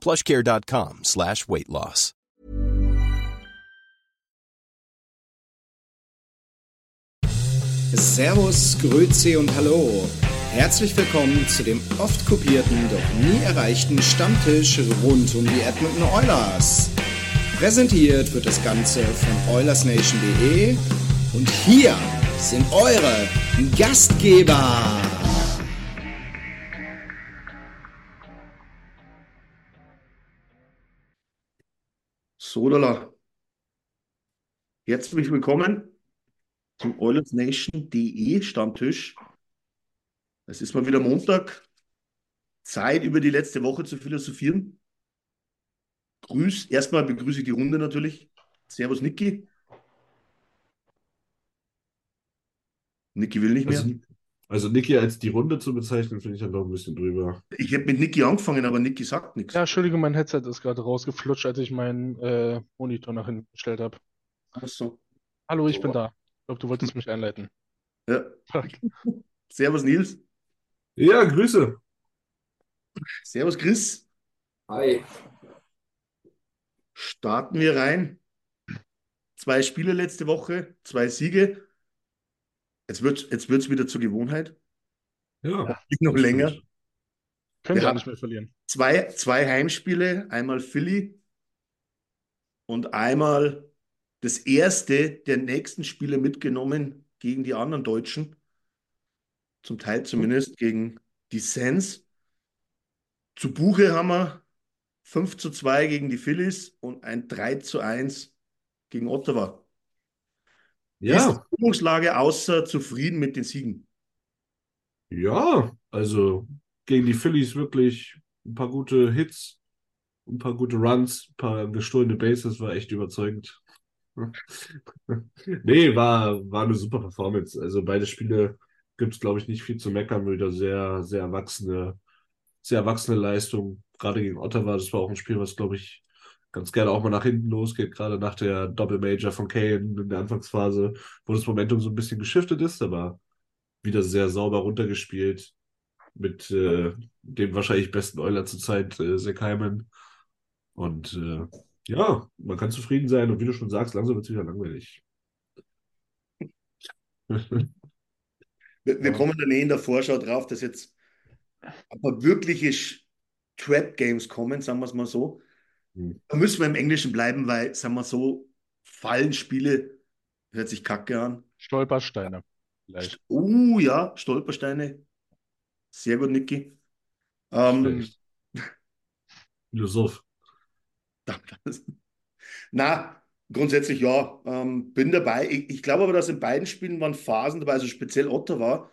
plushcare.com slash weight loss. Servus, Grüezi und Hallo. Herzlich willkommen zu dem oft kopierten, doch nie erreichten Stammtisch rund um die Edmonton Oilers. Präsentiert wird das Ganze von OilersNation.de und hier sind eure Gastgeber. Sodala. Herzlich willkommen zum OilersNation.de Stammtisch. Es ist mal wieder Montag. Zeit, über die letzte Woche zu philosophieren. Grüß, erstmal begrüße ich die Runde natürlich. Servus, Niki. Niki will nicht mehr. Also, Niki als die Runde zu bezeichnen, finde ich dann doch ein bisschen drüber. Ich hätte mit Niki angefangen, aber Niki sagt nichts. Ja, Entschuldigung, mein Headset ist gerade rausgeflutscht, als ich meinen äh, Monitor nach hinten gestellt habe. Ach so. Hallo, ich bin da. Ich glaube, du wolltest mich einleiten. Ja. Fuck. Servus, Nils. Ja, Grüße. Servus, Chris. Hi. Starten wir rein. Zwei Spiele letzte Woche, zwei Siege. Jetzt wird es jetzt wird's wieder zur Gewohnheit. Ja. Nicht noch länger. Können Wir ja haben- nicht mehr verlieren. Zwei, zwei Heimspiele, einmal Philly und einmal das erste der nächsten Spiele mitgenommen gegen die anderen Deutschen. Zum Teil zumindest gegen die Sens. Zu Buche haben wir 5 zu 2 gegen die Phillies und ein 3 zu 1 gegen Ottawa. Wie ist Ja, die Stimmungslage außer zufrieden mit den Siegen? ja, also gegen die Phillies wirklich ein paar gute Hits, ein paar gute Runs, ein paar gestohlene Bases, war echt überzeugend. Nee, war, war eine super Performance. Also beide Spiele gibt es, glaube ich, nicht viel zu meckern, wieder sehr, sehr erwachsene, sehr erwachsene Leistung. Gerade gegen Ottawa, das war auch ein Spiel, was, glaube ich, ganz gerne auch mal nach hinten losgeht, gerade nach der Doppel-Major von Kane in der Anfangsphase, wo das Momentum so ein bisschen geschiftet ist, aber wieder sehr sauber runtergespielt mit äh, dem wahrscheinlich besten Euler zurzeit, äh, Zach Hyman. Und äh, ja, man kann zufrieden sein und wie du schon sagst, langsam wird es wieder langweilig. Wir, wir kommen dann eh in der Vorschau drauf, dass jetzt paar wirkliche Trap-Games kommen, sagen wir es mal so. Hm. Da müssen wir im Englischen bleiben, weil, sagen wir so, Fallenspiele hört sich kacke an. Stolpersteine. Vielleicht. Oh ja, Stolpersteine. Sehr gut, Niki. Ähm. Philosoph. na, grundsätzlich ja, ähm, bin dabei. Ich, ich glaube aber, dass in beiden Spielen waren Phasen dabei, also speziell Ottawa.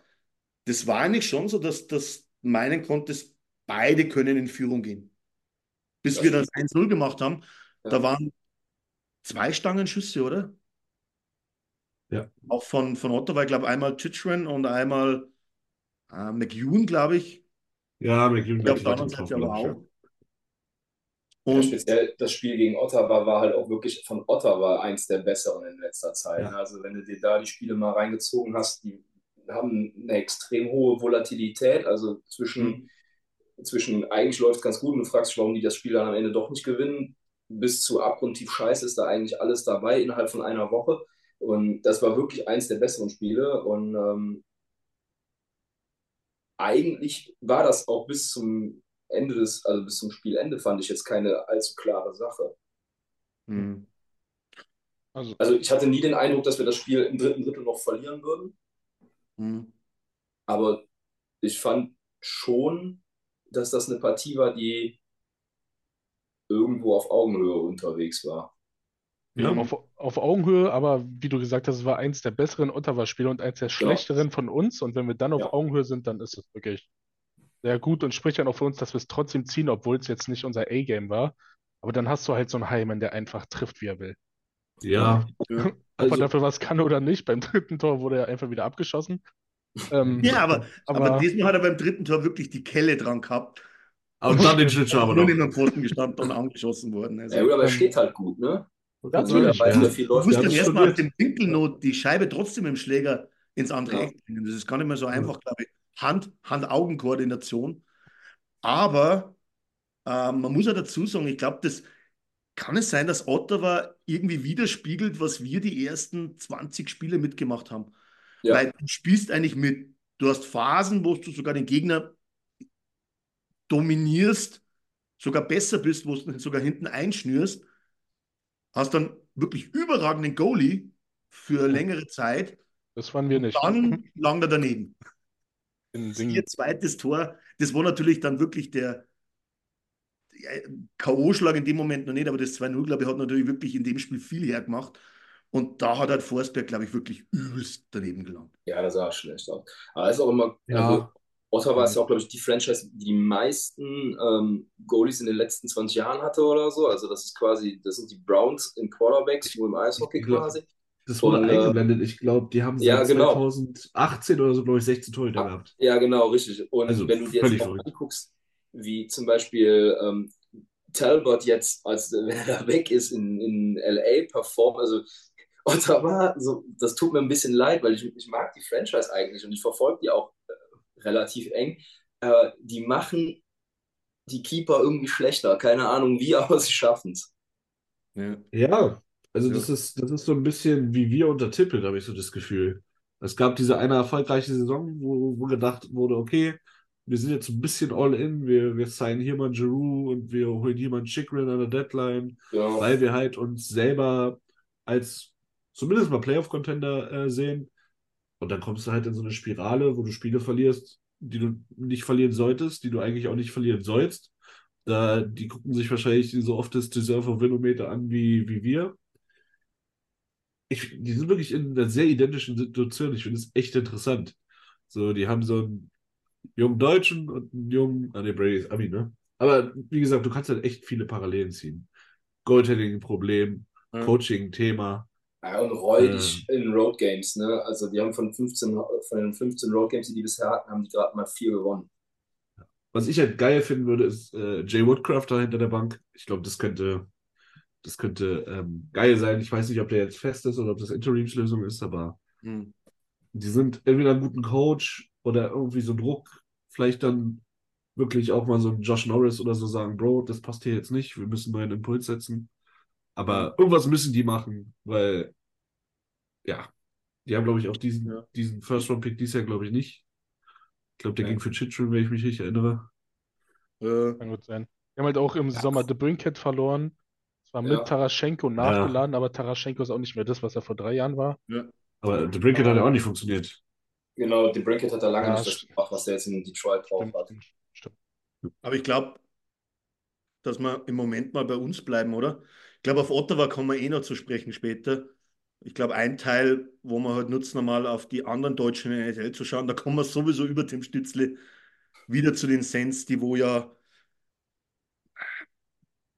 Das war eigentlich schon so, dass das meinen konntest, beide können in Führung gehen. Bis Das wir das 1-0 gemacht haben, Ja. da waren zwei Stangenschüsse, oder? Ja. Auch von, von Ottawa, ich glaube einmal Chitren und einmal äh, McEwen, glaube ich. Ja, McEwen Ja, auf der hat aber ich, auch. Ja, Und speziell das Spiel gegen Ottawa war halt auch wirklich von Ottawa eins der besseren in letzter Zeit. Ja. Also wenn du dir da die Spiele mal reingezogen hast, die haben eine extrem hohe Volatilität. Also zwischen, zwischen eigentlich läuft es ganz gut und du fragst dich, warum die das Spiel dann am Ende doch nicht gewinnen, bis zu abgrundtief scheiße ist da eigentlich alles dabei innerhalb von einer Woche. Und das war wirklich eins der besseren Spiele. Und ähm, eigentlich war das auch bis zum Ende des, also bis zum Spielende fand ich jetzt keine allzu klare Sache. Mhm. Also, Also ich hatte nie den Eindruck, dass wir das Spiel im dritten Drittel noch verlieren würden. Mhm. Aber ich fand schon, dass das eine Partie war, die irgendwo auf Augenhöhe unterwegs war. Ja, auf, auf Augenhöhe, aber wie du gesagt hast, es war eins der besseren Ottawa-Spiele und eins der schlechteren von uns. Und wenn wir dann auf Ja. Augenhöhe sind, dann ist es wirklich sehr gut und spricht dann auch für uns, dass wir es trotzdem ziehen, obwohl es jetzt nicht unser A-Game war. Aber dann hast du halt so einen Heimann, der einfach trifft, wie er will. ja. Ja. Ob Also, er dafür was kann oder nicht. Beim dritten Tor wurde er einfach wieder abgeschossen. Ähm, Ja, aber, aber, aber diesmal hat er beim dritten Tor wirklich die Kelle dran gehabt. und dann den Schlittschuh aber Nur noch. neben dem Pfosten gestanden und angeschossen worden. Also, Ja, gut, aber er steht halt gut, ne? Ja, Also, er natürlich, weiß, ja. du läuft. musst Ja, dann erstmal auf dem Winkelnot die Scheibe trotzdem dem Schläger ins andere Ja. Eck bringen. Das ist gar nicht mehr so einfach, glaube ich. Hand, Hand-Augen-Koordination. Aber ähm, man muss ja dazu sagen, ich glaube, das kann es sein, dass Ottawa irgendwie widerspiegelt, was wir die ersten 20 Spiele mitgemacht haben. Ja. Weil du spielst eigentlich mit, du hast Phasen, wo du sogar den Gegner dominierst, sogar besser bist, wo du sogar hinten einschnürst, hast dann wirklich überragenden Goalie für längere Zeit, das waren wir nicht. dann langt er daneben. Ihr zweites Tor, das war natürlich dann wirklich der K.O.-Schlag in dem Moment noch nicht, aber das 2-0, glaube ich, hat natürlich wirklich in dem Spiel viel hergemacht. Und da hat halt Forsberg, glaube ich, wirklich übelst daneben gelangt. Ja, das sah schlecht aus. Aber ist auch immer, Ja. also Ottawa ist ja auch, glaube ich, die Franchise, die die meisten ähm, Goalies in den letzten 20 Jahren hatte oder so. Also das ist quasi, das sind die Browns in Quarterbacks, nur im Eishockey quasi. Das wurde Und, äh, eingeblendet. Ich glaube, die haben Ja, seit genau. 2018 oder so, glaube ich, 16 Torhüter Ah, gehabt. Ja, genau, richtig. Und Also wenn du dir jetzt auch anguckst, wie zum Beispiel ähm, Talbot jetzt, als wenn er da weg ist, in, in LA performt, also Ottawa, so, das tut mir ein bisschen leid, weil ich, ich mag die Franchise eigentlich und ich verfolge die auch äh, relativ eng. Äh, die machen die Keeper irgendwie schlechter, keine Ahnung wie, aber sie schaffen es. Ja. Ja, also Ja. das ist, das ist so ein bisschen wie wir unter Tippett, habe ich so das Gefühl. Es gab diese eine erfolgreiche Saison, wo, wo gedacht wurde, okay, wir sind jetzt ein bisschen all in, wir, wir signen hier mal Giroux und wir holen hier mal einen Chikrin an der Deadline, Genau. weil wir halt uns selber als zumindest mal Playoff-Contender äh, sehen. Und dann kommst du halt in so eine Spirale, wo du Spiele verlierst, die du nicht verlieren solltest, die du eigentlich auch nicht verlieren sollst. Da, die gucken sich wahrscheinlich so oft das Deserve of Winometer an wie, wie wir. Ich, die sind wirklich in einer sehr identischen Situation. Ich finde es echt interessant. So, die haben so einen jungen Deutschen und einen jungen, ah ne, Brady ist Abi, ne? Aber wie gesagt, du kannst halt echt viele Parallelen ziehen. Goaltending ein Problem, Ja. Coaching ein Thema. Ja, und räudig in Road Games, ne? Also die haben von 15, von den 15 Road Games, die die bisher hatten, haben die gerade mal vier gewonnen. Was ich halt geil finden würde, ist äh, Jay Woodcraft da hinter der Bank. Ich glaube, das könnte, das könnte ähm, geil sein. Ich weiß nicht, ob der jetzt fest ist oder ob das Interimslösung ist, aber Hm. die sind entweder einen guten Coach oder irgendwie so Druck. Vielleicht dann wirklich auch mal so ein Josh Norris oder so sagen, Bro, das passt hier jetzt nicht, wir müssen mal einen Impuls setzen. Aber irgendwas müssen die machen, weil, ja, die haben, glaube ich, auch diesen, Ja. diesen First-Round-Pick dieses Jahr, glaube ich, nicht. Ich glaube, der Ja. ging für Chitchul, wenn ich mich richtig erinnere. Äh, Kann gut sein. Wir haben halt auch im Sommer The Brinket verloren. Zwar Ja. mit Taraschenko nachgeladen, aber Taraschenko ist auch nicht mehr das, was er vor drei Jahren war. Aber The Brinket hat ja auch nicht funktioniert. Genau, den Brinkett hat er lange Ja, nicht das gemacht, was er jetzt in Detroit drauf Stimmt, hat. stimmt. aber ich glaube, dass wir im Moment mal bei uns bleiben, oder? Ich glaube, auf Ottawa kommen wir eh noch zu sprechen später. Ich glaube, ein Teil, wo wir halt nutzen, mal auf die anderen Deutschen in der NHL zu schauen, da kommen wir sowieso über Tim Stützle wieder zu den Sens, die wo ja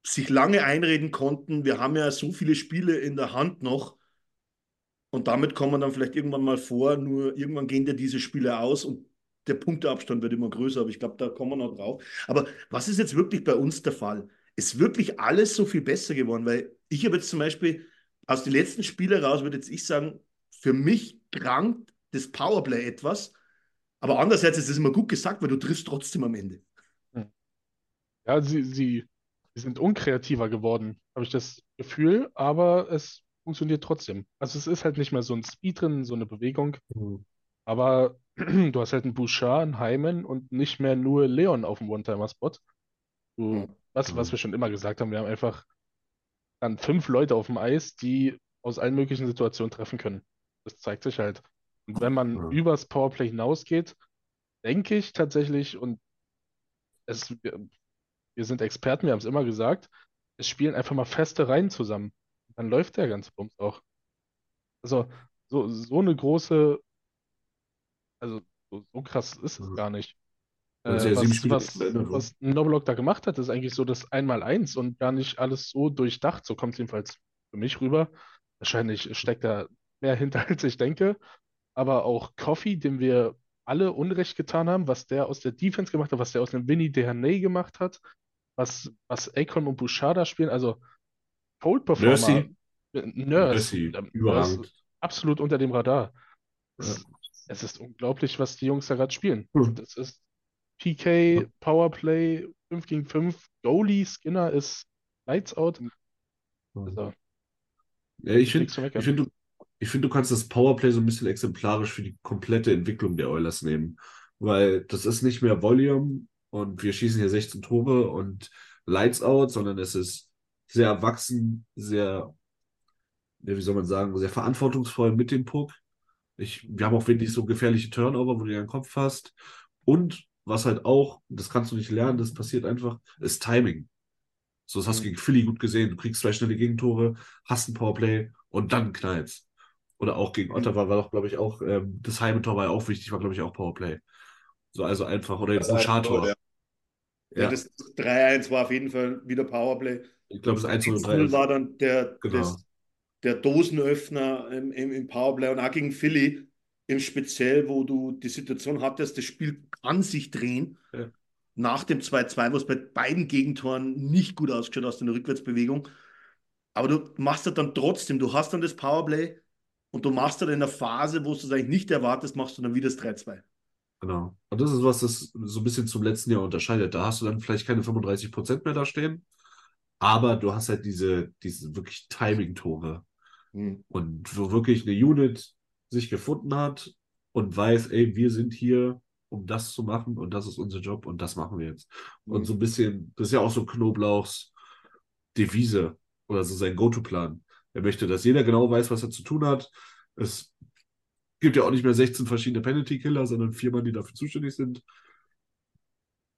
sich lange einreden konnten. Wir haben ja so viele Spiele in der Hand noch. Und damit kommen wir dann vielleicht irgendwann mal vor, nur irgendwann gehen dir diese Spiele aus und der Punkteabstand wird immer größer, aber ich glaube, da kommen wir noch drauf. Aber was ist jetzt wirklich bei uns der Fall? Ist wirklich alles so viel besser geworden? Weil ich habe jetzt zum Beispiel aus den letzten Spielen raus, würde jetzt ich sagen, für mich krankt das Powerplay etwas. Aber andererseits ist es immer gut gesagt, weil du triffst trotzdem am Ende. Ja, sie, sie, sie sind unkreativer geworden, habe ich das Gefühl, aber es funktioniert trotzdem. Also es ist halt nicht mehr so ein Speed drin, so eine Bewegung, aber du hast halt einen Bouchard, einen Hyman und nicht mehr nur Leon auf dem One-Timer-Spot. Mhm. was, was wir schon immer gesagt haben, wir haben einfach dann fünf Leute auf dem Eis, die aus allen möglichen Situationen treffen können. Das zeigt sich halt. Und wenn man Ja. übers Powerplay hinausgeht, denke ich tatsächlich, und es, wir, wir sind Experten, wir haben es immer gesagt, es spielen einfach mal feste Reihen zusammen. Dann läuft der ganze Bums auch. Also, so, so eine große, also so, so krass ist es Mhm. gar nicht. Und es Äh, was, Spiele was, was Noblock da gemacht hat, ist eigentlich so das Einmaleins und gar nicht alles so durchdacht. So kommt es jedenfalls für mich rüber. Wahrscheinlich steckt da mehr hinter, als ich denke. Aber auch Coffee, dem wir alle Unrecht getan haben, was der aus der Defense gemacht hat, was der aus dem Vinny Dehernay gemacht hat, was, was Akon und Bouchard spielen, also Cold Performer, Mercy. äh, Nurse, Mercy, äh, Nurse absolut unter dem Radar. Es, Ja. es ist unglaublich, was die Jungs da gerade spielen. Hm. Das ist PK, Powerplay, 5 gegen 5, Goalie, Skinner ist Lights out. Also, Ja, ich finde, ich finde, du, ich finde, du kannst das Powerplay so ein bisschen exemplarisch für die komplette Entwicklung der Oilers nehmen. Weil das ist nicht mehr Volume und wir schießen hier 16 Tore und Lights out, sondern es ist sehr erwachsen, sehr, wie soll man sagen, sehr verantwortungsvoll mit dem Puck. Ich, wir haben auch wirklich so gefährliche Turnover, wo du den Kopf hast. Und was halt auch, das kannst du nicht lernen, das passiert einfach, ist Timing. So, das hast du gegen Philly gut gesehen. Du kriegst zwei schnelle Gegentore, hast ein Powerplay und dann knallt's. Oder auch gegen Ottawa war doch, glaube ich, auch, ähm, das Heimetor war ja auch wichtig, war, glaube ich, auch Powerplay. So, also einfach, oder Das ein eine Tor, Bouchard-Tor. ja. Ja, Ja. das 3-1 war auf jeden Fall wieder Powerplay. Ich glaube, das 1 oder 3 1-0 war dann der, Genau. das, der Dosenöffner im, im, im Powerplay und auch gegen Philly im Speziell, wo du die Situation hattest, das Spiel kann sich drehen. Ja. Nach dem 2-2, wo es bei beiden Gegentoren nicht gut ausgeschaut aus der Rückwärtsbewegung. Aber du machst das dann trotzdem, du hast dann das Powerplay und du machst dann in der Phase, wo du es eigentlich nicht erwartest, machst du dann wieder das 3-2. Genau. Und das ist was, das so ein bisschen zum letzten Jahr unterscheidet. Da hast du dann vielleicht keine 35% mehr da stehen, aber du hast halt diese, diese wirklich Timing-Tore. Hm. Und wo wirklich eine Unit sich gefunden hat und weiß, ey, wir sind hier, um das zu machen und das ist unser Job und das machen wir jetzt. Und Mhm. so ein bisschen, das ist ja auch so Knoblauchs Devise oder so sein Go-To-Plan. Er möchte, dass jeder genau weiß, was er zu tun hat. Es gibt ja auch nicht mehr 16 verschiedene Penalty-Killer, sondern vier Mann, die dafür zuständig sind.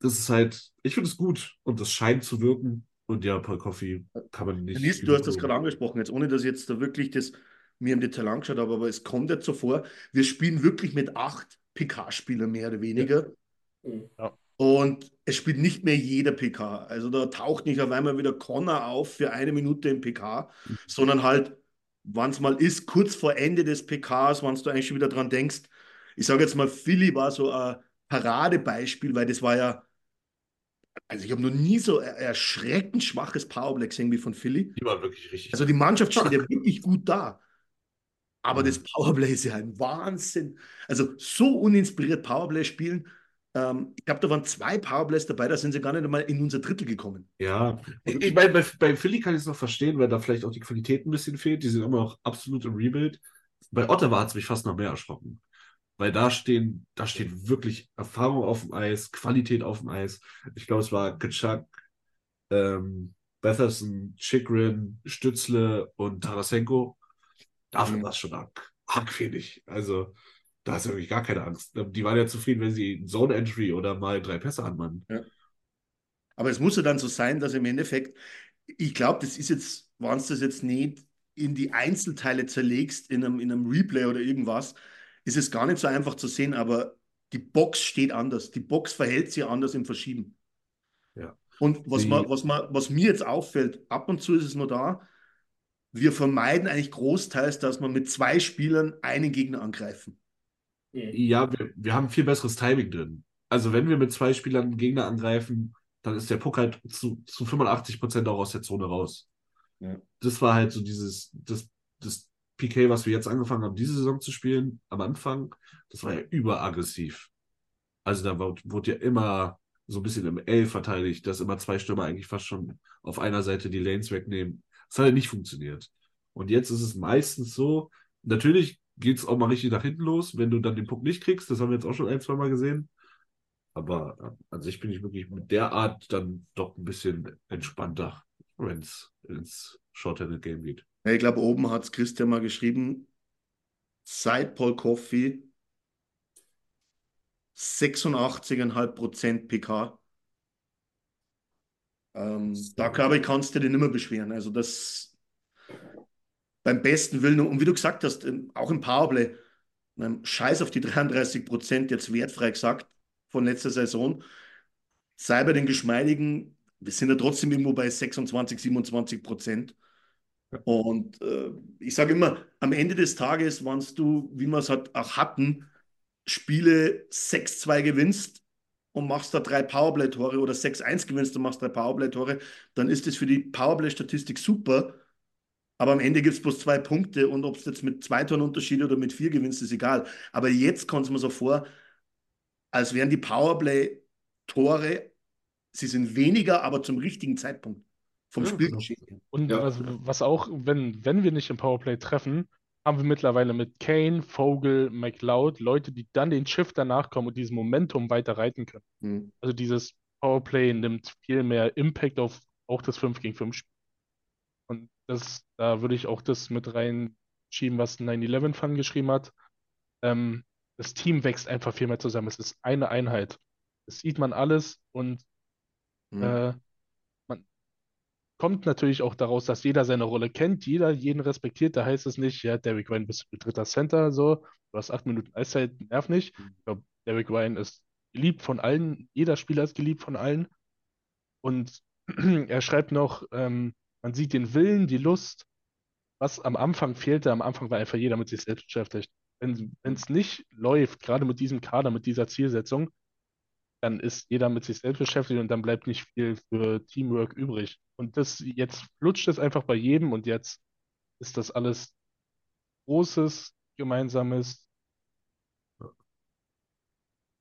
Das ist halt, ich finde es gut und das scheint zu wirken. Und ja, Paul Coffey kann man nicht. Lies, du hast das gerade angesprochen, jetzt ohne dass jetzt da wirklich das mir im Detail angeschaut habe, aber es kommt jetzt so vor, wir spielen wirklich mit acht PK-Spielern mehr oder weniger. Mhm. Ja. Und es spielt nicht mehr jeder PK. Also da taucht nicht auf einmal wieder Connor auf für eine Minute im PK, sondern halt, wann es mal ist, kurz vor Ende des PKs, wann du eigentlich schon wieder dran denkst. Ich sage jetzt mal, Philly war so ein Paradebeispiel, weil das war ja, also ich habe noch nie so erschreckend schwaches Powerplay gesehen wie von Philly. Die waren wirklich richtig. Also die Mannschaft steht ja wirklich gut da. Aber Mhm. das Powerplay ist ja ein Wahnsinn. Also so uninspiriert Powerplay spielen. Ähm, ich glaube, da waren zwei Powerplays dabei, da sind sie gar nicht einmal in unser Drittel gekommen. Ja, ich, ich meine, bei, bei Philly kann ich es noch verstehen, weil da vielleicht auch die Qualität ein bisschen fehlt. Die sind immer noch absolut im Rebuild. Bei Ottawa hat es mich fast noch mehr erschrocken. Weil da stehen, da steht wirklich Erfahrung auf dem Eis, Qualität auf dem Eis. Ich glaube, es war Kachuk, ähm, Betherson, Chikrin, Stützle und Tarasenko. Dafür Mhm. war es schon arg, arg wenig. Also, da ist wirklich gar keine Angst. Die waren ja zufrieden, wenn sie Zone Entry oder mal drei Pässe anmachen. Aber es muss ja dann so sein, dass im Endeffekt, ich glaube, das ist jetzt, wenn du das jetzt nicht in die Einzelteile zerlegst, in einem, in einem Replay oder irgendwas, ist es gar nicht so einfach zu sehen, aber die Box steht anders. Die Box verhält sich anders im Verschieben. Ja. Und was, Die- man, was, man, was mir jetzt auffällt, ab und zu ist es nur da, wir vermeiden eigentlich großteils, dass wir mit zwei Spielern einen Gegner angreifen. Ja, wir, wir haben viel besseres Timing drin. Also wenn wir mit zwei Spielern einen Gegner angreifen, dann ist der Puck halt zu, zu 85% auch aus der Zone raus. Ja. Das war halt so dieses, das, das PK, was wir jetzt angefangen haben, diese Saison zu spielen, am Anfang, das war ja überaggressiv. Also da wurde, wurde ja immer so ein bisschen im L verteidigt, dass immer zwei Stürmer eigentlich fast schon auf einer Seite die Lanes wegnehmen. Das hat ja nicht funktioniert. Und jetzt ist es meistens so, natürlich geht es auch mal richtig nach hinten los, wenn du dann den Puck nicht kriegst. Das haben wir jetzt auch schon ein, zwei Mal gesehen. Aber äh, an sich bin ich wirklich mit der Art dann doch ein bisschen entspannter, wenn es ins Shorthanded Game geht. Ich glaube, oben hat es Christian mal geschrieben, seit Paul Coffey 86,5% PK. Ähm, da glaube ich, kannst du dich nicht mehr beschweren. Also das beim besten Willen, und wie du gesagt hast, auch im Powerplay, scheiß auf die 33 Prozent, jetzt wertfrei gesagt, von letzter Saison. Sei bei den Geschmeidigen, wir sind ja trotzdem irgendwo bei 26, 27 Prozent. Und äh, ich sage immer, am Ende des Tages, wenn du, wie wir es halt auch hatten, Spiele 6-2 gewinnst und machst da drei Powerplay-Tore oder 6-1 gewinnst und machst drei Powerplay-Tore, dann ist das für die Powerplay-Statistik super. Aber am Ende gibt es bloß zwei Punkte und ob es jetzt mit zwei Toren Unterschied oder mit vier gewinnst, ist egal. Aber jetzt kommt es mir so vor, als wären die Powerplay-Tore, sie sind weniger, aber zum richtigen Zeitpunkt vom ja, Spielgeschehen. Genau. Und ja. was, was, auch, wenn, wenn wir nicht im Powerplay treffen, haben wir mittlerweile mit Kane, Vogel, McLeod Leute, die dann den Shift danach kommen und dieses Momentum weiter reiten können. Mhm. Also dieses Powerplay nimmt viel mehr Impact auf auch das 5 gegen 5 Spiel. Und das, da würde ich auch das mit reinschieben, was 9-11 Fun geschrieben hat. Ähm, das Team wächst einfach viel mehr zusammen. Es ist eine Einheit. Das sieht man alles und mhm. äh, kommt natürlich auch daraus, dass jeder seine Rolle kennt, jeder jeden respektiert. Da heißt es nicht, ja, Derrick Ryan bist du dritter Center, so, du hast acht Minuten Eiszeit, nerv nicht. Mhm. Ich glaube, Derrick Ryan ist geliebt von allen, jeder Spieler ist geliebt von allen. Und er schreibt noch, ähm, man sieht den Willen, die Lust, was am Anfang fehlte. Am Anfang war einfach jeder mit sich selbst beschäftigt. Wenn es nicht läuft, gerade mit diesem Kader, mit dieser Zielsetzung, dann ist jeder mit sich selbst beschäftigt und dann bleibt nicht viel für Teamwork übrig. Und das jetzt flutscht es einfach bei jedem und jetzt ist das alles großes, gemeinsames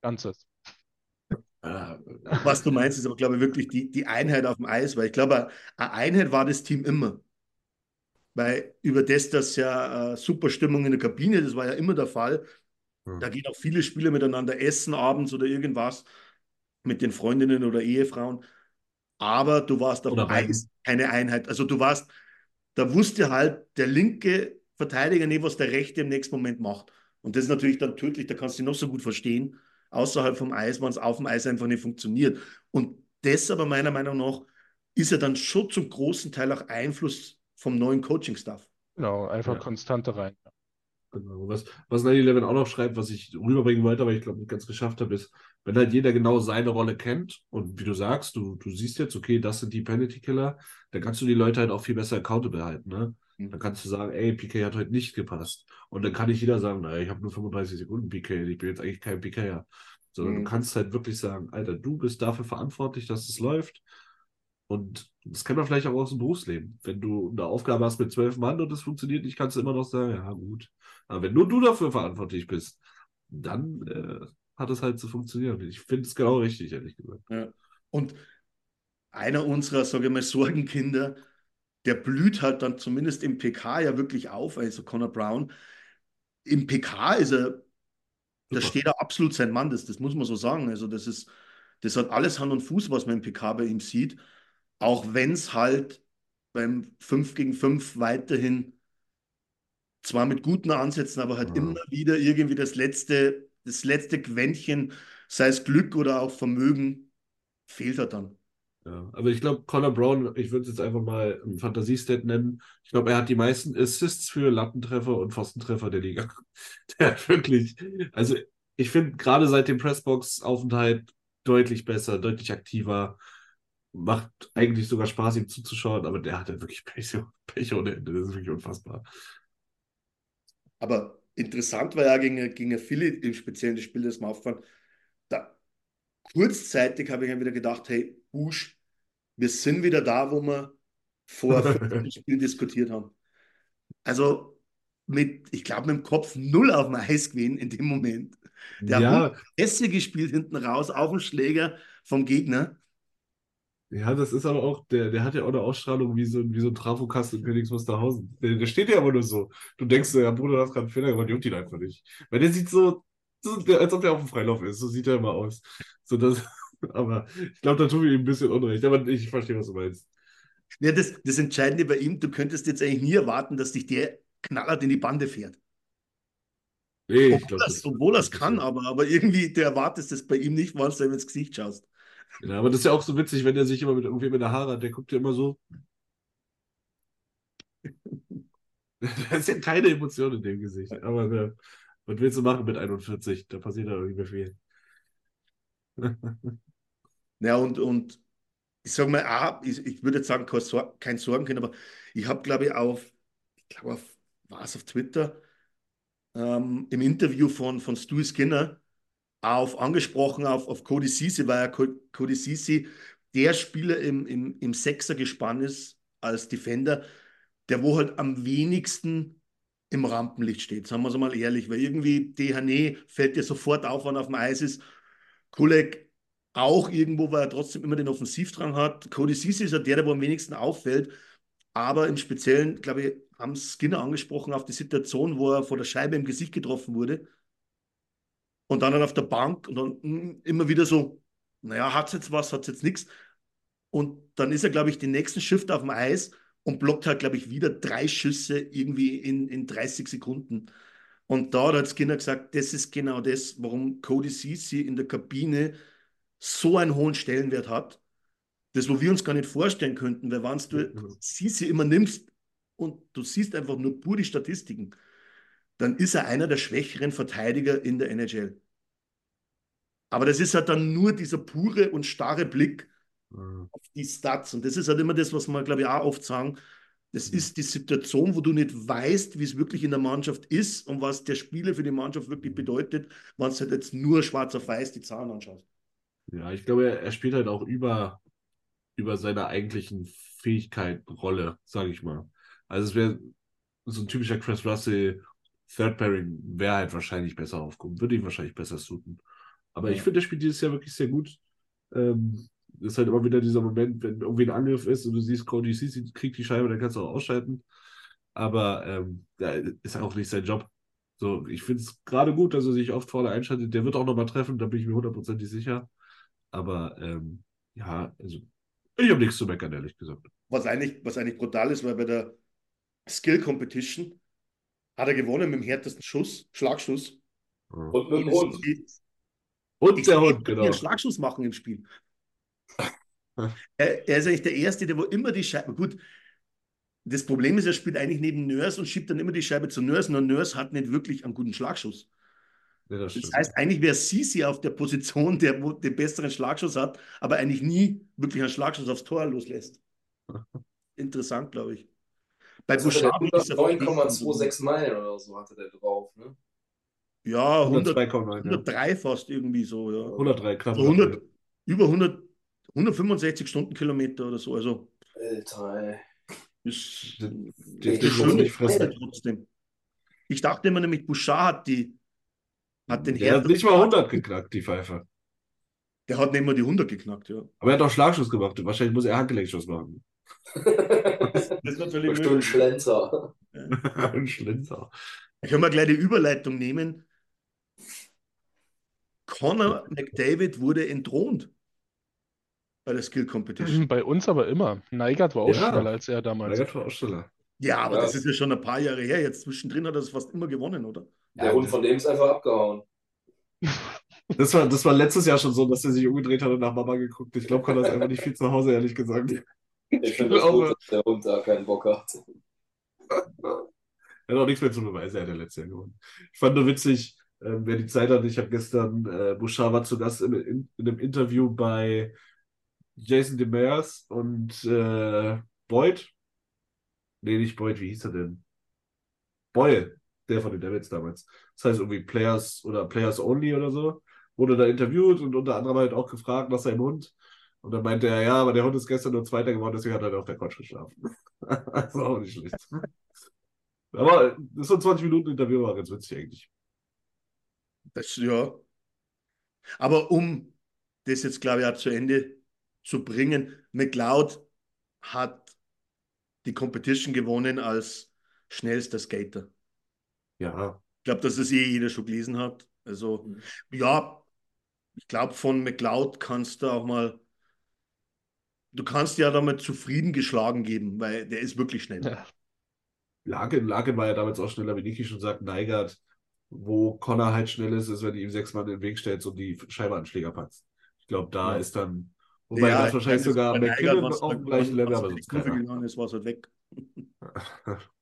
Ganzes. Was du meinst, ist aber, glaube ich, wirklich die, die Einheit auf dem Eis, weil ich glaube, eine Einheit war das Team immer. Weil über das, dass ja äh, super Stimmung in der Kabine, das war ja immer der Fall. Hm. Da gehen auch viele Spieler miteinander essen abends oder irgendwas mit den Freundinnen oder Ehefrauen. Aber du warst auf dem Eis keine Einheit. Also du warst, da wusste halt der linke Verteidiger nicht, was der rechte im nächsten Moment macht. Und das ist natürlich dann tödlich, da kannst du dich noch so gut verstehen, außerhalb vom Eis, wenn es auf dem Eis einfach nicht funktioniert. Und das aber meiner Meinung nach ist ja dann schon zum großen Teil auch Einfluss vom neuen Coaching-Staff. Genau, einfach ja. Konstante rein. Genau. Was, was 9-11 auch noch schreibt, was ich rüberbringen wollte, aber ich glaube nicht ganz geschafft habe, ist, wenn halt jeder genau seine Rolle kennt und wie du sagst, du, du siehst jetzt, okay, das sind die Penalty Killer, dann kannst du die Leute halt auch viel besser accountable halten. Ne? Mhm. Dann kannst du sagen, ey, PK hat heute nicht gepasst. Und dann kann nicht jeder sagen, naja, ich habe nur 35 Sekunden PK, ich bin jetzt eigentlich kein PKer. Sondern mhm. du kannst halt wirklich sagen, Alter, du bist dafür verantwortlich, dass es läuft. Und das kennt man vielleicht auch aus dem Berufsleben. Wenn du eine Aufgabe hast mit zwölf Mann und es funktioniert nicht, kannst du immer noch sagen, ja gut. Aber wenn nur du dafür verantwortlich bist, dann äh, hat es halt zu funktionieren. Ich finde es genau richtig, ehrlich gesagt. Ja. Und einer unserer, sage ich mal, Sorgenkinder, der blüht halt dann zumindest im PK ja wirklich auf, also Connor Brown. Im PK ist er, da steht er absolut sein Mann, das, das muss man so sagen. Also das ist, das hat alles Hand und Fuß, was man im PK bei ihm sieht. Auch wenn es halt beim 5 gegen 5 weiterhin zwar mit guten Ansätzen, aber halt ja. immer wieder irgendwie das letzte, das letzte Quäntchen, sei es Glück oder auch Vermögen, fehlt er dann. Ja, aber ich glaube, Connor Brown, ich würde es jetzt einfach mal ein Fantasiestat nennen. Ich glaube, er hat die meisten Assists für Lattentreffer und Pfostentreffer der Liga. Der hat wirklich, also ich finde gerade seit dem Pressbox-Aufenthalt deutlich besser, deutlich aktiver macht eigentlich sogar Spaß, ihm zuzuschauen, aber der hat ja wirklich Pech, Pech ohne Ende. Das ist wirklich unfassbar. Aber interessant war ja gegen, gegen Philly im speziellen das Spiel, das wir auffahren. Da kurzzeitig habe ich dann wieder gedacht, hey, Busch, wir sind wieder da, wo wir vor Spielen diskutiert haben. Also mit, ich glaube, mit dem Kopf null auf dem Eis gewesen in dem Moment. Der ja. hat Pässe gespielt hinten raus auf dem Schläger vom Gegner. Ja, das ist aber auch, der, der hat ja auch eine Ausstrahlung wie so, wie so ein Trafokast in Königs Wusterhausen. Der, der steht ja aber nur so. Du denkst ja, Bruder, du hast gerade einen Fehler gemacht, juckt ihn einfach nicht. Weil der sieht so, so der, als ob er auf dem Freilauf ist. So sieht er immer aus. So, das, aber ich glaube, da tun wir ihm ein bisschen Unrecht. Aber ich verstehe, was du meinst. Ja, das, das Entscheidende bei ihm, du könntest jetzt eigentlich nie erwarten, dass dich der knallert in die Bande fährt. Nee, ich Obwohl glaube, er es obwohl er's kann, aber, aber irgendwie, du erwartest das bei ihm nicht, weil du ihm ins Gesicht schaust. Ja, aber das ist ja auch so witzig, wenn er sich immer mit irgendwem in der Haare hat, der guckt ja immer so. da ist ja keine Emotion in dem Gesicht. Aber äh, was willst du machen mit 41? Da passiert ja irgendwie viel. Ja, und, und ich sage mal, auch, ich, ich würde jetzt sagen, kein, Sor kein Sorgen können, aber ich habe, glaube ich, auf, ich glaube, auf, war es auf Twitter, ähm, im Interview von, von Stu Skinner auf angesprochen auf, auf Cody Ceci, weil ja Cody Ceci der Spieler im, im, im Sechser-Gespann ist als Defender, der wo halt am wenigsten im Rampenlicht steht, sagen wir es mal ehrlich, weil irgendwie Dehane fällt dir sofort auf, wenn er auf dem Eis ist. Kulek auch irgendwo, weil er trotzdem immer den Offensivdrang hat. Cody Ceci ist ja der, der wo am wenigsten auffällt. Aber im Speziellen, glaube ich, haben Skinner angesprochen auf die Situation, wo er vor der Scheibe im Gesicht getroffen wurde. Und dann halt auf der Bank und dann hm, immer wieder so, naja, hat es jetzt was, hat es jetzt nichts. Und dann ist er, glaube ich, den nächsten Shift auf dem Eis und blockt halt, glaube ich, wieder drei Schüsse irgendwie in, in 30 Sekunden. Und da hat Skinner gesagt, das ist genau das, warum Cody Ceci in der Kabine so einen hohen Stellenwert hat, das, wo wir uns gar nicht vorstellen könnten, weil wenn du mhm. Sisi immer nimmst und du siehst einfach nur pur die Statistiken, dann ist er einer der schwächeren Verteidiger in der NHL. Aber das ist halt dann nur dieser pure und starre Blick mhm. auf die Stats. Und das ist halt immer das, was wir, glaube ich, auch oft sagen. Das mhm. ist die Situation, wo du nicht weißt, wie es wirklich in der Mannschaft ist und was der Spieler für die Mannschaft wirklich bedeutet, wenn du halt jetzt nur schwarz auf weiß die Zahlen anschaust. Ja, ich glaube, er, spielt halt auch über, über seiner eigentlichen Fähigkeit Rolle, sage ich mal. Also es wäre so ein typischer Chris Russell Third Pairing wäre halt wahrscheinlich besser aufgehoben, würde ihm wahrscheinlich besser suchen. Aber ja. ich finde, der spielt dieses Jahr wirklich sehr gut. Ähm, ist halt immer wieder dieser Moment, wenn irgendwie ein Angriff ist und du siehst, Cody Ceci kriegt die Scheibe, dann kannst du auch ausschalten. Aber ähm, ja, ist auch nicht sein Job. So, ich finde es gerade gut, dass er sich oft vorne einschaltet. Der wird auch nochmal treffen, da bin ich mir hundertprozentig sicher. Aber ähm, ja, also ich habe nichts zu meckern, ehrlich gesagt. Was eigentlich, was eigentlich brutal ist, weil bei der Skill Competition hat er gewonnen mit dem härtesten Schuss, Schlagschuss. Und mit dem Hund. Und der Hund, genau. einen Schlagschuss machen im Spiel. er, er, ist eigentlich der Erste, der wo immer die Scheibe. Gut, das Problem ist, er spielt eigentlich neben Nurse und schiebt dann immer die Scheibe zu Nurse. Nur Nurse hat nicht wirklich einen guten Schlagschuss. Ja, das, das, heißt, eigentlich wäre Sisi auf der Position, der den besseren Schlagschuss hat, aber eigentlich nie wirklich einen Schlagschuss aufs Tor loslässt. Interessant, glaube ich. Bei also Bouchard 9,26 Meilen oder so hatte der drauf, ne? Ja, 100, 103 ja. fast irgendwie so, ja. 103, knapp. So 100, über 100, 165 Stundenkilometer oder so, also. Alter, ey. Ist, das, das ist nicht fressen trotzdem. Ich dachte immer nämlich, Bouchard hat die hat den der hat nicht mal 100 geknackt, die Pfeife. Der hat nicht mal die 100 geknackt, ja. Aber er hat auch Schlagschuss gemacht. Wahrscheinlich muss er Handgelenkschuss machen. das ist natürlich ein Schlenzer. ein Schlenzer. Können wir gleich die Überleitung nehmen. Connor McDavid wurde entthront bei der Skill Competition. Bei uns aber immer. Neigert war auch ja, schneller als er damals. Neigert war auch schneller. Ja, aber ja. das ist ja schon ein paar Jahre her. Jetzt zwischendrin hat er es fast immer gewonnen, oder? Der Hund von dem ist einfach abgehauen. Das war, das war letztes Jahr schon so, dass er sich umgedreht hat und nach Mama geguckt. Ich glaube, Connor ist einfach nicht viel zu Hause, ehrlich gesagt. Ich finde das gut, dass der Hund da keinen Bock hat. Er hat auch nichts mehr zu beweisen, er hat ja letztes Jahr gewonnen. Ich fand nur witzig, äh, wer die Zeit hat, ich habe gestern, äh, war zu Gast in, in, in, einem Interview bei Jason Demers und äh, Boyd. Nee, nicht Boyd, wie hieß er denn? Boyle, der von den Devils damals. Das heißt irgendwie Players oder Players Only oder so. Wurde da interviewt und unter anderem halt auch gefragt nach seinem Hund. Und dann meinte er, ja, aber der Hund ist gestern nur Zweiter geworden, deswegen hat er auf der Couch geschlafen. das war auch nicht schlecht. Aber so ein 20 Minuten Interview war ganz witzig eigentlich. Das, ja. Aber um das jetzt, glaube ich, auch zu Ende zu bringen, McLeod hat die Competition gewonnen als schnellster Skater. Ja. Ich glaube, dass das eh jeder schon gelesen hat. Also, mhm. ja, ich glaube, von McLeod kannst du auch mal du kannst ja damit zufrieden geschlagen geben, weil der ist wirklich schnell. Ja. Larkin, Larkin war ja damals auch schneller, wie Niki schon sagt, Neigert, wo Connor halt schnell ist, ist, wenn du ihm sechs Mann in den Weg stellst und die Scheibe an den Schläger packst. Ich glaube, da Ja. ist dann, wobei Ja, das wahrscheinlich sogar McKinnon auf dem gleichen Level, aber sonst keiner. gegangen ist, war es halt weg.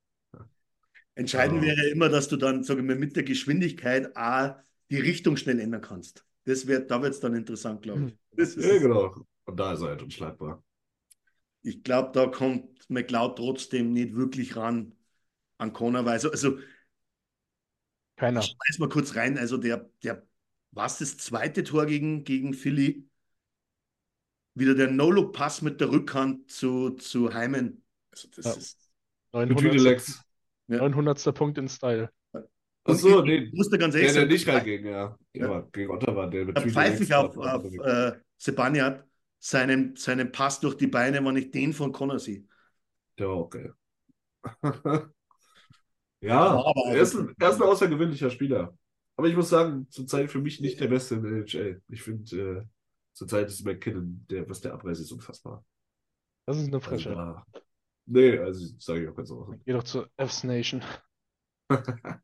Entscheidend Ja. wäre immer, dass du dann, sage ich mal, mit der Geschwindigkeit auch die Richtung schnell ändern kannst. Das wird, da wird es dann interessant, glaube ich. Das ist, Ja, genau. Und da ist er halt unschlagbar. Ich glaube, da kommt McLeod trotzdem nicht wirklich ran an Connor, weil also, also Keiner. ich schmeiß mal kurz rein, also der, der, was das zweite Tor gegen, gegen Philly? Wieder der No-Look-Pass mit der Rückhand zu, zu Heimen. Also das Ja. ist. Mit 900. Tüdelex. Ja. 900. Punkt in Style. Achso, nee. ich muss da ganz Der, ehrlich der sagen, nicht reinging, ja. Ja. ja. Gegen Ottawa, der mit Da pfeife ich auf, war- auf äh, Sebaniat seinen, seinen Pass durch die Beine, wenn ich den von Connor sehe. Der auch geil. Ja, er ist, ein, er ist ein außergewöhnlicher Spieler. Aber ich muss sagen, zurzeit für mich nicht der Beste in der NHL. Ich finde, äh, zurzeit ist McKinnon, der, was der Abreiß ist, unfassbar. Das ist eine Also, Frische. da, nee, also sage ich auch ganz offen. Geh doch zur F's Nation. Ein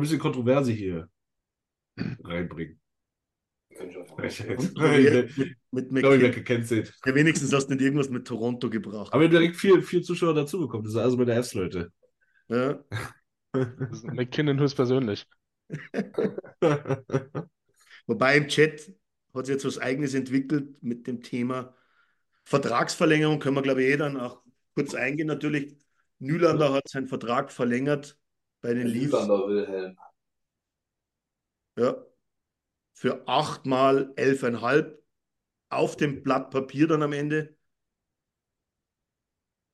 bisschen Kontroverse hier reinbringen. Könnte ich auch mit, gecancelt. Ja, wenigstens hast du nicht irgendwas mit Toronto gebracht. Aber direkt vier, vier Zuschauer dazugekommen. Das ist also mit der Fs, Leute. Ja. Das ist McKinnon höchstpersönlich. Wobei im Chat hat sich jetzt was Eigenes entwickelt mit dem Thema Vertragsverlängerung. Können wir, glaube ich, eh dann auch kurz eingehen. Natürlich, Nylander hat seinen Vertrag verlängert bei den Leafs. Nylander Wilhelm. Ja. Für achtmal elfeinhalb auf dem Blatt Papier dann am Ende.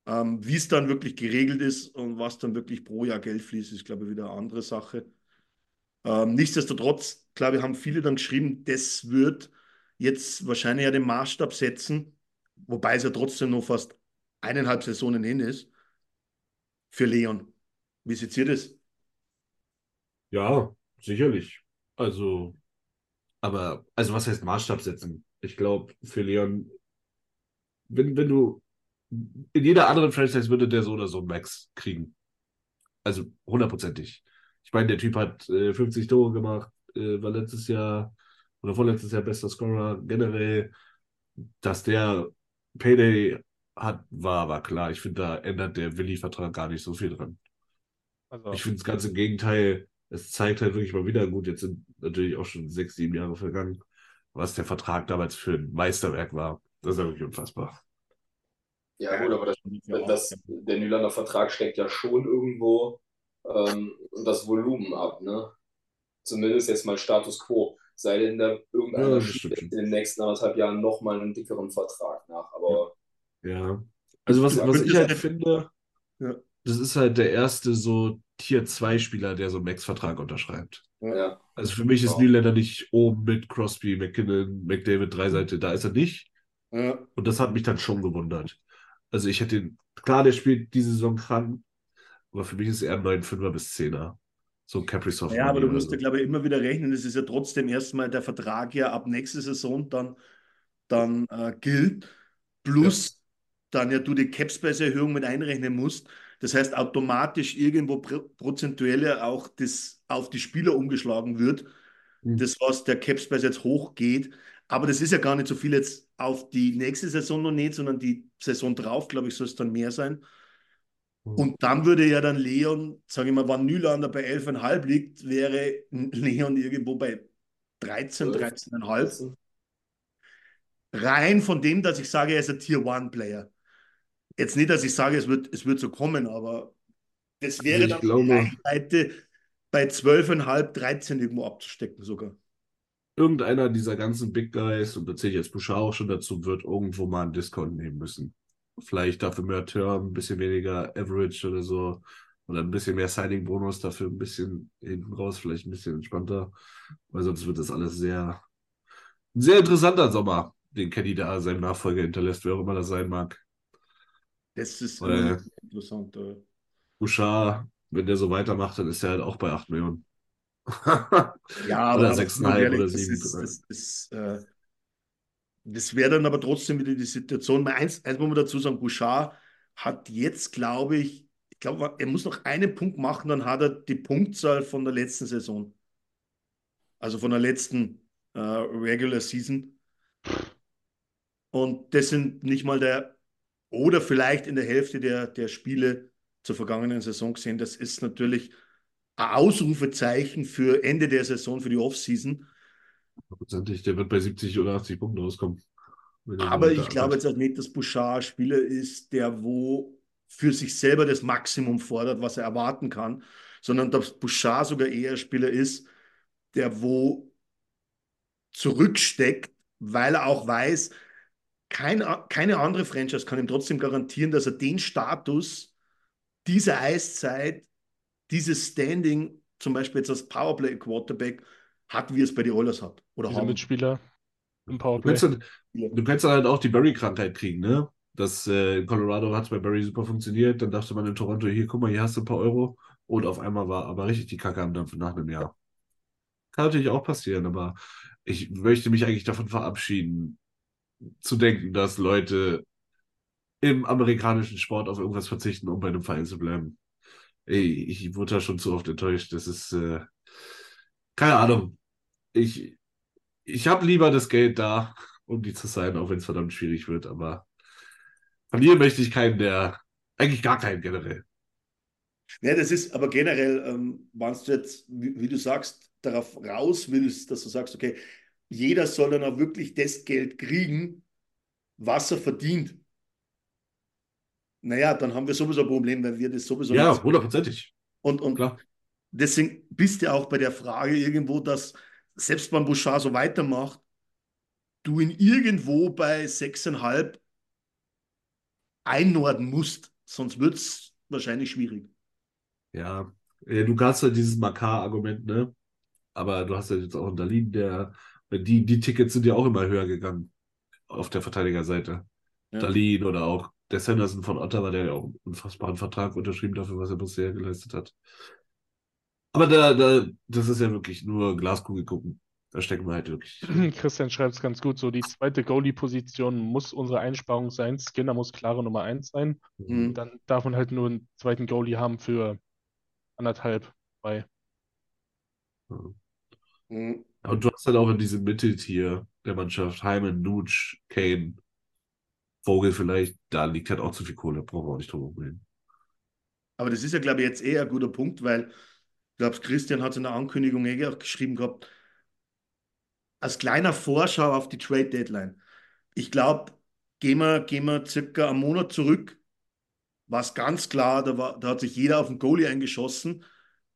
Ähm, wie es dann wirklich geregelt ist und was dann wirklich pro Jahr Geld fließt, ist, glaube ich, wieder eine andere Sache. Ähm, nichtsdestotrotz, glaube ich, haben viele dann geschrieben, das wird jetzt wahrscheinlich ja den Maßstab setzen, wobei es ja trotzdem noch fast eineinhalb Saisonen hin ist, für Leon. Wie seht ihr das? Ja, sicherlich. Also, aber, also was heißt Maßstab setzen? Ich glaube, für Leon, wenn, wenn du, in jeder anderen Franchise würde der so oder so Max kriegen. Also hundertprozentig. Ich meine, der Typ hat äh, 50 Tore gemacht, äh, war letztes Jahr oder vorletztes Jahr bester Scorer. Generell, dass der Payday hat, war, war klar. Ich finde, da ändert der Willi-Vertrag gar nicht so viel dran. Also, Ich finde es ganz im Gegenteil, es zeigt halt wirklich mal wieder, gut, jetzt sind natürlich auch schon sechs, sieben Jahre vergangen, was der Vertrag damals für ein Meisterwerk war. Das ist ja wirklich unfassbar. Ja, gut, aber das, das, der Nylander Vertrag steckt ja schon irgendwo ähm, das Volumen ab, ne? Zumindest jetzt mal Status quo. Sei denn, da Ja, irgendeiner schiebt jetzt in den nächsten anderthalb Jahren nochmal einen dickeren Vertrag nach. Aber Ja. Also was, Ja, was ich halt sein. finde, Ja. das ist halt der erste so Tier-2-Spieler, der so einen Max-Vertrag unterschreibt. Ja, Also für mich ist Ja. Nylander nicht oben mit Crosby, McKinnon, McDavid, Dreiseite, da ist er nicht. Ja. Und das hat mich dann schon gewundert. Also ich hätte ihn, klar, der spielt diese Saison krank, aber für mich ist er ein 9-5er bis 10er. So ein Kaprizov. Ja, aber du musst so. ja, glaube ich, immer wieder rechnen. Es ist ja trotzdem erstmal der Vertrag ja ab nächste Saison dann, dann äh, gilt. Plus dann ja du die Capspace-Erhöhung mit einrechnen musst. Das heißt, automatisch irgendwo pr prozentuell ja auch das auf die Spieler umgeschlagen wird. Mhm. Das, was der Capspace jetzt hochgeht. Aber das ist ja gar nicht so viel jetzt auf die nächste Saison noch nicht, sondern die Saison drauf, glaube ich, soll es dann mehr sein. Mhm. Und dann würde ja dann Leon, sage ich mal, wenn Nylander bei 11,5 liegt, wäre Leon irgendwo bei 13, 13,5. Rein von dem, dass ich sage, er ist ein Tier-One-Player. Jetzt nicht, dass ich sage, es wird, es wird so kommen, aber das wäre ich dann glaube- die Reichweite bei 12,5, 13 irgendwo abzustecken sogar. Irgendeiner dieser ganzen Big Guys, und da zähle ich jetzt Bouchard auch schon dazu, wird irgendwo mal einen Discount nehmen müssen. Vielleicht dafür mehr Term, ein bisschen weniger Average oder so. Oder ein bisschen mehr Signing-Bonus, dafür ein bisschen hinten raus, vielleicht ein bisschen entspannter. Weil sonst wird das alles sehr, ein sehr interessanter Sommer, den Kenny da seinem Nachfolger hinterlässt, wer auch immer das sein mag. Das ist interessant. äh. Bouchard, wenn der so weitermacht, dann ist er halt auch bei 8 Millionen. Ja, Oder aber 6,5 ehrlich, oder das 7. ist, das ist, äh, das wäre dann aber trotzdem wieder die Situation. Eins, eins muss man dazu sagen, Bouchard hat jetzt, glaube ich, ich glaube, er muss noch einen Punkt machen, dann hat er die Punktzahl von der letzten Saison. Also von der letzten äh, Regular Season. Und das sind nicht mal der, oder vielleicht in der Hälfte der, der Spiele zur vergangenen Saison gesehen. Das ist natürlich ein Ausrufezeichen für Ende der Saison, für die Offseason. Prozentig, der wird bei 70 oder 80 Punkten rauskommen. Aber ich glaube jetzt auch nicht, dass Bouchard ein Spieler ist, der wo für sich selber das Maximum fordert, was er erwarten kann, sondern dass Bouchard sogar eher ein Spieler ist, der wo zurücksteckt, weil er auch weiß, kein, keine andere Franchise kann ihm trotzdem garantieren, dass er den Status, diese Eiszeit, dieses Standing, zum Beispiel jetzt als Powerplay-Quarterback, hat, wie es bei den Oilers hat. Oder Diese haben. Mitspieler im Du Powerplay. kannst, dann, du kannst dann halt auch die Barry-Krankheit kriegen, ne? Das äh, in Colorado hat es bei Barry super funktioniert. Dann dachte man in Toronto, hier, guck mal, hier hast du ein paar Euro. Und auf einmal war aber richtig die Kacke am Dampfen nach einem Jahr. Kann natürlich auch passieren, aber ich möchte mich eigentlich davon verabschieden, zu denken, dass Leute im amerikanischen Sport auf irgendwas verzichten, um bei einem Verein zu bleiben. Ey, ich wurde da schon zu oft enttäuscht. Das ist, äh, keine Ahnung. Ich, ich habe lieber das Geld da, um die zu sein, auch wenn es verdammt schwierig wird, aber verlieren möchte ich keinen, der, eigentlich gar keinen generell. Ja, das ist aber generell, ähm, wenn du jetzt, wie, wie, du sagst, darauf raus willst, dass du sagst, okay, jeder soll dann auch wirklich das Geld kriegen, was er verdient. Naja, dann haben wir sowieso ein Problem, weil wir das sowieso Ja, hundertprozentig. Und, und Klar. deswegen bist du auch bei der Frage irgendwo, dass selbst wenn Bouchard so weitermacht, du ihn irgendwo bei 6,5 einordnen musst, sonst wird es wahrscheinlich schwierig. Ja, äh, du hast ja dieses Makar-Argument, ne? Aber du hast ja jetzt auch einen Dalin, der, die, die Tickets sind ja auch immer höher gegangen auf der Verteidigerseite. Ja. Dalin oder auch der Sanderson von Ottawa, der ja auch einen unfassbaren Vertrag unterschrieben dafür, was er bisher geleistet hat. Aber da, da, das ist ja wirklich nur Glaskugel gucken. Da stecken wir halt wirklich. Christian schreibt es ganz gut so, die zweite Goalie-Position muss unsere Einsparung sein. Skinner muss klare Nummer 1 sein. Mhm. Dann darf man halt nur einen zweiten Goalie haben für anderthalb, zwei. Mhm. Und du hast halt auch in diesem Mitteltier der Mannschaft Hyman, Nutsch, Kane, Vogel vielleicht, da liegt halt auch zu viel Kohle, brauchen wir auch nicht drüber reden. Aber das ist ja, glaube ich, jetzt eher ein guter Punkt, weil ich glaube, Christian hat in der Ankündigung eh auch geschrieben gehabt, als kleiner Vorschau auf die Trade Deadline. Ich glaube, gehen wir, gehen wir circa einen Monat zurück, war es ganz klar, da, war, da hat sich jeder auf den Goalie eingeschossen.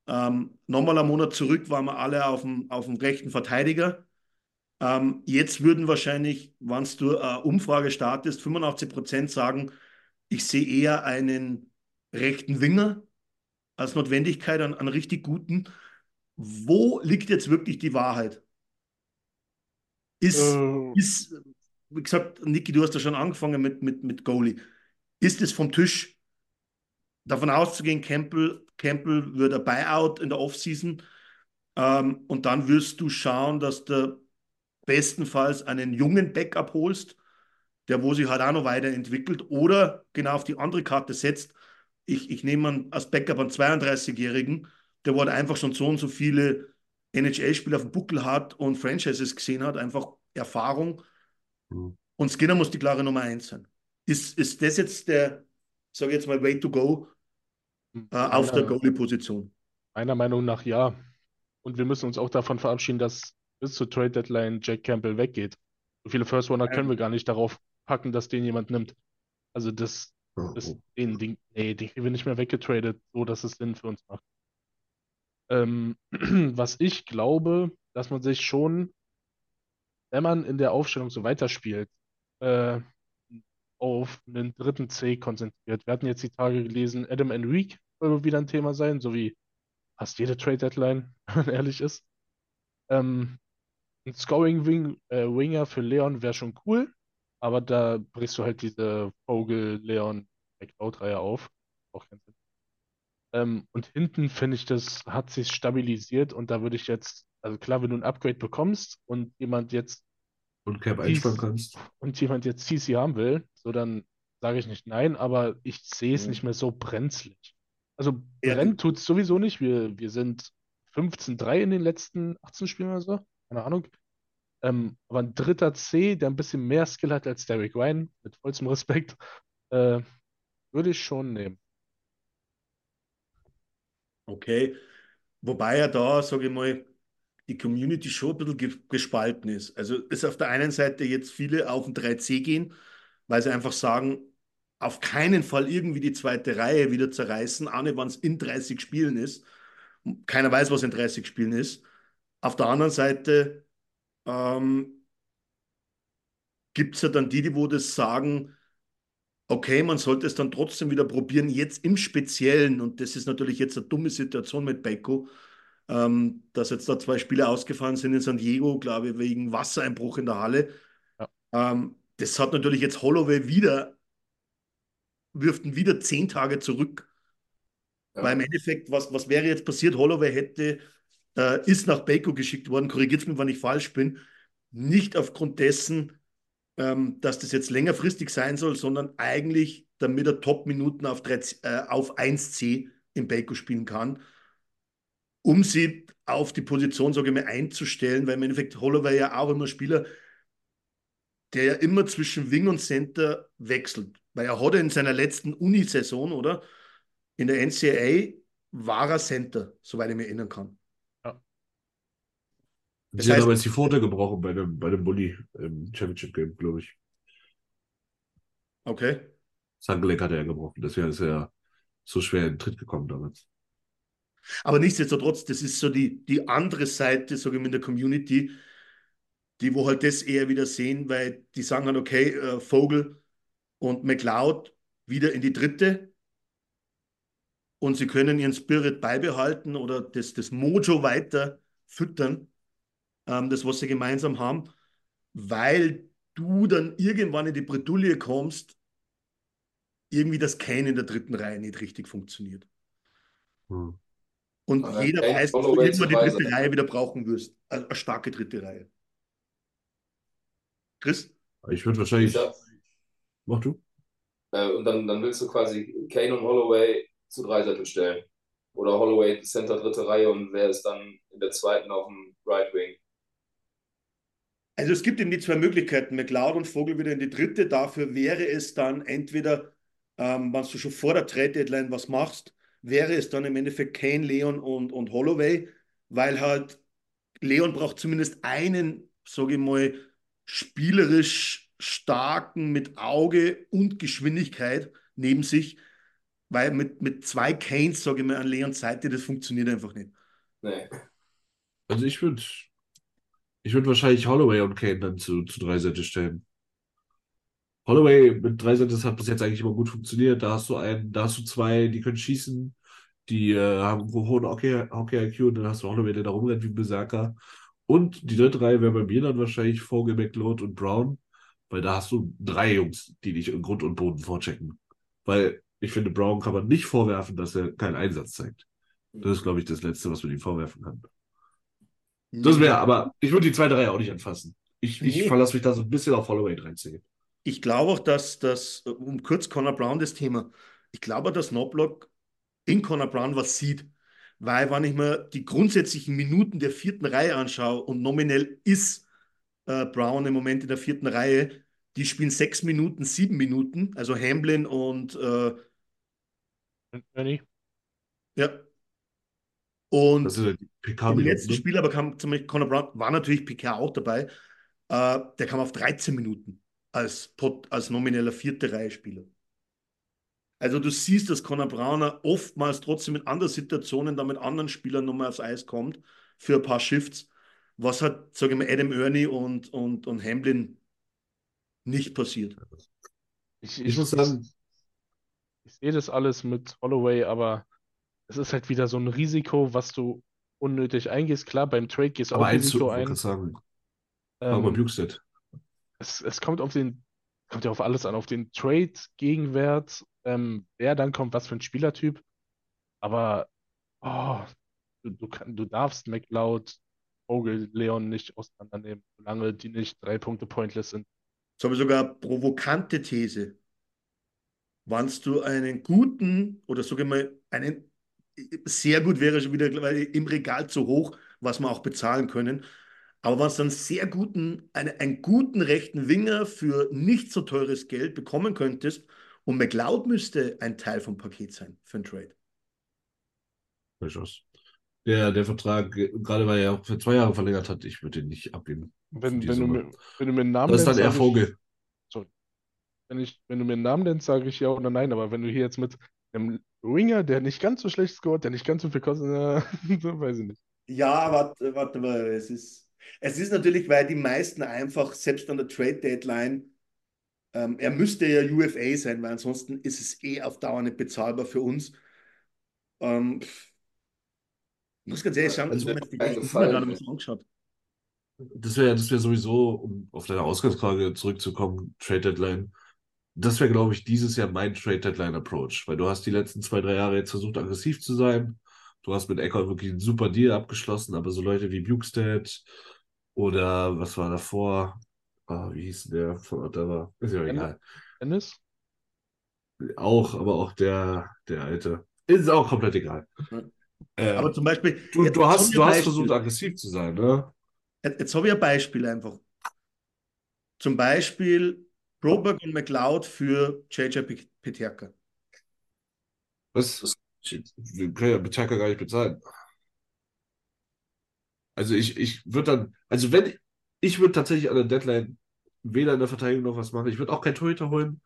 Ähm, nochmal einen Monat zurück waren wir alle auf dem, auf dem rechten Verteidiger. Ähm, jetzt würden wahrscheinlich, wenn du eine Umfrage startest, 85 Prozent sagen, ich sehe eher einen rechten Winger als Notwendigkeit, einen, einen richtig guten. Wo liegt jetzt wirklich die Wahrheit? Ist, Äh. ist wie gesagt, Niki, du hast ja schon angefangen mit, mit, mit Goalie. Ist es vom Tisch davon auszugehen, Campbell, Campbell wird ein Buyout in der Offseason ähm, und dann wirst du schauen, dass du bestenfalls einen jungen Backup holst, der wo sich halt auch noch weiterentwickelt oder genau auf die andere Karte setzt. Ich, ich nehme an, als Backup einen 32-Jährigen, der wo halt einfach schon so und so viele NHL-Spieler auf dem Buckel hat und Franchises gesehen hat, einfach Erfahrung. Mhm. Und Skinner muss die klare Nummer eins sein. Ist, ist das jetzt der, sage ich jetzt mal, Way to go äh, auf der Meiner- Goalie-Position? Meiner Meinung nach ja. Und wir müssen uns auch davon verabschieden, dass bis zur Trade Deadline Jack Campbell weggeht. So viele First Runner können wir gar nicht darauf packen, dass den jemand nimmt. Also das, das den, den, nee, den kriegen wir nicht mehr weggetradet, so dass es Sinn für uns macht. Ähm, was ich glaube, dass man sich schon, wenn man in der Aufstellung so weiterspielt, äh, auf einen dritten C konzentriert. Wir hatten jetzt die Tage gelesen, Adam Enrique soll wieder ein Thema sein, so wie fast jede Trade Deadline, wenn man ehrlich ist. Ähm, ein Scoring Wing, äh, Winger für Leon wäre schon cool, aber da brichst du halt diese Vogel, Leon, McLeod-Reihe auf. Auch keinen Sinn. Ähm, und hinten finde ich, das hat sich stabilisiert und da würde ich jetzt, also klar, wenn du ein Upgrade bekommst und jemand jetzt und Cap einsparen kannst. Und jemand jetzt CC haben will, so dann sage ich nicht nein, aber ich sehe es Mhm. nicht mehr so brenzlig. Also Ja. brennen tut es sowieso nicht. Wir, wir sind 15-3 in den letzten 18 Spielen oder so. Keine Ahnung. Ähm, aber ein dritter C, der ein bisschen mehr Skill hat als Derrick Ryan, mit vollstem Respekt, äh, würde ich schon nehmen. Okay. Wobei ja da, sage ich mal, die Community schon ein bisschen ge- gespalten ist. Also ist auf der einen Seite jetzt viele auf den 3C gehen, weil sie einfach sagen, auf keinen Fall irgendwie die zweite Reihe wieder zerreißen, auch nicht, wenn es in 30 Spielen ist. Keiner weiß, was in 30 Spielen ist. Auf der anderen Seite ähm, gibt es ja dann die, die wo das sagen, okay, man sollte es dann trotzdem wieder probieren, jetzt im Speziellen, und das ist natürlich jetzt eine dumme Situation mit Beko, ähm, dass jetzt da zwei Spieler ausgefallen sind in San Diego, glaube ich, wegen Wassereinbruch in der Halle. Ja. Ähm, das hat natürlich jetzt Holloway wieder, wirft ihn wieder zehn Tage zurück. Ja. Weil im Endeffekt, was, was wäre jetzt passiert? Holloway hätte, äh, ist nach Baco geschickt worden, korrigiert mich, wenn ich falsch bin, nicht aufgrund dessen, ähm, dass das jetzt längerfristig sein soll, sondern eigentlich, damit er Top-Minuten auf, 3, äh, auf 1C im Baco spielen kann, um sie auf die Position, sage ich mal, einzustellen, weil im Endeffekt Holloway ja auch immer Spieler, der ja immer zwischen Wing und Center wechselt. Weil er hat in seiner letzten Unisaison, oder? In der NCAA war er Center, soweit ich mich erinnern kann. Das Sie heißt- damals die Pfote gebrochen bei dem, bei dem Bully im Championship Game, glaube ich. Okay. Das Handgelenk hat er ja gebrochen. Deswegen ist er so schwer in den Tritt gekommen damals. Aber nichtsdestotrotz, das ist so die, die andere Seite, sage ich mal, in der Community, die wo halt das eher wieder sehen, weil die sagen halt, okay, äh, Vogel und McLeod wieder in die dritte und sie können ihren Spirit beibehalten oder das, das Mojo weiter füttern, ähm, das, was sie gemeinsam haben, weil du dann irgendwann in die Bredouille kommst, irgendwie das Kane in der dritten Reihe nicht richtig funktioniert. Hm. Und Aber jeder weiß, dass du irgendwann die dritte. Reihe wieder brauchen wirst. Also eine starke dritte Reihe. Chris? Ich würde wahrscheinlich. Ja. Mach du? Äh, und dann, dann willst du quasi Kane und Holloway zu Dreisettel stellen. Oder Holloway Center dritte Reihe und wer ist dann in der zweiten auf dem Right Wing? Also es gibt eben die zwei Möglichkeiten, McLeod und Vogel wieder in die dritte. Dafür wäre es dann entweder, ähm, wenn du schon vor der Trade-Deadline was machst, wäre es dann im Endeffekt Kane, Leon und, und Holloway, weil halt Leon braucht zumindest einen, sage ich mal, spielerisch starken mit Auge und Geschwindigkeit neben sich, weil mit, mit zwei Kanes, sage ich mal, an Leons Seite, das funktioniert einfach nicht. Nee. Also ich würde. Ich würde wahrscheinlich Holloway und Kane dann zu, zu drei Sätze stellen. Holloway mit drei Sätzen hat bis jetzt eigentlich immer gut funktioniert. Da hast du einen, da hast du zwei, die können schießen, die äh, haben einen hohen Hockey, Hockey-IQ und dann hast du Holloway, der da rumrennt wie ein Berserker. Und die dritte Reihe wäre bei mir dann wahrscheinlich Vogel, McLeod und Brown, weil da hast du drei Jungs, die dich in Grund und Boden vorchecken. Weil ich finde, Brown kann man nicht vorwerfen, dass er keinen Einsatz zeigt. Das ist, glaube ich, das Letzte, was man ihm vorwerfen kann. Das wäre, aber ich würde die zweite Reihe auch nicht anfassen. Ich, ich Nee. verlasse mich da so ein bisschen auf Holloway 13. Ich glaube auch, dass das, um kurz Conor Brown das Thema, ich glaube, dass Knobloch in Conor Brown was sieht. Weil, wenn ich mir die grundsätzlichen Minuten der vierten Reihe anschaue und nominell ist äh, Brown im Moment in der vierten Reihe, die spielen sechs Minuten, sieben Minuten, also Hamlin und äh, ja. Und im letzten Ne? Spiel aber kam zum Beispiel Conor Brown, war natürlich Piquet auch dabei, äh, der kam auf 13 Minuten als, Pot, als nomineller vierte Reihe-Spieler. Also du siehst, dass Conor Brauner oftmals trotzdem in anderen Situationen da mit anderen Spielern nochmal aufs Eis kommt für ein paar Shifts, was hat, sage ich mal, Adam Ernie und, und, und Hamlin nicht passiert. Ich, Ich muss sagen, ich sehe das alles mit Holloway, aber es ist halt wieder so ein Risiko, was du unnötig eingehst. Klar, beim Trade gehst du aber auch eins zu, Risiko ein. sagen, aber Ähm, Bukestead. es, es kommt auf den, kommt ja auf alles an, auf den Trade, Gegenwert, ähm, wer dann kommt, was für ein Spielertyp. Aber oh, du, du, kann, du darfst McLeod Vogel, Leon nicht auseinandernehmen, solange die nicht drei Punkte pointless sind. Jetzt habe ich sogar eine provokante These. Wenn du einen guten oder ich mal einen sehr gut wäre schon wieder im Regal zu hoch, was wir auch bezahlen können. Aber wenn du einen sehr guten, eine, einen guten rechten Winger für nicht so teures Geld bekommen könntest und McLeod müsste ein Teil vom Paket sein für einen Trade. Durchaus. Der, der Vertrag, gerade weil er auch für zwei Jahre verlängert hat, ich würde ihn nicht abgeben. Wenn, wenn, du mir, wenn du mir einen Namen Das ist dann nennst, eher sag ich- Vogel. Sorry. Wenn, ich, wenn du mir einen Namen nennst, sage ich ja oder nein. Aber wenn du hier jetzt mit einem Winger, der nicht ganz so schlecht scoret, der nicht ganz so viel kostet, äh, weiß ich nicht. Ja, warte, warte mal, es ist, es ist natürlich, weil die meisten einfach, selbst an der Trade Deadline, ähm, er müsste ja UFA sein, weil ansonsten ist es eh auf Dauer nicht bezahlbar für uns. Ähm, muss ganz ehrlich sagen, Also, so mit- ich ein habe mir Gefallen, gerade mal angeschaut. Das wäre das wär sowieso, um auf deine Ausgangsfrage zurückzukommen, Trade Deadline. Das wäre, glaube ich, dieses Jahr mein Trade Deadline Approach, weil du hast die letzten zwei, drei Jahre jetzt versucht, aggressiv zu sein. Du hast mit Eckert wirklich einen super Deal abgeschlossen, aber so Leute wie Bukestead oder was war davor? Ah, wie hieß denn der von Ottawa? Ist ja egal. Dennis? Auch, aber auch der, der alte. Ist auch komplett egal. Ähm, Aber zum Beispiel, du, du hast, du hast versucht, aggressiv zu sein, ne? Jetzt, jetzt habe ich ein Beispiel einfach. Zum Beispiel Broberg und McLeod für JJ Pe- Peterka. Was? Wir können ja Bitaka gar nicht bezahlen. Also ich, ich würde dann, also wenn, ich würde tatsächlich an der Deadline weder in der Verteidigung noch was machen. Ich würde auch kein Torhüter holen.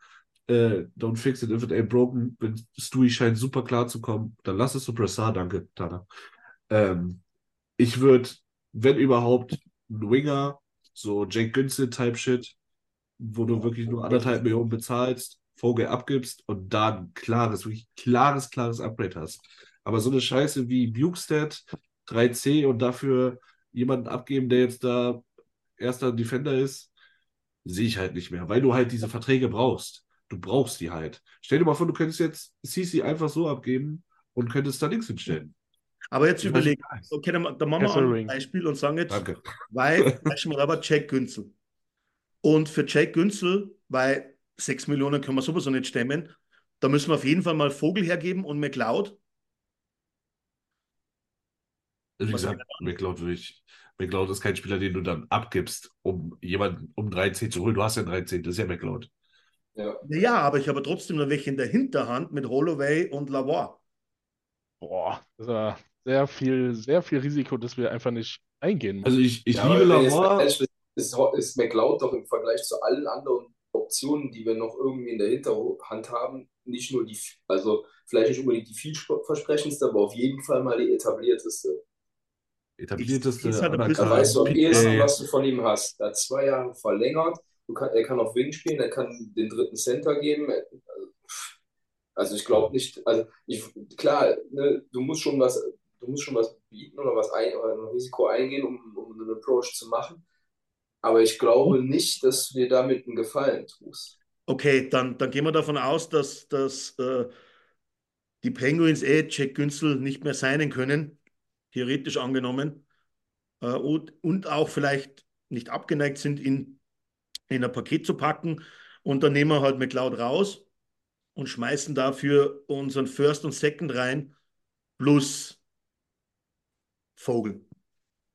Äh, don't fix it if it ain't broken. Wenn Stewie scheint super klar zu kommen, dann lass es so Brassard, danke, Tana. Ähm, ich würde, wenn überhaupt, einen Winger, so Jake Günzel-Type Shit, wo du wirklich nur anderthalb Millionen bezahlst, Vogel abgibst und da ein klares, wirklich klares, klares Upgrade hast. Aber so eine Scheiße wie Bukestead, 3C und dafür jemanden abgeben, der jetzt da erster Defender ist, sehe ich halt nicht mehr, weil du halt diese Verträge brauchst. Du brauchst die halt. Stell dir mal vor, du könntest jetzt CC einfach so abgeben und könntest da nichts hinstellen. Aber jetzt Ich weiß überleg, nicht. okay, dann, dann machen wir ein. Beispiel und sagen jetzt, Danke. weil, weißt du mal, aber Jack Günzel. Und für Jack Günzel, weil 6 Millionen können wir sowieso nicht stemmen, da müssen wir auf jeden Fall mal Vogel hergeben und McLeod. Wie Was gesagt, McLeod würde ich. McLeod ist kein Spieler, den du dann abgibst, um jemanden um 13 zu holen. Du hast ja 13, das ist ja McLeod. Ja. Ja, aber ich habe trotzdem noch welche in der Hinterhand mit Holloway und Lavoie. Boah, das war sehr viel, sehr viel Risiko, das wir einfach nicht eingehen müssen. Also ich, ich Ja, liebe aber ist, ist McLeod doch im Vergleich zu allen anderen Optionen, die wir noch irgendwie in der Hinterhand haben, nicht nur die, also vielleicht nicht unbedingt die vielversprechendste, aber auf jeden Fall mal die etablierteste. Etablierteste ein bisschen- Da weißt du am Pick- ehesten, Ey, was du von ihm hast. Er hat zwei Jahre verlängert. Du kann, er kann auf Wing spielen, er kann den dritten Center geben. Also ich glaube nicht, also ich, klar, ne, du musst schon was, du musst schon was bieten oder was ein, oder ein Risiko eingehen, um, um einen Approach zu machen. Aber ich glaube nicht, dass du dir damit einen Gefallen tust. Okay, dann, dann gehen wir davon aus, dass, dass äh, die Penguins eh Jack Günzel nicht mehr signen können, theoretisch angenommen, äh, und, und auch vielleicht nicht abgeneigt sind, ihn in ein Paket zu packen. Und dann nehmen wir halt McLeod raus und schmeißen dafür unseren First und Second rein, plus Vogel.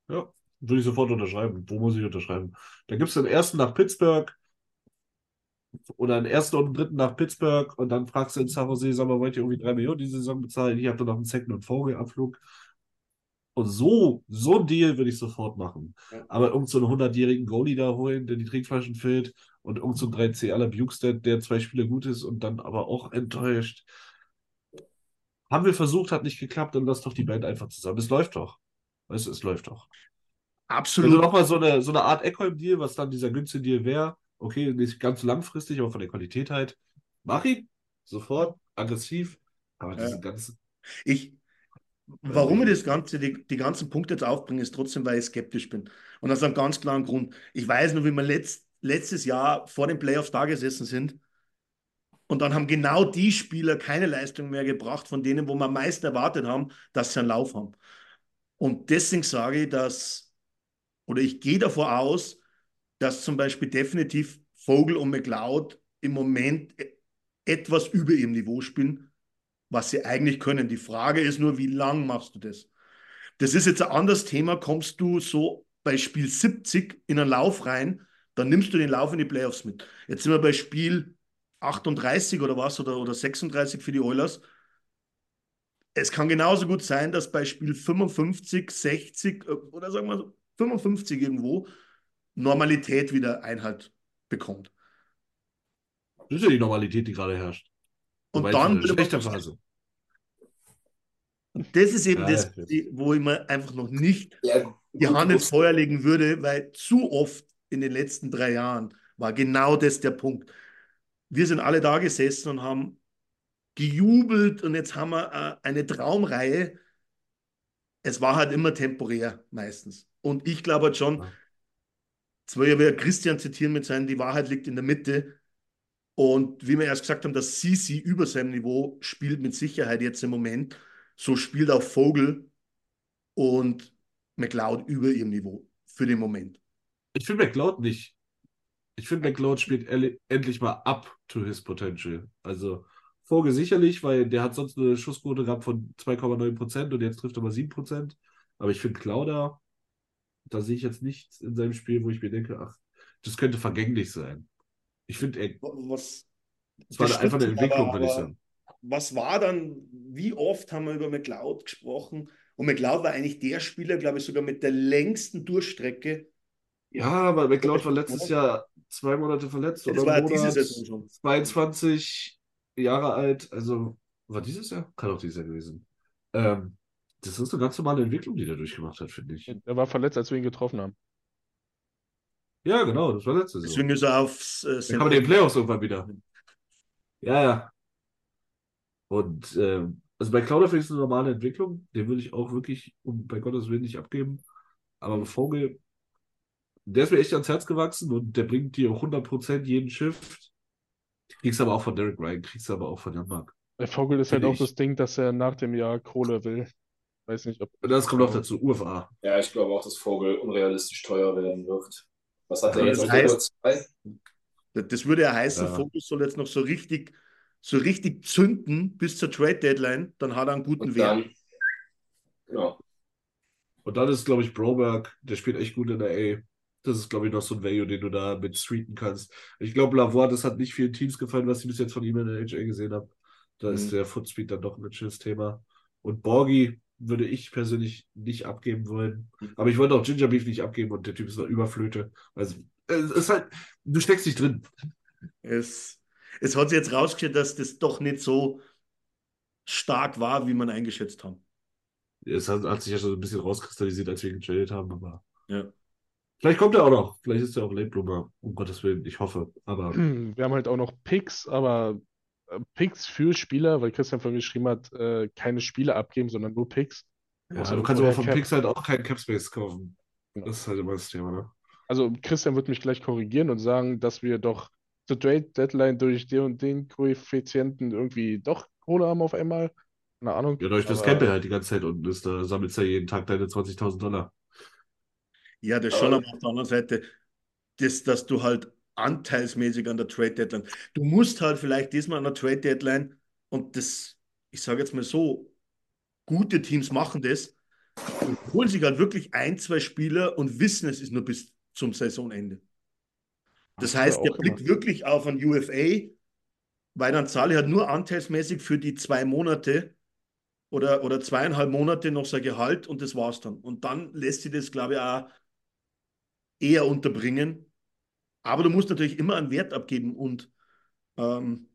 Ja, würde ich sofort unterschreiben. Wo muss ich unterschreiben? Da gibt es den ersten nach Pittsburgh oder einen ersten und einen dritten nach Pittsburgh und dann fragst du in San Jose, sag mal, wollt ihr irgendwie drei Millionen diese Saison bezahlen? Ich habe dann noch einen Second- und Vogelabflug. Und so, so ein Deal würde ich sofort machen. Ja. Aber irgend so einen 100-jährigen Goalie da holen, der die Trinkflaschen füllt und irgend so ein 3C aller Bukestead, der zwei Spiele gut ist und dann aber auch enttäuscht. Haben wir versucht, hat nicht geklappt, dann lass doch die Band einfach zusammen. Es läuft doch. Weißt du, es läuft doch. Absolut. Also nochmal so eine, so eine Art Eckholm-Deal, was dann dieser Günzel-Deal wäre. Okay, nicht ganz langfristig, aber von der Qualität halt. Mach ihn. Sofort. Aggressiv. Aber Ja. diese ganze. Ich, warum ich das Ganze, die, die ganzen Punkte jetzt aufbringe, ist trotzdem, weil ich skeptisch bin. Und aus einem ganz klaren Grund. Ich weiß nur, wie wir letzt, letztes Jahr vor den Playoffs da gesessen sind. Und dann haben genau die Spieler keine Leistung mehr gebracht, von denen, wo wir am meisten erwartet haben, dass sie einen Lauf haben. Und deswegen sage ich, dass oder ich gehe davor aus, dass zum Beispiel definitiv Vogel und McLeod im Moment e-, etwas über ihrem Niveau spielen, was sie eigentlich können. Die Frage ist nur, wie lang machst du das? Das ist jetzt ein anderes Thema. Kommst du so bei Spiel 70 in einen Lauf rein, dann nimmst du den Lauf in die Playoffs mit. Jetzt sind wir bei Spiel 38 oder was oder, oder 36 für die Oilers. Es kann genauso gut sein, dass bei Spiel 55, 60 äh, oder sagen wir 55 irgendwo Normalität wieder Einhalt bekommt. Das ist ja die Normalität, die gerade herrscht. Und dann schlechte Phase. Und das ist eben ja, das, wo ich mir einfach noch nicht ja, die Hand ins Feuer legen würde, weil zu oft in den letzten drei Jahren war genau das der Punkt. Wir sind alle da gesessen und haben gejubelt und jetzt haben wir äh, eine Traumreihe. Es war halt immer temporär meistens. Und ich glaube halt schon, ich ja Christian zitieren mit seinen, die Wahrheit liegt in der Mitte. Und wie wir erst gesagt haben, dass Sisi über seinem Niveau spielt mit Sicherheit jetzt im Moment. So spielt auch Vogel und McLeod über ihrem Niveau für den Moment. Ich finde McLeod nicht. Ich finde, McLeod spielt endlich mal up to his potential. Also Vogel sicherlich, weil der hat sonst eine Schussquote gehabt von 2,9% und jetzt trifft er mal 7%. Aber ich finde Claudia, da sehe ich jetzt nichts in seinem Spiel, wo ich mir denke, ach, das könnte vergänglich sein. Ich finde, ey, was, das war einfach eine Entwicklung, würde ich sagen. Was war dann, wie oft haben wir über McLeod gesprochen? Und McLeod war eigentlich der Spieler, glaube ich, sogar mit der längsten Durchstrecke ja, aber McLeod war letztes Jahr zwei Monate verletzt ja, das oder war Monat, diese Saison schon. 22 Jahre alt, also war dieses Jahr? Kann auch dieses Jahr gewesen. Ähm, das ist eine ganz normale Entwicklung, die der durchgemacht hat, finde ich. Er war verletzt, als wir ihn getroffen haben. Ja, genau, das war letztes Jahr. Deswegen ist er aufs. Äh, Dann kann man den Playoffs irgendwann wieder. Ja, ja. Und ähm, also bei Cloud finde ich es eine normale Entwicklung. Den würde ich auch wirklich, um bei Gottes Willen, nicht abgeben. Aber Vogel, der ist mir echt ans Herz gewachsen und der bringt dir auch 100% jeden Shift. Kriegst aber auch von Derek Ryan, kriegst aber auch von Jan Mark. Der Vogel ist halt auch das Ding, dass er nach dem Jahr Kohle will. Weiß nicht, ob. Das kommt auch dazu, UFA. Ja, ich glaube auch, dass Vogel unrealistisch teuer werden wird. Was hat er jetzt das heißt, Das würde ja heißen, ja. Vogel soll jetzt noch so richtig, so richtig zünden bis zur Trade Deadline, dann hat er einen guten Wert. Genau. Und dann ist, glaube ich, Broberg, der spielt echt gut in der A. Das ist, glaube ich, noch so ein Value, den du da mit streeten kannst. Ich glaube, Lavoie, das hat nicht vielen Teams gefallen, was ich bis jetzt von ihm in der HA gesehen habe. Da mhm. ist der Footspeed dann doch ein schönes Thema. Und Borgi würde ich persönlich nicht abgeben wollen. Mhm. Aber ich wollte auch Ginger Beef nicht abgeben und der Typ ist eine Überflöte. Also, es ist halt, du steckst dich drin. Es, es hat sich jetzt rausgestellt, dass das doch nicht so stark war, wie man eingeschätzt haben. Es hat, hat sich ja schon ein bisschen rauskristallisiert, als wir getradet haben, aber. Ja. Vielleicht kommt er auch noch. Vielleicht ist er auch Late Bloomer. Um Gottes Willen, ich hoffe. Aber. Wir haben halt auch noch Picks, aber Picks für Spieler, weil Christian vorhin geschrieben hat, äh, keine Spiele abgeben, sondern nur Picks. Ja, also, du kannst aber von Cap Picks halt auch keinen Capspace kaufen. Genau. Das ist halt immer das Thema, ne? Also Christian wird mich gleich korrigieren und sagen, dass wir doch zur Trade Deadline durch den und den Koeffizienten irgendwie doch Kohle haben auf einmal. Keine Ahnung. Ja, durch das Campbell halt die ganze Zeit unten ist, da sammelst du ja jeden Tag deine 20.000 Dollar. Ja, das schon, aber auf der anderen Seite, das, dass du halt anteilsmäßig an der Trade Deadline, du musst halt vielleicht diesmal an der Trade Deadline und das, ich sage jetzt mal so, gute Teams machen das und holen sich halt wirklich ein, zwei Spieler und wissen, es ist nur bis zum Saisonende. Das, heißt, der blickt wirklich auf ein UFA, weil dann zahle ich halt nur anteilsmäßig für die zwei Monate oder, oder zweieinhalb Monate noch sein Gehalt und das war's dann. Und dann lässt sich das, glaube ich, auch eher unterbringen. Aber du musst natürlich immer einen Wert abgeben und ähm,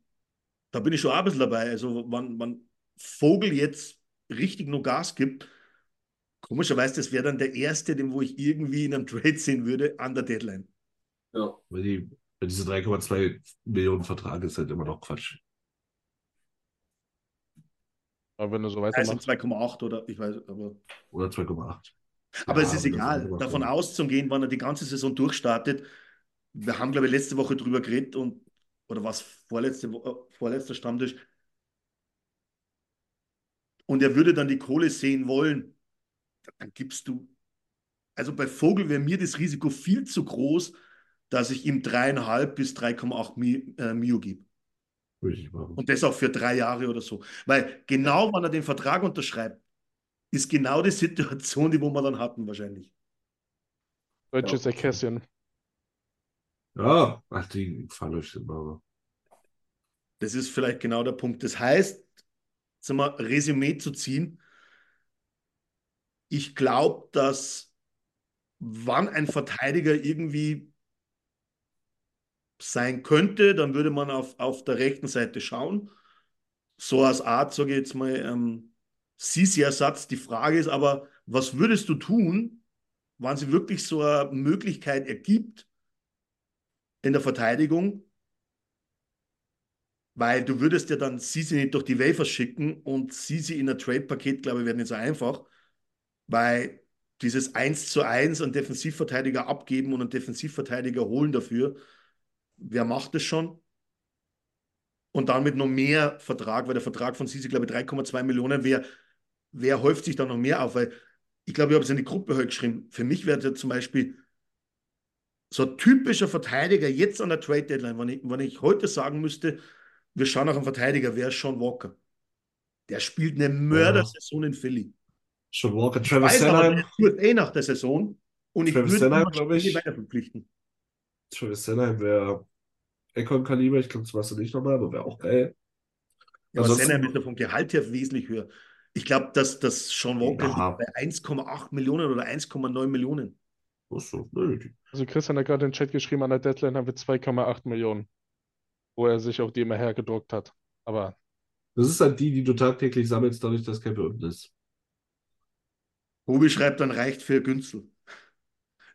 da bin ich schon ein bisschen dabei. Also, wenn, wenn Vogel jetzt richtig nur Gas gibt, komischerweise, das wäre dann der erste, den wo ich irgendwie in einem Trade sehen würde, an der Deadline. Ja. Weil, die, weil diese 3,2 Millionen Vertrag ist halt immer noch Quatsch. Aber wenn du so weitermachst. Also 2,8 oder ich weiß, aber. Oder 2,8. Aber ja, es ist egal, davon auszugehen, wann er die ganze Saison durchstartet. Wir haben, glaube ich, letzte Woche drüber geredet und oder was vorletzte, äh, vorletzter Stammtisch. Und er würde dann die Kohle sehen wollen, dann gibst du Also bei Vogel wäre mir das Risiko viel zu groß, dass ich ihm dreieinhalb bis 3,8 Mi, äh, Mio gebe. Und das auch für drei Jahre oder so. Weil genau, wenn er den Vertrag unterschreibt, ist genau die Situation, die wo wir dann hatten wahrscheinlich. Deutsches Erkässchen. Ja, ach, die euch immer. Das ist vielleicht genau der Punkt. Das heißt, sagen wir, Resümee zu ziehen, ich glaube, dass wann ein Verteidiger irgendwie sein könnte, dann würde man auf, auf der rechten Seite schauen. So als Art, sage ich jetzt mal, ähm, Sisi-Ersatz. Die Frage ist aber, was würdest du tun, wenn sie wirklich so eine Möglichkeit ergibt in der Verteidigung? Weil du würdest ja dann Sisi nicht durch die Wafer schicken und Sisi in ein Trade-Paket, glaube ich, wäre nicht so einfach, weil dieses 1 zu 1 einen Defensivverteidiger abgeben und einen Defensivverteidiger holen dafür, wer macht das schon? Und dann mit noch mehr Vertrag, weil der Vertrag von Sisi, glaube ich, 3,2 Millionen, wer, wer häuft sich da noch mehr auf? Weil ich glaube, ich habe es in die Gruppe heute geschrieben. Für mich wäre zum Beispiel so ein typischer Verteidiger jetzt an der Trade Deadline, wenn ich, wenn ich heute sagen müsste, wir schauen nach einem Verteidiger, wer ist Sean Walker? Der spielt eine Mördersaison in Philly. Sean Walker, Travis der tut eh nach der Saison und ich Travis würde glaube ich. weiter verpflichten. Travis Sanheim wäre Econ-Kaliber. Ich glaube, das machst du nicht nochmal, aber wäre auch geil. Ja, aber Senna ist vom Gehalt her wesentlich höher. Ich glaube, dass, dass Sean Walker Ja. bei 1,8 Millionen oder 1,9 Millionen. Ach so, nö, Also Christian hat gerade in den Chat geschrieben, an der Deadline haben wir 2,8 Millionen, wo er sich auf die immer hergedruckt hat. Aber Das ist halt die, die du tagtäglich sammelst, dadurch, dass Campbell unten ist. Hubi schreibt dann, reicht für Günzel.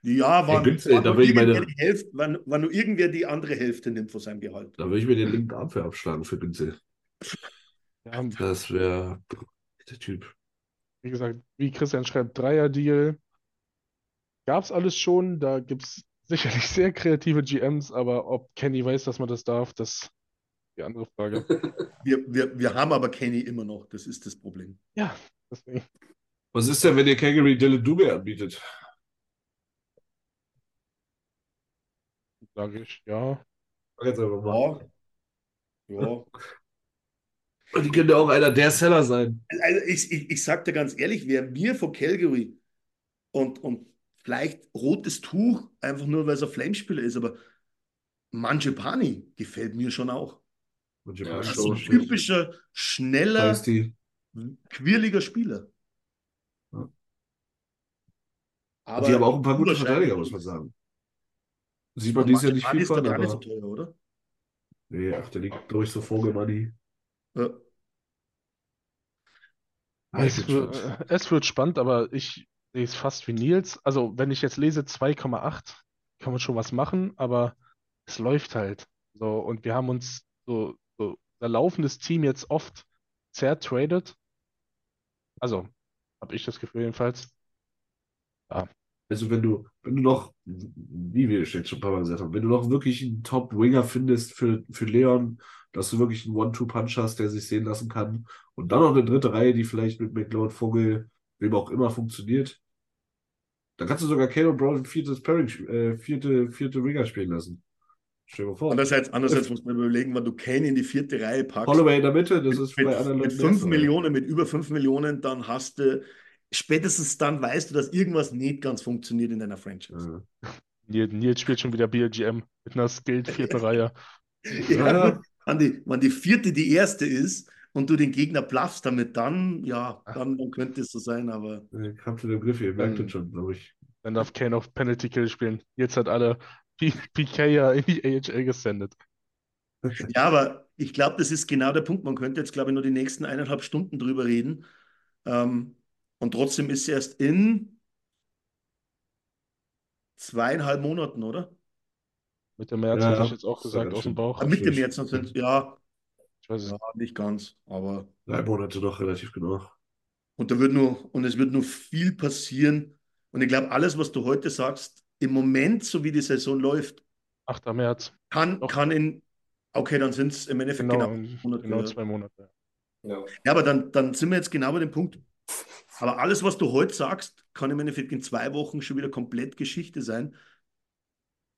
Ja, wann, Günzel, wann da nur will ich meine- irgendwer die Hälfte, wann, wann nur irgendwer die andere Hälfte nimmt von seinem Gehalt. Da würde ich mir den linken Arm für abschlagen für Günzel. ja, Das wäre der Typ. wie gesagt, wie Christian schreibt, Dreier-Deal. Gab es alles schon. Da gibt es sicherlich sehr kreative GMs, aber ob Kenny weiß, dass man das darf, das ist die andere Frage. Wir, wir, wir haben aber Kenny immer noch, das ist das Problem. Ja, deswegen. Was ist denn, wenn ihr Calgary Dylan Dubé anbietet? Sage ich, ja. Jetzt einfach mal. Ja. Ja. Und die könnte auch einer der Seller sein. Also ich, ich, ich sag dir ganz ehrlich, wer mir von Calgary und, und vielleicht rotes Tuch, einfach nur weil es ein Flamespieler ist, aber Manjapani gefällt mir schon auch. Und Ja, Das ist ein typischer, schneller, quirliger Spieler. Ja. Aber die haben auch ein paar gute Verteidiger, muss man sagen. Sieht man dies ja nicht viel von, aber nicht so teuer, oder? Nee, ach, der liegt durch so Vogelmoney. Ja. Es gespannt. es wird spannend, aber ich sehe es fast wie Nils. Also, wenn ich jetzt lese 2,8, kann man schon was machen, aber es läuft halt. So, und wir haben uns so, so unser laufendes Team jetzt oft zertradet. Also, habe ich das Gefühl jedenfalls. Also wenn du, wenn du noch, wie wir jetzt schon ein paar Mal gesagt haben, wenn du noch wirklich einen Top-Winger findest für, für Leon, dass du wirklich einen One-Two-Punch hast, der sich sehen lassen kann und dann noch eine dritte Reihe, die vielleicht mit McLeod, Vogel, wem auch immer funktioniert, dann kannst du sogar Caleb Brown ein viertes Pairing, äh, vierte, vierte Winger spielen lassen. Stell dir mal vor. Andererseits, andererseits muss man überlegen, wenn du Kane in die vierte Reihe packst. Holloway in der Mitte, das ist mit, bei anderen mit Leuten 5 besser. Millionen, mit über 5 Millionen, dann hast du, spätestens dann weißt du, dass irgendwas nicht ganz funktioniert in deiner Franchise. Ja. Nils, Nils spielt schon wieder BLGM mit einer skilled vierten Reihe. Ja, gut, wenn die, wenn die vierte die erste ist und du den Gegner bluffst damit, dann, ja, dann, dann könnte es so sein, aber Kampf zu dem Griff, ihr merkt Ähm, das schon, glaube ich. Dann darf Kane auf Penalty Kill spielen. Jetzt hat alle P PK ja in die AHL gesendet. ja, aber ich glaube, das ist genau der Punkt. Man könnte jetzt, glaube ich, nur die nächsten eineinhalb Stunden drüber reden. Ähm, und trotzdem ist es erst in zweieinhalb Monaten, oder? Mitte März Ja, hätte ich jetzt auch gesagt aus dem. Bauch. Ah, Mitte. März, ja, es ja, nicht ganz, aber Drei Monate noch relativ genau. und da wird nur, und es wird nur viel passieren. Und ich glaube, alles, was du heute sagst, im Moment, so wie die Saison läuft, 8. März. kann, Doch. kann in, okay, dann sind es im Endeffekt Genau, genau, in- Monate, genau ja. zwei Monate. Ja. Ja, aber dann, dann sind wir jetzt genau bei dem Punkt. Aber alles, was du heute sagst, kann im Endeffekt in zwei Wochen schon wieder komplett Geschichte sein.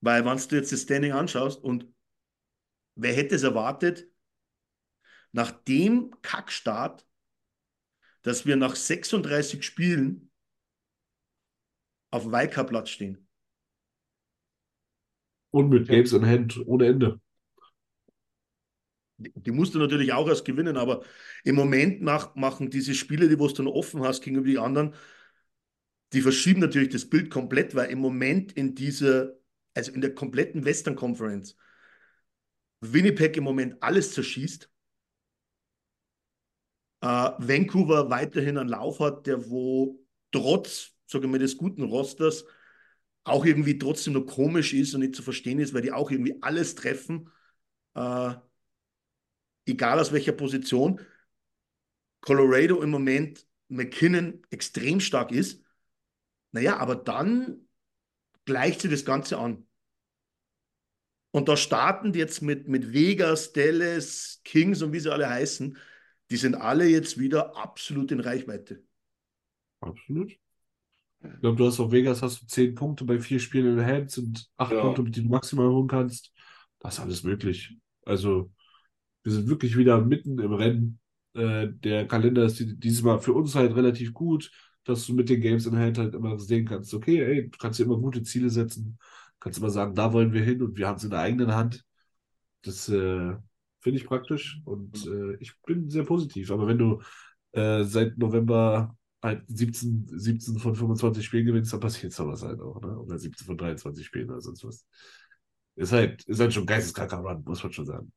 Weil, wenn du jetzt das Standing anschaust und wer hätte es erwartet, nach dem Kackstart, dass wir nach 36 Spielen auf dem Wildcard-Platz stehen. Und mit Games in Hand ohne Ende. Die, die musst du natürlich auch erst gewinnen, aber im Moment mach, machen diese Spiele, die du dann offen hast gegenüber die anderen, die verschieben natürlich das Bild komplett, weil im Moment in dieser, also in der kompletten Western Conference, Winnipeg im Moment alles zerschießt. Äh, Vancouver weiterhin einen Lauf hat, der wo trotz, sagen wir des guten Rosters, auch irgendwie trotzdem noch komisch ist und nicht zu verstehen ist, weil die auch irgendwie alles treffen, äh, egal aus welcher Position. Colorado im Moment McKinnon extrem stark ist. Naja, aber dann gleicht sich das Ganze an. Und da starten die jetzt mit, mit Vegas, Dallas, Kings und wie sie alle heißen, die sind alle jetzt wieder absolut in Reichweite. Absolut. Ich glaube, du hast auf Vegas hast du zehn Punkte bei vier Spielen in der Hand, sind acht Ja. Punkte, die du maximal holen kannst. Das ist alles möglich. Also, wir sind wirklich wieder mitten im Rennen. Äh, der Kalender ist die- dieses Mal für uns halt relativ gut, dass du mit den Games in Hand halt immer sehen kannst, okay, ey, du kannst dir immer gute Ziele setzen, kannst immer sagen, da wollen wir hin und wir haben es in der eigenen Hand. Das äh, finde ich praktisch und äh, ich bin sehr positiv. Aber wenn du äh, seit November halt 17, 17 von 25 Spielen gewinnst, dann passiert sowas halt auch, ne? Oder 17 von 23 Spielen oder sonst was. Ist halt, ist halt schon geisteskranker Run, muss man schon sagen.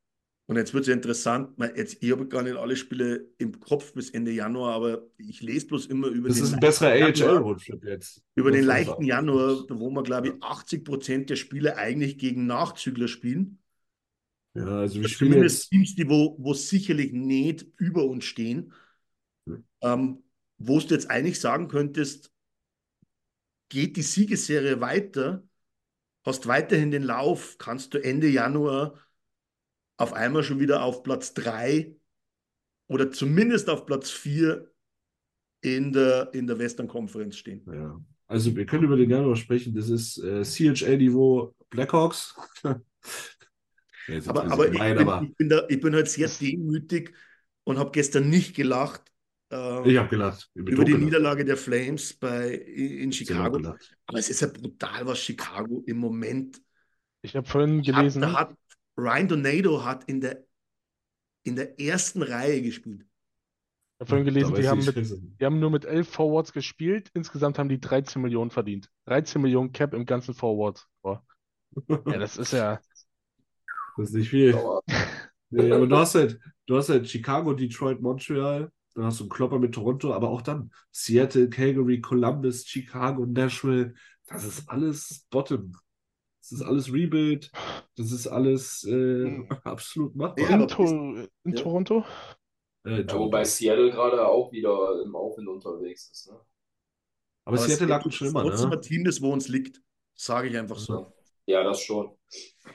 Und jetzt wird es ja interessant, jetzt, ich habe gar nicht alle Spiele im Kopf bis Ende Januar, aber ich lese bloß immer über Das den ist ein leichten besserer Januar, AHL-Rundflug jetzt. über den man leichten. Januar, wo wir, glaube ich, 80 Prozent der Spiele eigentlich gegen Nachzügler spielen. Ja, also wir Oder spielen Zumindest. Teams, die wo, wo sicherlich nicht über uns stehen. Hm. Ähm, wo du jetzt eigentlich sagen könntest, geht die Siegesserie weiter, hast weiterhin den Lauf, kannst du Ende Januar auf einmal schon wieder auf Platz 3 oder zumindest auf Platz 4 in der, in der Western Conference stehen. Ja. Also wir können über den Januar sprechen. Das ist äh, CHL-Niveau Blackhawks. Ja, jetzt Aber, aber, bisschen ich, gemein, bin, aber ich, bin da, ich bin halt sehr demütig und habe gestern nicht gelacht äh, ich habe gelacht. Ich über die totgelacht. Niederlage der Flames bei, in Chicago. gelacht. Aber es ist ja brutal, was Chicago im Moment Ich habe vorhin hat. gelesen, Da hat Ryan Donato hat in der, in der ersten Reihe gespielt. ich hab vorhin gelesen, die haben mit, die haben nur mit elf Forwards gespielt. Insgesamt haben die 13 Millionen verdient. 13 Millionen Cap im ganzen Forward. Boah. Ja, das ist ja. Das ist nicht viel. Nee, aber du hast halt, du hast halt Chicago, Detroit, Montreal, dann hast du einen Klopper mit Toronto, aber auch dann Seattle, Calgary, Columbus, Chicago, Nashville. Das ist alles Bottom. Das ist alles Rebuild. Das ist alles äh, absolut machbar. In, aber to in ja. Toronto? Äh, Ja, wobei Seattle gerade auch wieder im Aufwind unterwegs ist. Ne? aber Seattle lag ist schon immer, trotzdem ne? ein Team, das wo uns liegt. Sage ich einfach so. Ja, das schon.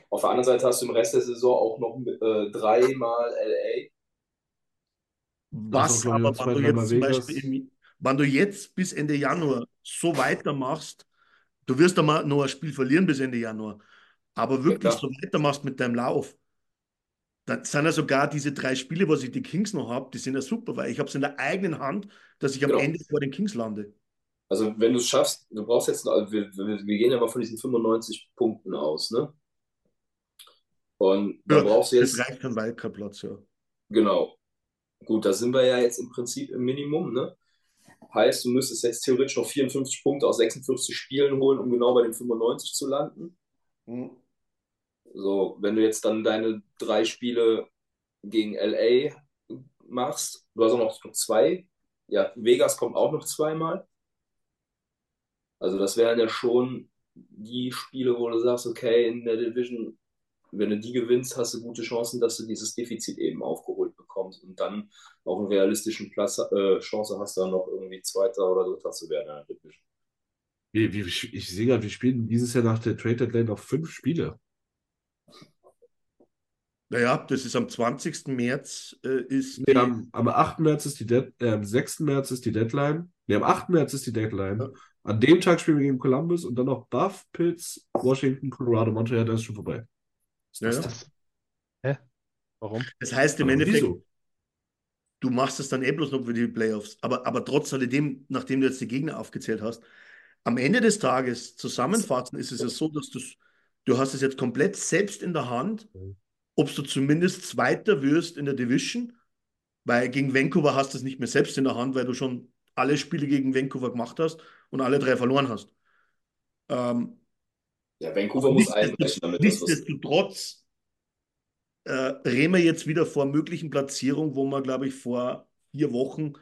Auf der anderen Seite hast du im Rest der Saison auch noch äh, dreimal LA. Was aber, wenn du jetzt zum. Beispiel, im, wenn du jetzt bis Ende Januar so weitermachst, du wirst einmal noch ein Spiel verlieren bis Ende Januar, aber wirklich klar. so weitermachst mit deinem Lauf, dann sind ja sogar diese drei Spiele, was ich die Kings noch habe, die sind ja super, weil ich habe es in der eigenen Hand, dass ich am Genau. Ende vor den Kings lande. Also wenn du es schaffst, du brauchst jetzt, also wir, wir, wir gehen ja mal von diesen 95 Punkten aus, ne? Und da Ja, brauchst du jetzt, reicht kein Wildcard-Platz, ja. genau. Gut, da sind wir ja jetzt im Prinzip im Minimum, ne? Heißt, du müsstest jetzt theoretisch noch 54 Punkte aus 46 Spielen holen, um genau bei den 95 zu landen. Hm. So, wenn du jetzt dann deine drei Spiele gegen LA machst, du hast auch noch zwei. Ja, Vegas kommt auch noch zweimal. Also das wären ja schon die Spiele, wo du sagst, okay, in der Division, wenn du die gewinnst, hast du gute Chancen, dass du dieses Defizit eben aufgeholt bekommst und dann auch einen realistischen Platz, äh, Chance hast, dann noch irgendwie Zweiter oder Dritter zu werden in der Division. Wie, wie, ich sehe gerade, wir spielen dieses Jahr nach der Trade Deadline noch fünf Spiele. Naja, das ist am 20. März äh, ist Nee, die, am, am 8. März ist die Dead, äh, am 6. März ist die Deadline. Nee, am 8. März ist die Deadline. Ja. An dem Tag spielen wir gegen Columbus und dann noch Buff, Pitts, Washington, Colorado, Montreal, das ist schon vorbei. Ja, das ja. das? Hä? Warum? Das heißt im Aber Endeffekt, wieso? du machst es dann eh bloß noch für die Playoffs. Aber, aber trotz alledem, nachdem du jetzt die Gegner aufgezählt hast, am Ende des Tages zusammenfassen ist es ja so, dass du du hast es jetzt komplett selbst in der Hand, ob du zumindest Zweiter wirst in der Division, weil gegen Vancouver hast du es nicht mehr selbst in der Hand, weil du schon alle Spiele gegen Vancouver gemacht hast und alle drei verloren hast. Ähm, Ja, Vancouver muss einbrechen, damit das was. Nichtsdestotrotz äh, reden wir jetzt wieder vor möglichen Platzierung, wo wir, glaube ich, vor vier Wochen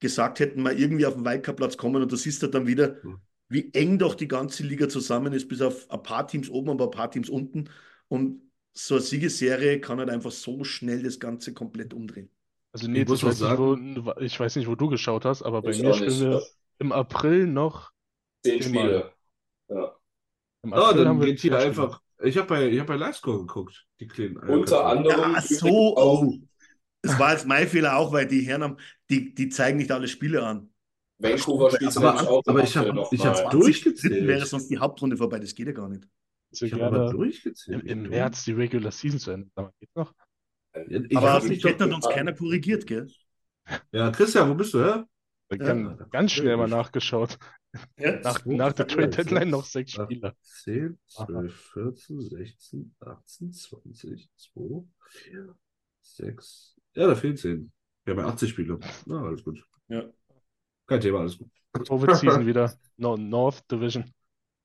gesagt hätten, mal irgendwie auf den Wildcard-Platz kommen und da siehst du dann wieder, Mhm. wie eng doch die ganze Liga zusammen ist, bis auf ein paar Teams oben und ein paar Teams unten. Und so eine Siegesserie kann halt einfach so schnell das Ganze komplett umdrehen. Also muss ich auch weiß nicht, wo, ich weiß nicht, wo du geschaut hast, aber bei Ich mir spielen wir im April noch. Zehn. Spiele. Ja. Im April dann haben wir geht hier einfach. Ich habe bei, ich hab bei Livescore geguckt, die kleinen Unter anderem. Ja, so, oh. Das war jetzt mein Fehler auch, weil die Herren haben, die, die zeigen nicht alle Spiele an. Vancouver spielt Aber- im aber ich hab- noch ich 20 durchgezählt. Wäre sonst die Hauptrunde vorbei, das geht ja gar nicht. Ich Ich habe aber durchgezählt. im. März die Regular Season zu Ende. Mal, Geht's noch? Ja, ich Aber hab hätte doch- uns keiner korrigiert, gell? Ja, Christian, wo bist du, hä? Ja. hab ganz schnell mal nachgeschaut. Ja. Nach, nach der Trade Deadline noch sechs Spieler. 10, Aha. 12, 14, 16, 18, 20, 2, 4, 6. Ja, da fehlen 10. Wir haben ja 80 Spiele. Na, alles gut. Ja. Kein Thema, alles gut. Covid-Season wieder. No, North Division.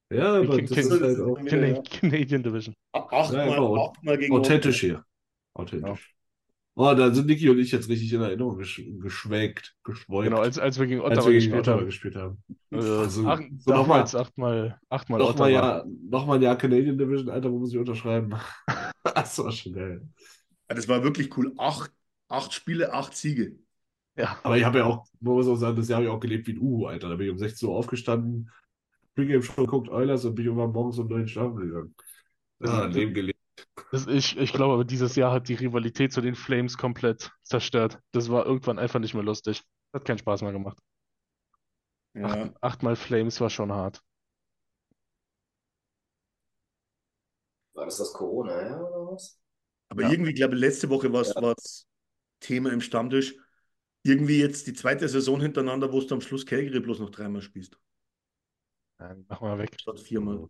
Ja, aber das ist halt auch Cana Canadian Division. Achtmal, Ja, achtmal gegen authentisch hier. Authentisch. Oh, da sind Niki und ich jetzt richtig in Erinnerung gesch geschwelgt, geschwolgt, Genau, als, als wir gegen als Ottawa wir gegen gespielt Ottawa haben. gespielt haben. Also, ach, so nochmal achtmal, achtmal noch Ottawa. mal ja, noch mal ein Jahr Canadian Division, Alter, wo muss ich unterschreiben? Das war schon geil. Ja, Das war wirklich cool. Acht, acht Spiele, acht Siege. Ja, Aber ich habe ja auch, man muss auch sagen, das Jahr habe ich auch gelebt wie ein Uhu, Alter. Da bin ich um 16 Uhr aufgestanden, Pre-Game schon geguckt, Eulers und bin ich irgendwann morgens um 9 schlafen gegangen. Ja, Leben gelebt. Das, ich, ich glaube aber, dieses Jahr hat die Rivalität zu den Flames komplett zerstört. Das war irgendwann einfach nicht mehr lustig. Hat keinen Spaß mehr gemacht. Ja. Acht, achtmal Flames war schon hart. War das das Corona, ja, oder was? Aber Ja. irgendwie, glaube ich, letzte Woche war es Ja. Thema im Stammtisch. Irgendwie jetzt die zweite Saison hintereinander, wo du am Schluss Calgary bloß noch dreimal spielst. Ja, mach mal weg. Statt viermal.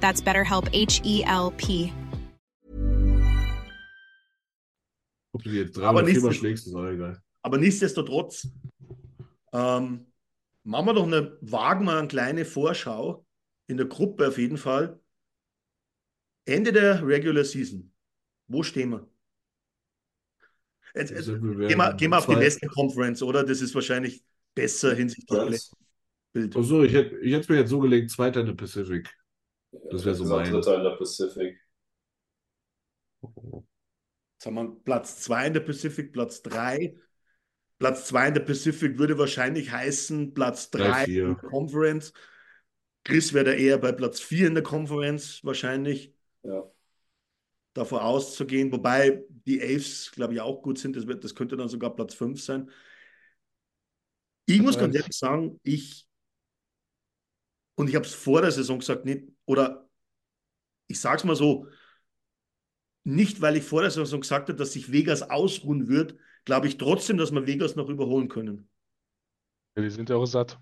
That's BetterHelp H E L P. Ob du die jetzt Aber viermal so- schlägst, ist auch egal. Aber nichtsdestotrotz, ähm, machen wir doch eine, wagen wir eine kleine Vorschau in der Gruppe auf jeden Fall. Ende der Regular Season. Wo stehen wir? Jetzt, jetzt, Also, wir gehen, wir, gehen wir auf die Western Conference, oder? Das ist wahrscheinlich besser hinsichtlich. Bild. Ach so, ich hätte ich mir jetzt so gelegt, Zweiter in der Pacific. Das wär so mein- Dritter in der Pacific. Jetzt haben wir Platz 2 in der Pacific, Platz 3 Platz 2 in der Pacific würde wahrscheinlich heißen Platz Drei, 3 vier. in der Conference. Chris wäre da eher bei Platz 4 in der Conference wahrscheinlich. Ja. davon auszugehen, wobei die Aves, glaube ich, auch gut sind. Das, wird, das könnte dann sogar Platz 5 sein. Ich muss ganz ehrlich sagen, ich, und ich habe es vor der Saison gesagt, nicht, oder ich sage es mal so, nicht weil ich vor der Saison gesagt habe, dass sich Vegas ausruhen wird, glaube ich trotzdem, dass wir Vegas noch überholen können. Ja, die sind ja auch satt.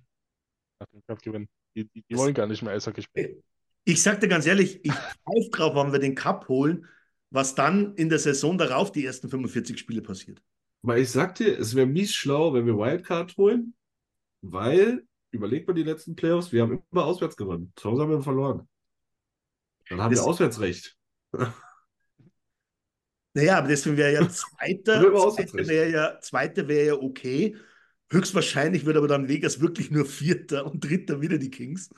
Nach dem Cup-Gewinn. Die, die, die Das- wollen gar nicht mehr Eishockey spielen. Ich sage dir ganz ehrlich, ich pfeife drauf, wenn wir den Cup holen, was dann in der Saison darauf die ersten 45 Spiele passiert. Weil ich sag dir, es wäre mies schlau, wenn wir Wildcard holen, weil, überleg mal die letzten Playoffs, wir haben immer auswärts gewonnen. Zu Hause haben wir verloren. Dann haben Das- wir Auswärtsrecht. Naja, aber deswegen wäre ja Zweiter, Zweiter wäre ja, wäre ja okay. Höchstwahrscheinlich wird aber dann Vegas wirklich nur Vierter und Dritter wieder die Kings.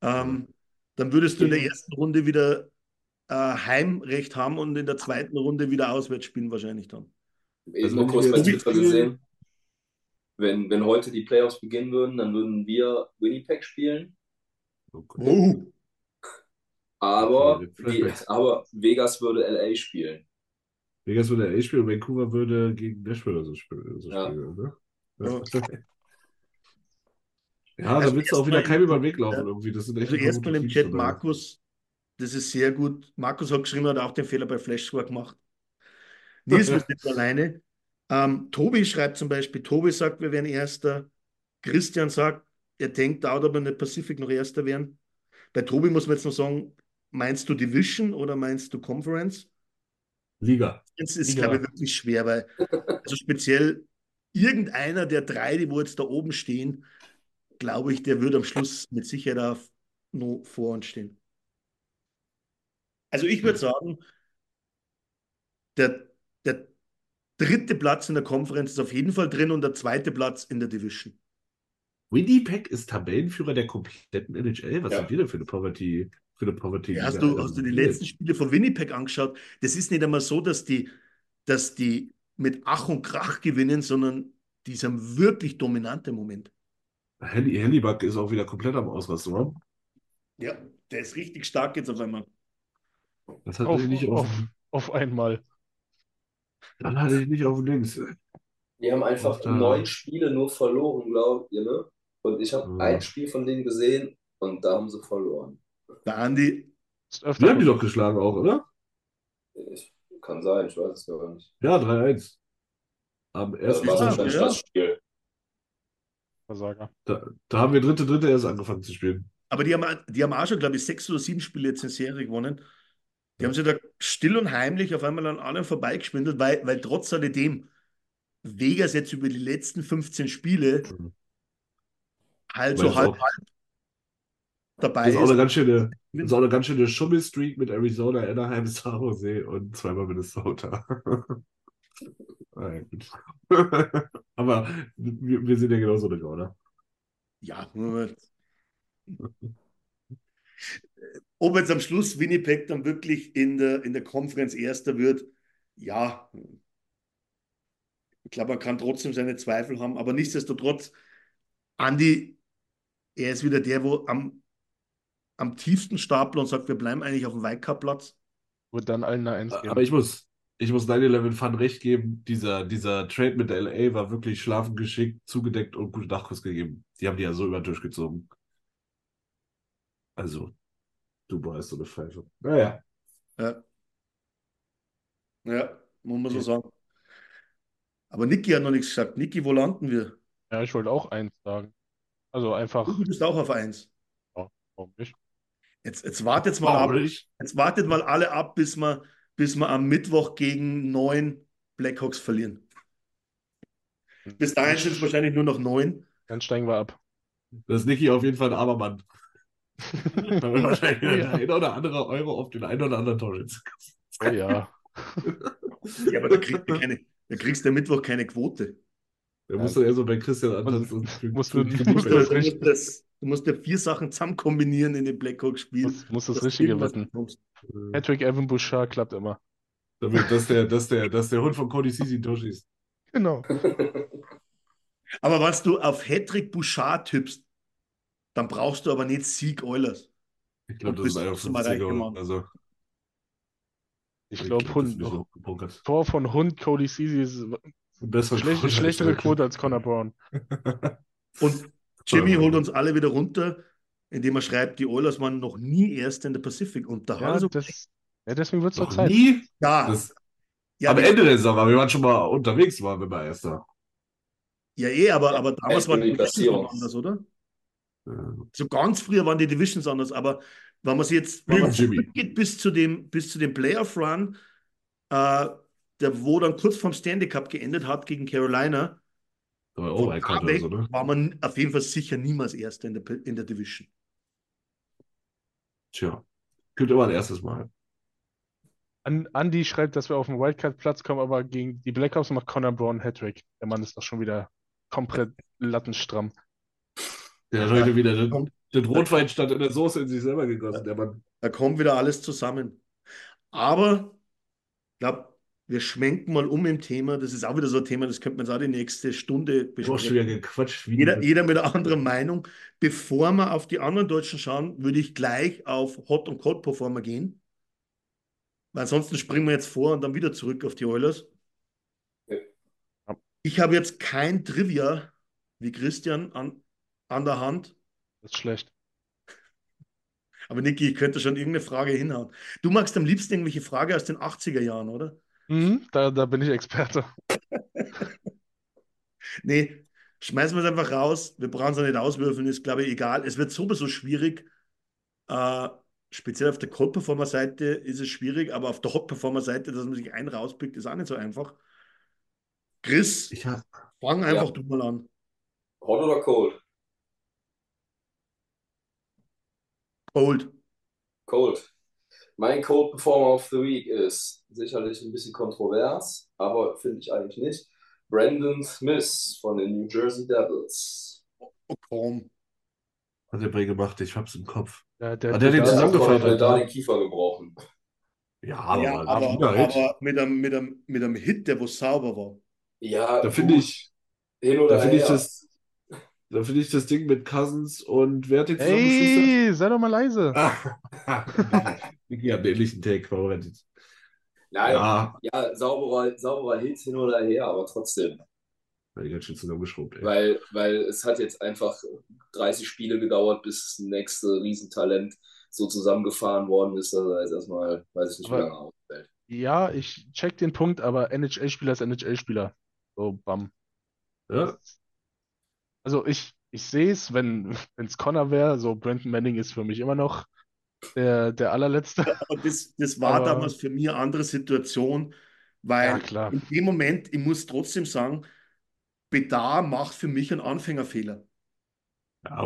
Ähm, dann würdest du in der ersten Runde wieder äh, Heimrecht haben und in der zweiten Runde wieder auswärts spielen, wahrscheinlich dann. Also nur wenn kurz bei Twitter gesehen. Wenn, wenn heute die Playoffs beginnen würden, dann würden wir Winnipeg spielen. Gott. Oh, Aber, Flashbacks. aber Vegas würde LA spielen. Vegas würde LA spielen und Vancouver würde gegen Nashville oder so spielen. So Ja. spielen ne? Ja. Ja, Also da willst du auch wieder keinem über den Weg laufen ja. irgendwie. Das sind echt also erstmal im Chat. Markus, das ist sehr gut. Markus hat geschrieben, er hat auch den Fehler bei Flashscore gemacht. Nils ist nicht alleine. Ähm, Tobi schreibt zum Beispiel, Tobi sagt, wir wären Erster. Christian sagt, er denkt auch, ob wir in der Pacific noch Erster wären. Bei Tobi muss man jetzt noch sagen, meinst du Division oder meinst du Conference? Liga. Das ist, Ja. glaube ich, wirklich schwer, weil also speziell irgendeiner der drei, die wo jetzt da oben stehen, glaube ich, der wird am Schluss mit Sicherheit auf noch vor uns stehen. Also ich würde sagen, der, der dritte Platz in der Konferenz ist auf jeden Fall drin und der zweite Platz in der Division. Winnipeg ist Tabellenführer der kompletten NHL. Was Ja. sind wir denn für eine Poverty, für eine Poverty Ja, hast du, hast du die letzten Spiele von Winnipeg angeschaut? Das ist nicht einmal so, dass die, dass die mit Ach und Krach gewinnen, sondern die sind wirklich dominant im Moment. Helly, Hellybuck ist auch wieder komplett am Ausrasten, oder? Ja, der ist richtig stark jetzt auf einmal. Das hatte Auf, ich nicht auf, auf, auf einmal. das hatte ich nicht auf Links. Die haben einfach Ach, neun Spiele nur verloren, glaubt ihr, ne? Und ich habe Ja. ein Spiel von denen gesehen und da haben sie verloren. Der Andi, Wir haben die doch geschlagen auch, oder? Ich, kann sein, ich weiß es gar nicht. Ja, 3-1. Am Das ersten war Ah, wahrscheinlich ja. das Spiel. Versager. da, da haben wir dritte, dritte erst angefangen zu spielen. aber die haben, die haben auch schon, glaube ich, sechs oder sieben Spiele jetzt in Serie gewonnen. Die haben sich da still und heimlich auf einmal an allen vorbeigeschwindelt, weil, weil trotz alledem Vegas jetzt über die letzten 15 Spiele Mhm. halt so halb, auch- halb dabei Das ist auch eine ganz schöne, das ist auch eine ganz schöne Schummelstreak mit Arizona, Anaheim, San Jose und zweimal Minnesota. Ah. Aber wir, wir sind ja genauso eine Gauner. Ja, nur- ob jetzt am Schluss Winnipeg dann wirklich in der, in der Konferenz Erster wird, ja, ich glaube, man kann trotzdem seine Zweifel haben, aber nichtsdestotrotz, Andi, er ist wieder der, wo am, am tiefsten stapelt und sagt, wir bleiben eigentlich auf dem Wildcard-Platz. Wird dann allen eine Eins geben. Aber ich muss, ich muss 9-11 Fun recht geben. Dieser, dieser Trade mit der LA war wirklich schlafen geschickt, zugedeckt und gute Nachkuss gegeben. Die haben die ja so über den Tisch gezogen. Also, du weißt so eine Pfeife. Naja. Ja, ja muss man so sagen. Aber Niki hat noch nichts gesagt. Niki, wo landen wir? Ja, ich wollte auch eins sagen. Also einfach, Du bist auch auf eins. warum nicht? Jetzt, jetzt wartet mal ab. Jetzt wartet mal alle ab, bis wir, bis wir am Mittwoch gegen neun Blackhawks verlieren. Bis dahin sind es wahrscheinlich nur noch neun. Dann steigen wir ab. Das ist Niki auf jeden Fall ein armer Mann. Da wird wahrscheinlich Ja. der ein oder andere Euro auf den einen oder anderen Torschütz. Oh ja. Ja, aber da kriegst du keine, da kriegst du am Mittwoch keine Quote. Da musst du eher so bei Christian antanzen und für, musst für du- du musst Du das musst, richtig- das, du musst ja vier Sachen zusammen kombinieren in dem Blackhawks-Spiel. Muss, muss das dass Richtige wetten. bekommst. Patrick Evan Bouchard klappt immer. Damit, dass der, dass der, dass der Hund von Cody Sisi durchschießt. Genau. Aber was du auf Hedrick Bouchard tippst, dann brauchst du aber nicht Sieg Oilers. Ich glaube, Und das ist 50er. gemacht. Also, Ich ich glaube, glaub, das ist Hund. Tor von Hund, Cody Ceesay ist Bessere schlecht, Quote schlechtere als Quote als Connor Brown. Und Jimmy holt uns alle wieder runter, indem er schreibt, die Oilers waren noch nie Erster in der Pacific. Und da Ja, er so, das, ja deswegen wird es doch Noch Zeit. nie? ja, Das, ja, am Ende der Saison, aber wir waren schon mal unterwegs, waren wir mal Erster. ja, eh, aber, aber damals echt waren die Divisions anders, oder? Ja. So ganz früher waren die Divisions anders, aber wenn man sich jetzt, wenn man Jimmy. zurückgeht bis zu dem, bis zu dem Playoff-Run, äh, der, wo dann kurz vorm Stanley Cup geendet hat gegen Carolina, oh, weg so, ne? war man auf jeden Fall sicher niemals Erster in der, in der Division. Tja, gibt immer ein erstes Mal. An, Andy schreibt, dass wir auf den Wildcard-Platz kommen, aber gegen die Blackhawks macht Connor Brown Hattrick. Der Mann ist doch schon wieder komplett lattenstramm. Der hat heute wieder den, den Rotwein statt in der Soße in sich selber gegossen, der Mann. Da kommt wieder alles zusammen. Aber ich glaube, wir schwenken mal um im Thema. Das ist auch wieder so ein Thema, das könnte man jetzt auch die nächste Stunde Du hast schon wieder besprechen. gequatscht. Wie Jeder, jeder mit einer anderen Meinung. Bevor wir auf die anderen Deutschen schauen, würde ich gleich auf Hot und Cold Performer gehen. Weil ansonsten springen wir jetzt vor und dann wieder zurück auf die Oilers. Ja. Ich habe jetzt kein Trivia wie Christian an, an der Hand. Das ist schlecht. Aber Niki, ich könnte schon irgendeine Frage hinhauen. Du magst am liebsten irgendwelche Frage aus den 80er Jahren, oder? Mhm, da, da bin ich Experte. Nee, schmeißen wir es einfach raus. Wir brauchen es auch nicht auswürfeln, ist, glaube ich, egal. Es wird sowieso schwierig. Äh, speziell auf der Cold-Performer-Seite ist es schwierig, aber auf der Hot-Performer-Seite, dass man sich einen rauspickt, ist auch nicht so einfach. Chris, Ich hab, fang einfach Ja. du mal an. Hot oder cold? Cold. Cold. Mein Cold Performer of the Week ist sicherlich ein bisschen kontrovers, aber finde ich eigentlich nicht. Brandon Smith von den New Jersey Devils. Oh, komm. hat der Bray gemacht, ich hab's im Kopf. Der, der, Hat der den Der hat zusammengefaltet? Conor da den Kiefer gebrochen. Ja, aber, Ja, aber, aber mit einem, mit, einem, mit einem Hit, der wo sauber war. Ja, Da finde ich, hin oder da finde ich das, da finde ich das Ding mit Cousins und wer hat den zusammengeschustert? Ey, sei doch mal leise. Niki hat einen ähnlichen Take vorbereitet. Nein, Ja, ja, sauberer, sauberer Hit hin oder her, aber trotzdem. hat die ganz schön zusammengeschraubt, ey. Weil, weil es hat jetzt einfach 30 Spiele gedauert, bis das nächste Riesentalent so zusammengefahren worden ist, dass er jetzt erstmal, weiß ich nicht, wie Aber- lange ausfällt. Ja, ich check den Punkt, aber NHL-Spieler ist NHL-Spieler. So, bam. Ja, Also ich, ich sehe es, wenn es Connor wäre, so Brandon Manning ist für mich immer noch der, der allerletzte. Aber das, das war Aber- damals für mich eine andere Situation, weil Ja, klar. in dem Moment, ich muss trotzdem sagen, Bedar macht für mich einen Anfängerfehler.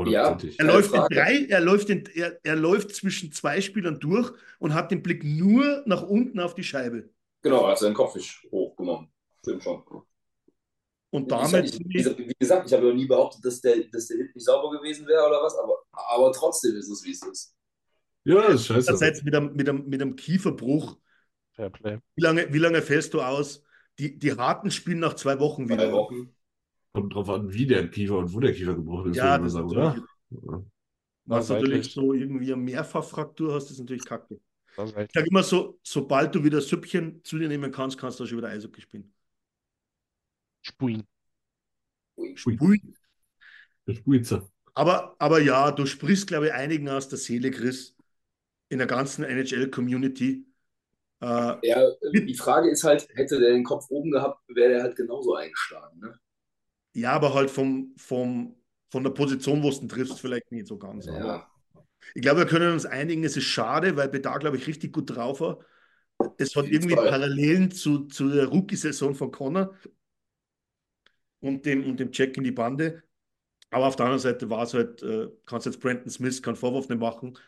ja. Er läuft in drei, er läuft in, er, er läuft zwischen zwei Spielern durch und hat den Blick nur nach unten auf die Scheibe. Genau, er hat seinen Kopf nicht hochgenommen. Stimmt schon. Und Ich, damit, ich, wie, wie gesagt, ich habe ja nie behauptet, dass der, dass der Hit nicht sauber gewesen wäre oder was, aber, aber trotzdem ist es, wie es ist. Ja, das ist scheiße. einerseits mit einem, mit einem, mit einem Kieferbruch, Fair Play. wie lange, wie lange fällst du aus? Die, die Harten spielen nach zwei Wochen Drei wieder. Wochen. Kommt drauf an, wie der Kiefer und wo der Kiefer gebrochen ist, Ja, würde ich das sagen, oder? Ja. was natürlich so irgendwie eine Mehrfachfraktur hast, ist natürlich kacke. Ich sage immer so, sobald du wieder Süppchen zu dir nehmen kannst, kannst du auch schon wieder Eishockey spielen. Spuin. Ui. Ui. Der. Aber, aber ja, du sprichst, glaube ich, einigen aus der Seele, Chris, in der ganzen NHL-Community. Äh, Ja, die Frage ist halt, hätte der den Kopf oben gehabt, wäre der halt genauso eingeschlagen. Ne? ja, aber halt vom, vom, von der Position, wo du ihn triffst, vielleicht nicht so ganz. Ja. ich glaube, wir können uns einigen, es ist schade, weil Bedar, glaube ich, richtig gut drauf war. Es hat irgendwie Fall. Parallelen zu, zu der Rookie-Saison von Connor und dem, und dem Check in die Bande. Aber auf der anderen Seite war es halt, äh, kannst jetzt Brandon Smith keinen Vorwurf nicht machen,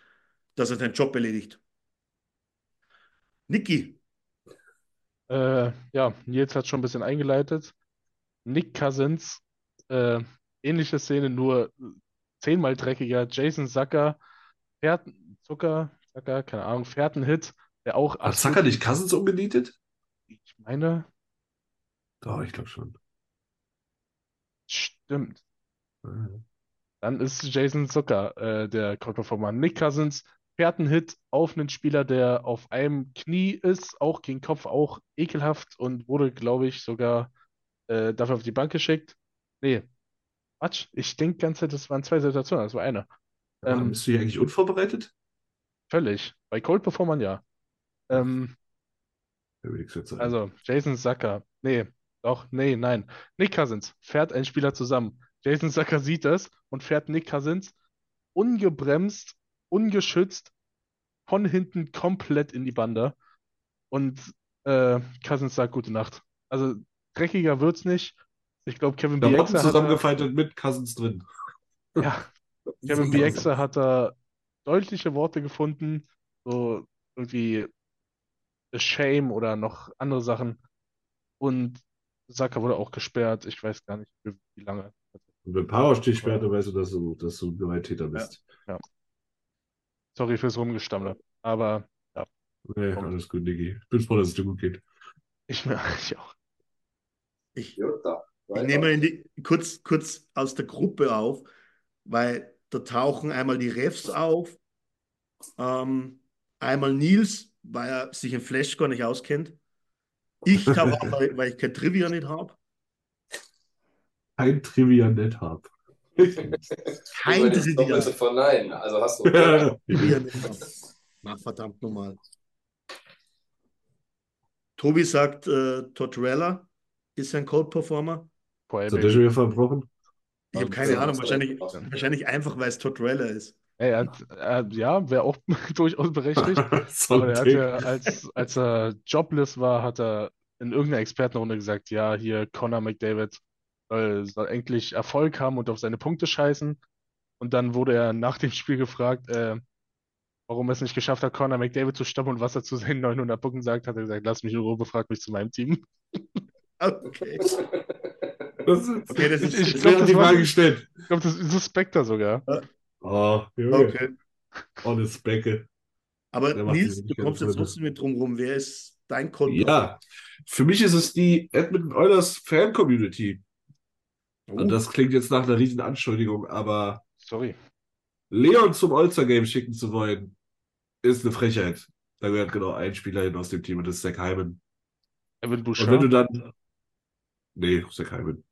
dass er seinen Job erledigt. Niki, Äh, ja, Nils hat schon ein bisschen eingeleitet. Nick Cousins, äh, ähnliche Szene, nur zehnmal dreckiger. Jason Zucker, Fährten, Zucker, Zucker, keine Ahnung, Fährten-Hit, der auch Hat Zucker nicht Cousins umgenietet? ich meine, Doch, ich glaube schon. st- Stimmt. Dann ist Jason Zucker äh, der Cold-Performer. Nick Cousins fährt einen Hit auf einen Spieler, der auf einem Knie ist, auch gegen Kopf, auch ekelhaft und wurde, glaube ich, sogar äh, dafür auf die Bank geschickt. Nee, Quatsch. Ich denke ganze Zeit, das waren zwei Situationen, das war eine. Ähm, bist du hier eigentlich unvorbereitet? völlig. Bei Cold-Performern ja. Ähm, Ja, sagen. Also, Jason Zucker. Nee, doch, nee, nein. Nick Cousins fährt einen Spieler zusammen. Jason Zucker sieht das und fährt Nick Cousins ungebremst, ungeschützt von hinten komplett in die Bande. Und äh, Cousins sagt gute Nacht. Also, dreckiger wird's nicht. Ich glaube, Kevin Klamotten Bieksa hat da, zusammengefaltet mit Cousins drin. ja, Kevin Bieksa hat da deutliche Worte gefunden. So irgendwie Shame oder noch andere Sachen. Und Saka wurde auch gesperrt. Ich weiß gar nicht, wie lange. Und wenn Power dich sperrt, dann weißt du, dass du, dass du ein Gewalttäter bist. Sorry fürs Rumgestammle. Aber ja, Nee, alles gut, Niki. Ich bin froh, dass es dir gut geht. ich, ich auch. Ich, ich nehme ihn die, kurz, kurz aus der Gruppe auf, weil da tauchen einmal die Refs auf, ähm, einmal Nils, weil er sich im Flash gar nicht auskennt. Ich tauche auf, weil, weil ich kein Trivia nicht habe. Kein Trivia net hab. Kein. Doppelte von Nein. Also hast du. Na, verdammt nochmal. Tobi sagt, äh, Tortorella ist ein Cold Performer. Ist der schon wieder verbrochen? Ich habe keine Ahnung, wahrscheinlich, wahrscheinlich einfach, weil es Tortorella ist. er hat, er, ja, wäre auch durchaus berechtigt. So Aber er hat ja, als, als er jobless war, hat er in irgendeiner Expertenrunde gesagt, ja, hier Conor McDavid soll, soll endlich Erfolg haben und auf seine Punkte scheißen. Und dann wurde er nach dem Spiel gefragt, äh, warum er es nicht geschafft hat, Conor McDavid zu stoppen und was er zu seinen 900 Punkten sagt, hat er gesagt, lass mich in Ruhe, befrag mich zu meinem Team. Okay. Das ist, Okay, das ist, Ich- ich das das die Frage gestellt. Ich glaube, das ist suspekter sogar. Oh, Junge. okay. Honest Becke. Aber Nils, du kommst jetzt trotzdem mit drum rum. Wer ist dein Cold Ja, für mich ist es die Edmonton Oilers Fan-Community. Performer? Und das klingt jetzt nach einer riesen Anschuldigung, aber Sorry. Leon zum All-Star-Game schicken zu wollen, ist eine Frechheit. Da gehört genau ein Spieler hin aus dem Team und das ist Zach Hyman. Evan Und wenn du Bouchard. dann. Nee, Zach Hyman.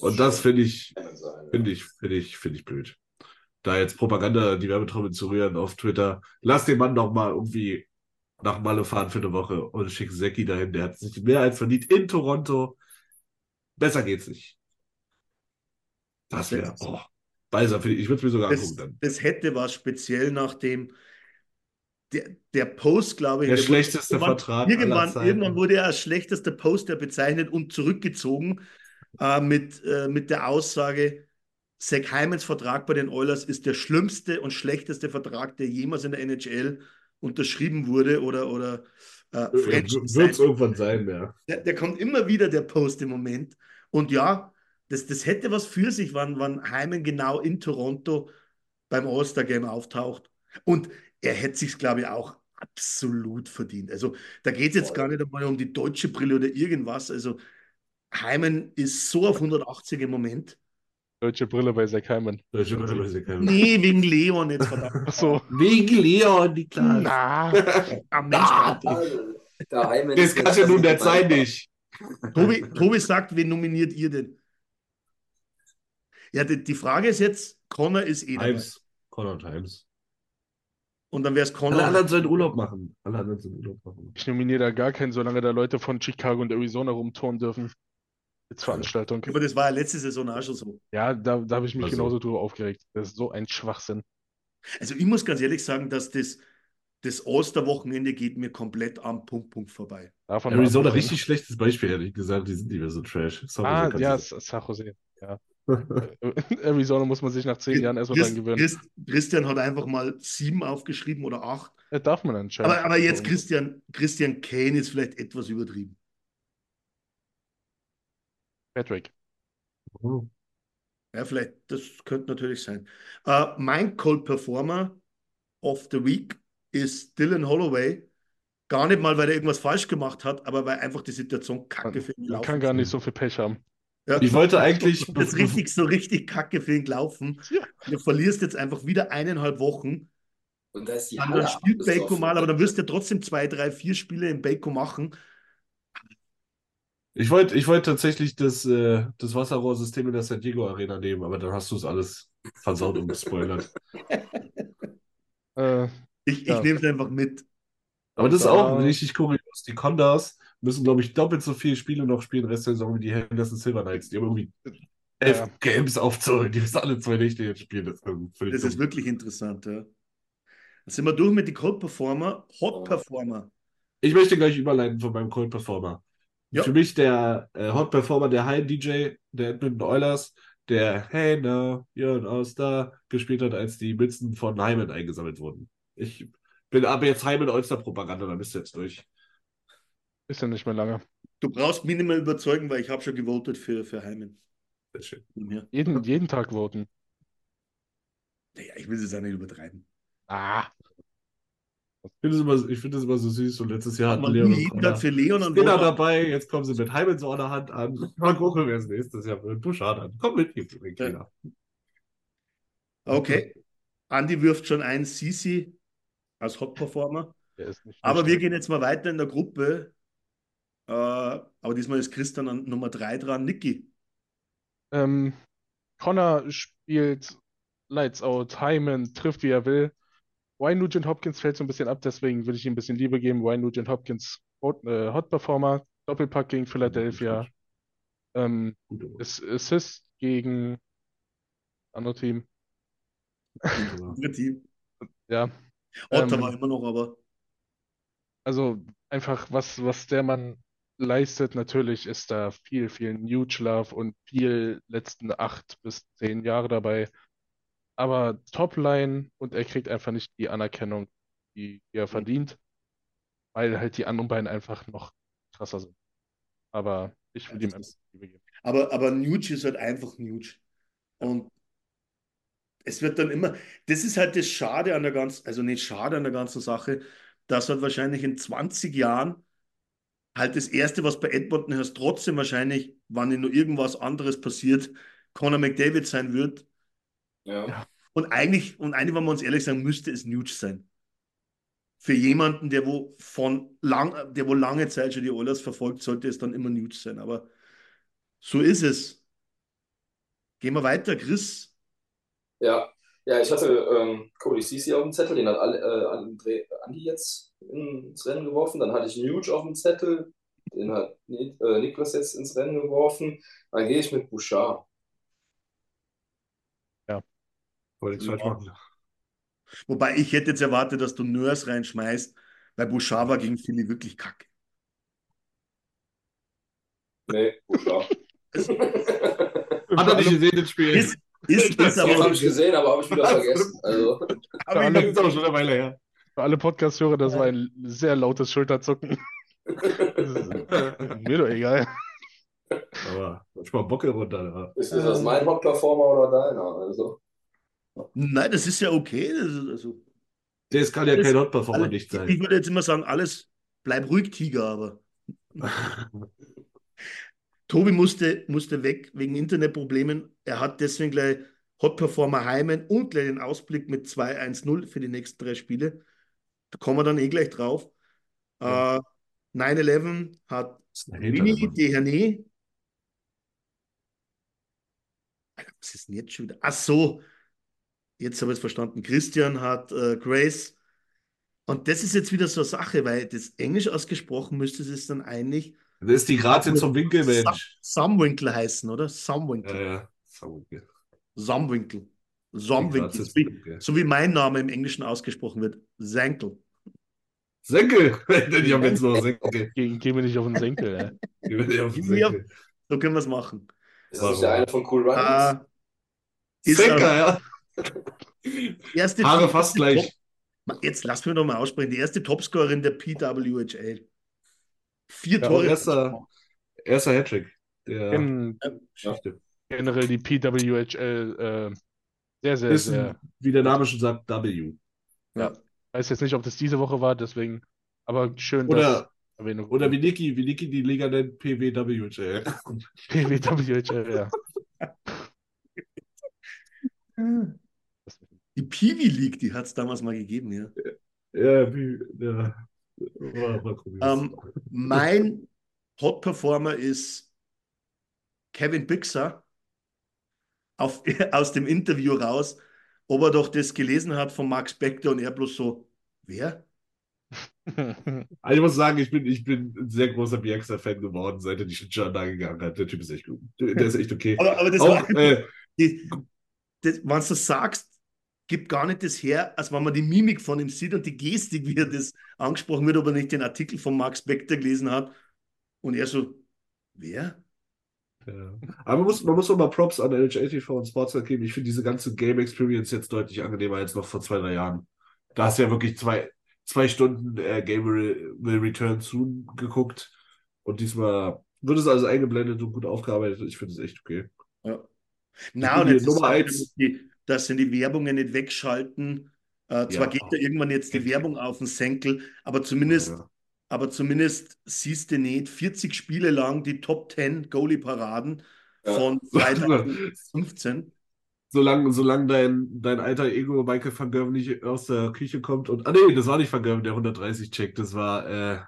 Und das finde ich, finde ich, finde ich, finde ich blöd. Da jetzt Propaganda, die Werbetrommel zu rühren auf Twitter. Lass den Mann doch mal irgendwie nach Malle fahren für eine Woche und schick Säcki dahin. Der hat sich mehr als verdient in Toronto. Besser geht's nicht. Das wäre, oh, Beiser, finde ich, ich würde es mir sogar Das, angucken dann. das hätte was speziell nach dem der, der Post, glaube ich. Der wurde schlechteste irgendwann, Vertrag irgendwann, irgendwann wurde er als schlechtester Poster bezeichnet und zurückgezogen äh, mit, äh, mit der Aussage, Zach Hymans Vertrag bei den Oilers ist der schlimmste und schlechteste Vertrag, der jemals in der NHL unterschrieben wurde oder, oder äh, French Wird es irgendwann sein, ja. Der, der kommt immer wieder, der Post im Moment. Und ja, das, das hätte was für sich, wann, wann Hyman genau in Toronto beim All-Star-Game auftaucht. Und er hätte sich, glaube ich, auch absolut verdient. Also da geht es jetzt Voll. gar nicht einmal um die deutsche Brille oder irgendwas. Also Hyman ist so auf 180 im Moment. Deutsche Brille bei Zach Hyman. Deutsche Brille weiß ich keiner. Nee, wegen Leon jetzt, verdammt. Ach so. Wegen Leon, Niklas. Na, Am Mensch, Ah, Also, der Hyman Das kann ja nun nicht sein, nicht. Tobi, Tobi sagt, wen nominiert ihr denn? Ja, die, die Frage ist jetzt, Connor ist eh dabei. Times. Connor Times. Und dann wäre es Connor. Alle anderen sollen Urlaub machen. Alle anderen sollen Urlaub machen. ich nominiere da gar keinen, solange da Leute von Chicago und Arizona rumtouren dürfen. Als Veranstaltung. Aber das war ja letzte Saison auch schon so. Ja, da, da habe ich mich Also- genauso drüber aufgeregt. Das ist so ein Schwachsinn. Also ich muss ganz ehrlich sagen, dass das, das Osterwochenende geht mir komplett am Punkt, Punkt vorbei. Davon Arizona, richtig schlechtes Beispiel, hätte ich gesagt. Die sind nicht mehr so trash. Sorry, Ah, ja, San Jose. Ja. Arizona muss man sich nach zehn Jahren erstmal dran gewöhnen. Christ, Christian hat einfach mal sieben aufgeschrieben oder acht. Ja, darf man anscheinend. Aber, aber jetzt Christian, Christian Kane ist vielleicht etwas übertrieben. Patrick. sagen. Ja, vielleicht, das könnte natürlich sein. Äh, mein Cold Performer of the Week ist Dylan Holloway. Gar nicht mal, weil er irgendwas falsch gemacht hat, aber weil einfach die Situation kacke für ihn Man laufen kann gar nicht so viel Pech haben. Ja. Ich wollte eigentlich. Das ist richtig so richtig kacke für ihn gelaufen. Ja. Du verlierst jetzt einfach wieder eineinhalb Wochen. Und da ist die Dann, Halle dann spielt. Bako mal, aber dann wirst du ja trotzdem zwei, drei, vier Spiele in Bako machen. Ich wollte ich wollt tatsächlich das, äh, das Wasserrohrsystem in der San Diego Arena nehmen, aber dann hast du es alles versaut und gespoilert. Äh, Ich, Ja. ich nehme es einfach mit. Aber das ist Ja. auch richtig kurios. Die Condas müssen, glaube ich, doppelt so viele Spiele noch spielen, Rest der Saison wie die Henderson Silver Knights. Die haben irgendwie elf Ja. Games aufzuholen. Die müssen alle zwei Nächte jetzt spielen. Das Das ist wirklich interessant, ja. Dann sind wir durch mit den Cold Performer. Hot Oh. Performer. Ich möchte gleich überleiten von meinem Cold Performer. Ja. Für mich der äh, Hot Performer, der High DJ der Edmonton Oilers, der Hey Now, you're an All-Star gespielt hat, als die Münzen von Hyman eingesammelt wurden. Ich bin aber jetzt Hyman All-Star-Propaganda, da bist du jetzt durch. Ist ja nicht mehr lange. Du brauchst mich nicht mehr überzeugen, weil ich habe schon gewotet für, für Heimen. Sehr schön. Ja. Jeden, jeden Tag voten. Naja, ich will es auch nicht übertreiben. Ah, Ich finde es immer, ich finde es immer so süß. Und letztes Jahr hatten Leon jeden Tag für Leon und Robert. dabei. Jetzt kommen sie mit Hyman so an der Hand an. Mal gucken, wer es nächstes Jahr wird. Bouchard an. Komm mit, den Kinder. Okay. Andi wirft schon ein Sisi als Hot Performer. der ist nicht Aber wir gehen jetzt mal weiter in der Gruppe. Äh, aber diesmal ist Christian an Nummer 3 dran. Niki. Ähm, Connor spielt Lights Out, Hyman trifft wie er will. Wayne Nugent Hopkins fällt so ein bisschen ab, deswegen würde ich ihm ein bisschen Liebe geben. Wayne Nugent Hopkins, Hot, äh, Hot Performer, Doppelpack gegen Philadelphia. Ähm, Assist gegen andere Team. Andere Team. Ja, Ottawa Ähm, immer noch, aber also einfach was, was der Mann leistet, natürlich ist da viel, viel Nuge Love und viel letzten acht bis zehn Jahre dabei. Aber Topline und er kriegt einfach nicht die Anerkennung, die, er verdient, weil halt die anderen beiden einfach noch krasser sind. Aber ich würde ihm einfach Liebe geben. Aber, aber Nuge ist halt einfach Nuge. Und es wird dann immer, das ist halt das Schade an der ganzen, also nicht schade an der ganzen Sache, dass halt wahrscheinlich in 20 Jahren halt das Erste, was bei Edmonton hörst, trotzdem wahrscheinlich, wann nur irgendwas anderes passiert, Conor McDavid sein wird. Ja. Und eigentlich, und eigentlich, wenn wir uns ehrlich sagen, müsste es Nuge sein. Für jemanden, der wo von lang, der wo lange Zeit schon die Oilers verfolgt, sollte es dann immer Nuge sein. Aber so ist es. Gehen wir weiter, Chris. Ja, ja, ich hatte ähm, Cody Ceci auf dem Zettel, den hat alle, äh, Andi jetzt ins Rennen geworfen. Dann hatte ich Nuge auf dem Zettel, den hat Ni- äh, Niklas jetzt ins Rennen geworfen. Dann gehe ich mit Bouchard. Wollte ich falsch Ja. machen. Wobei ich hätte jetzt erwartet, dass du Nurse reinschmeißt, weil Bouchard war gegen Philly wirklich kacke. Nee, Bouchard. Hat er nicht gesehen, das Spiel? Ist, ist, Das ist aber habe ich gesehen, aber habe ich wieder Was? vergessen. Also, aber alle- Das ist aber schon eine Weile her. Für alle Podcast-Hörer, das war ein sehr lautes Schulterzucken. Ist mir doch egal. Aber manchmal Bocke runter. Ja. ist das mein Hot-Performer oder deiner? Also, Nein, das ist ja okay. Das ist, also, Das kann ja Alles- kein Hot-Performer nicht ich sein. würde jetzt immer sagen, alles, bleib ruhig, Tiger, aber. Tobi musste, musste weg wegen Internetproblemen. Er hat deswegen gleich Hot Performer Heimen und gleich den Ausblick mit 2-1-0 für die nächsten drei Spiele. Da kommen wir dann eh gleich drauf. Ja. Äh, 9-11 hat Winnie. Dehane. Was ist denn jetzt schon wieder? Ach so, jetzt habe ich es verstanden. Christian hat äh, Grace. Und das ist jetzt wieder so eine Sache, weil das Englisch ausgesprochen müsste es dann eigentlich Das ist die Grazie zum Winkelmensch. Sumwinkle heißen, oder? Ja, Sumwinkle. ja. Sumwinkle. Die Sumwinkle. Grazie So wie, Winkel. so wie mein Name im Englischen ausgesprochen wird. Senkel. Senkel! Ich hab jetzt noch Senkel. Geh, geh mir nicht auf den Senkel, ey. Ich bin eher auf den mir- Senkel. So können wir es machen. ist das nicht der eine von Cool Runnings? Ist Senker, ja. erste Haare fast gleich. Top- Jetzt lass mich doch mal aussprechen. Die erste Topscorerin der PWHL. Vier Ja, Tore. erster, erster Hattrick der Gen Geschichte. generell die PWHL äh, sehr, sehr, Ist, sehr. wie der Name schon sagt, W. Weiß jetzt nicht, ob das diese Woche war, deswegen. Aber schön, dass Oder Erwähnung. Oder wie Niki, wie Niki die Liga nennt. PWWHL, ja. Die Peewee League, die hat es damals mal gegeben, ja. Ja, wie, ja. War, war komisch. Ähm, mein Hot Performer ist Kevin Bixer auf, aus dem Interview raus, ob er doch das gelesen hat von Max Spector und er bloß so, wer? Also ich muss sagen, ich bin, ich bin ein sehr großer Bielsa-Fan geworden, seit er die Shitshow gegangen hat. Der Typ ist echt gut. Der ist echt okay. Aber, aber das Auch, war, äh, die, das, wenn du das sagst, gibt gar nicht das her, als wenn man die Mimik von ihm sieht und die Gestik, wie er das angesprochen wird, ob er nicht den Artikel von Max Spector gelesen hat. Und er so, wer? Ja. Aber man muss, man muss auch mal Props an NHL TV und Sportsnet geben. Ich finde diese ganze Game Experience jetzt deutlich angenehmer als noch vor zwei, drei Jahren. Da hast du ja wirklich zwei, zwei Stunden äh, Game Will, Will Return Soon geguckt. Und diesmal wird es also eingeblendet und gut aufgearbeitet. Ich finde es echt okay. Ja. Na, und jetzt ist Nummer auch eins. die, dass sie die Werbungen nicht wegschalten. Äh, zwar Ja. geht da irgendwann jetzt die Werbung auf den Senkel, aber zumindest, Ja. aber zumindest siehst du nicht 40 Spiele lang die Top 10 Goalie-Paraden Ja. von 2015. Solange, solange dein, dein alter Ego Michael van Gerven nicht aus der Küche kommt und. Ah, nee, das war nicht van Gerven, der 130 checkt. Das war äh,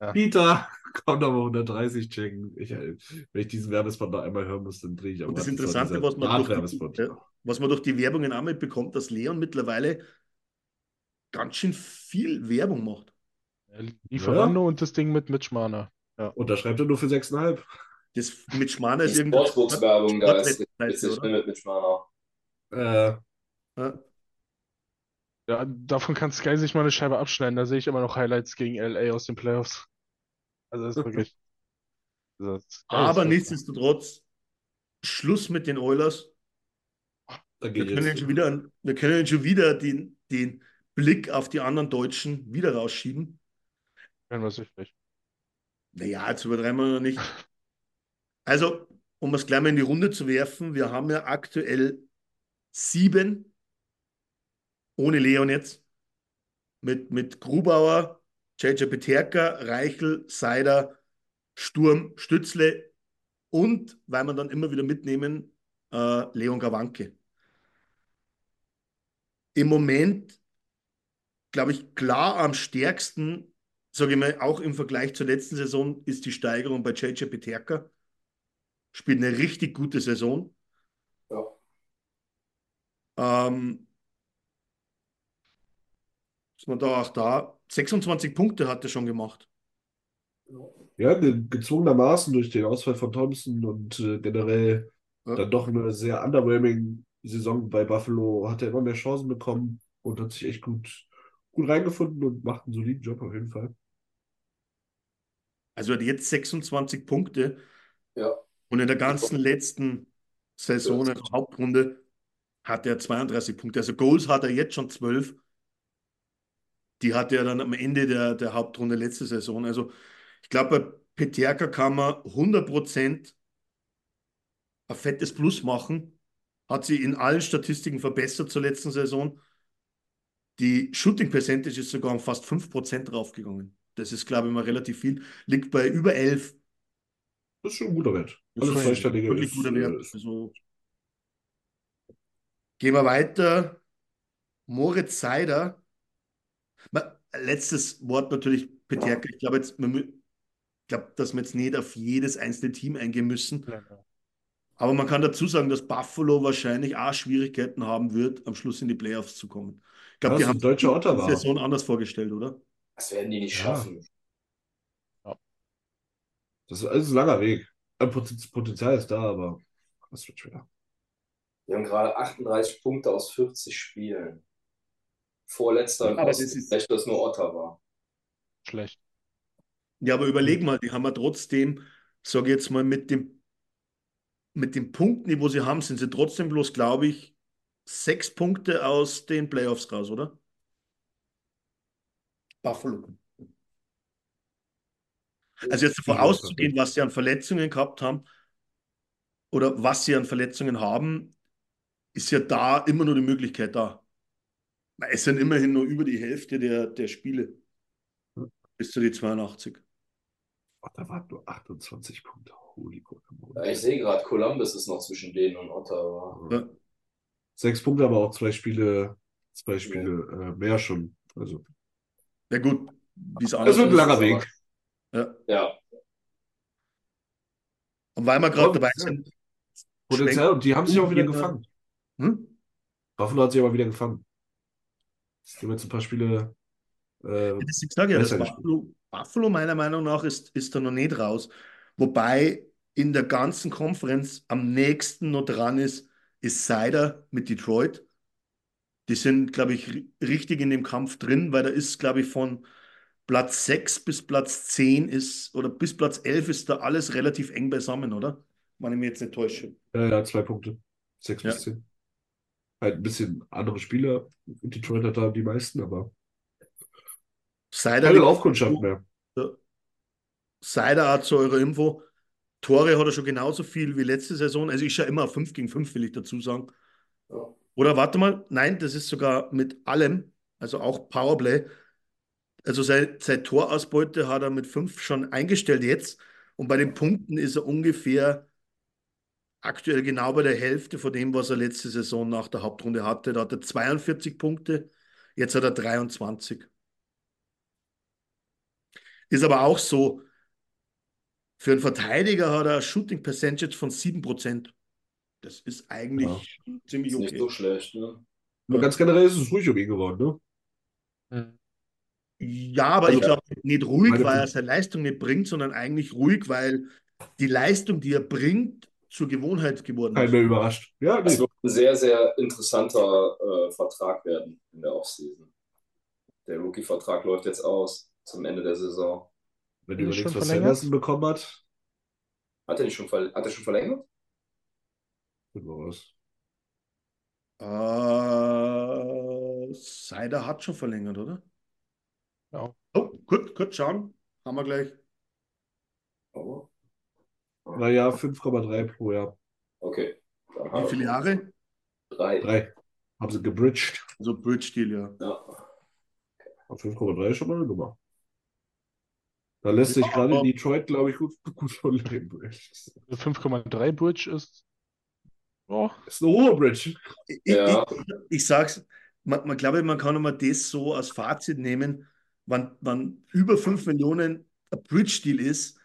Ja. Peter. Komm doch mal 130 checken. Ich, äh, wenn ich diesen Werbespot noch einmal hören muss, dann drehe ich Und das Interessante, was man, durch die, ja, was man durch die Werbungen auch mitbekommt, dass Leon mittlerweile ganz schön viel Werbung macht. Lieferando und das Ding mit Mitch Marner. Und da schreibt er nur für 6,5. Das mit Schmaner Die ist irgendwie. Sportsbooks-Werbung, da ist witzig oder? mit, mit Schmaner. Äh, Ja. Ja, davon kann Sky sich mal eine Scheibe abschneiden. Da sehe ich immer noch Highlights gegen LA aus den Playoffs. Also das ist wirklich. Also, Aber ist- nichtsdestotrotz, Schluss mit den Oilers. da Wir können jetzt. schon wieder, wir können schon wieder den, den Blick auf die anderen Deutschen wieder rausschieben. Wenn wir süchtig. Naja, jetzt übertreiben wir noch nicht. Also, um es gleich mal in die Runde zu werfen, wir haben ja aktuell sieben, ohne Leon jetzt, mit, mit Grubauer, JJ Peterka, Reichel, Seider, Sturm, Stützle und, weil man dann immer wieder mitnehmen, äh, Leon Gawanke. Im Moment, glaube ich, klar am stärksten, sage ich mal, auch im Vergleich zur letzten Saison, ist die Steigerung bei JJ Peterka. Spielt eine richtig gute Saison. Ja. Ähm, ist man da auch da? 26 Punkte hat er schon gemacht. Ja, ge gezwungenermaßen durch den Ausfall von Thompson und äh, generell Ja. dann doch eine sehr underwhelming Saison bei Buffalo, hat er immer mehr Chancen bekommen und hat sich echt gut, gut reingefunden und macht einen soliden Job auf jeden Fall. Also er hat jetzt 26 Punkte Ja. und in der ganzen letzten Saison, also Hauptrunde, hat er 32 Punkte. Also Goals hat er jetzt schon 12. Die hatte er dann am Ende der, der Hauptrunde letzte Saison. Also ich glaube, bei Peterka kann man 100% ein fettes Plus machen. Hat sie in allen Statistiken verbessert zur letzten Saison. Die Shooting Percentage ist sogar um fast 5% draufgegangen. Das ist, glaube ich, mal relativ viel. Liegt bei über 11. Das ist schon ein guter Wert. Ist zweistellige wirklich ist, guter Wert. äh, Also, gehen wir weiter. Moritz Seider. Letztes Wort natürlich, Peterka. Ich glaube, jetzt, ich glaube, dass wir jetzt nicht auf jedes einzelne Team eingehen müssen. Ja, ja. Aber man kann dazu sagen, dass Buffalo wahrscheinlich auch Schwierigkeiten haben wird, am Schluss in die Playoffs zu kommen. Ich glaube, Ja, die das haben ist ein deutscher sich die. Saison anders vorgestellt, oder? Das werden die nicht Ja. schaffen. Das ist alles ein langer Weg. Ein Poten- Potenzial ist da, aber das wird schwer. Die haben gerade 38 Punkte aus 40 Spielen. Vorletzter Osten. das ist- Schlechter ist nur Ottawa. Schlecht. Ja, aber überleg mal, die haben ja trotzdem, sage ich jetzt mal, mit dem, mit die wo sie haben, sind sie trotzdem bloß, glaube ich, sechs Punkte aus den Playoffs raus, oder? Buffalo. Also jetzt davon Ja, auszugehen, was sie an Verletzungen gehabt haben oder was sie an Verletzungen haben, ist ja da immer nur die Möglichkeit da. Es sind immerhin nur über die Hälfte der, der Spiele. Bis zu die 82. Oh, da waren nur 28 Punkte. Holy ja, Ich sehe gerade, Columbus ist noch zwischen denen und Ottawa. Ja. Sechs Punkte, aber auch zwei Spiele, zwei Spiele ja. äh, mehr schon. Also. Ja, gut. Es wird ein langer Weg. Ja. ja. Und weil wir gerade dabei sind. Potenzial, und die haben sich auch wieder gefangen. Hm? Buffalo hat sich aber wieder gefangen. Es gibt jetzt ein paar Spiele. Äh, das ich sage ja, das Buffalo, Buffalo, meiner Meinung nach, ist, ist da noch nicht raus. Wobei in der ganzen Konferenz am nächsten noch dran ist, ist Cider mit Detroit. Die sind, glaube ich, richtig in dem Kampf drin, weil da ist, glaube ich, von Platz 6 bis Platz 10 ist, oder bis Platz 11 ist da alles relativ eng beisammen, oder? Wenn ich mich jetzt nicht täusche. Ja, ja, zwei Punkte. 6 ja. bis 10. Halt ein bisschen andere Spieler. Detroit hat da die meisten, aber Seider keine Laufkundschaft mehr. Seider hat zu eurer Info. Tore hat er schon genauso viel wie letzte Saison. Also ich schaue immer auf 5 gegen 5, will ich dazu sagen. Ja. Oder warte mal, nein, das ist sogar mit allem, also auch Powerplay. Also seit, seit Torausbeute hat er mit 5 schon eingestellt jetzt. Und bei den Punkten ist er ungefähr aktuell genau bei der Hälfte von dem, was er letzte Saison nach der Hauptrunde hatte. Da hat er 42 Punkte, jetzt hat er 23. Ist aber auch so, für einen Verteidiger hat er ein Shooting Percentage von 7%. Das ist eigentlich ja. ziemlich okay. Nicht so schlecht, ne? Nur ganz generell ist es ruhig um ihn geworden, ne? Ja, aber also, ich glaube nicht ruhig, weil er seine Leistung nicht bringt, sondern eigentlich ruhig, weil die Leistung, die er bringt, zur Gewohnheit geworden ist. mehr überrascht. Ja. Das wird ein sehr, sehr interessanter äh, Vertrag werden in der Offseason. Der Rookie-Vertrag läuft jetzt aus zum Ende der Saison. Wenn du überlegst, was Sanderson bekommen hat. Hat er, nicht schon, hat er schon verlängert? Was? Äh, Seider hat schon verlängert, oder? Ja. Oh, gut, gut, schauen. Haben wir gleich. Oh. Naja, 5,3 pro Jahr. Okay. Wie viele Jahre? Drei. Drei. Haben sie gebridged. Also Bridge-Deal, ja. Ja. 5,3 schon mal eine Nummer. Da lässt sich gerade in Detroit, glaube ich, gut, gut von leben. 5,3 Bridge ist. Oh. Ist eine hohe Bridge. Ich, ja. ich, ich sag's, man, man glaube, man kann immer das so als Fazit nehmen, wann, wann über 5 Millionen ein Bridge-Deal ist,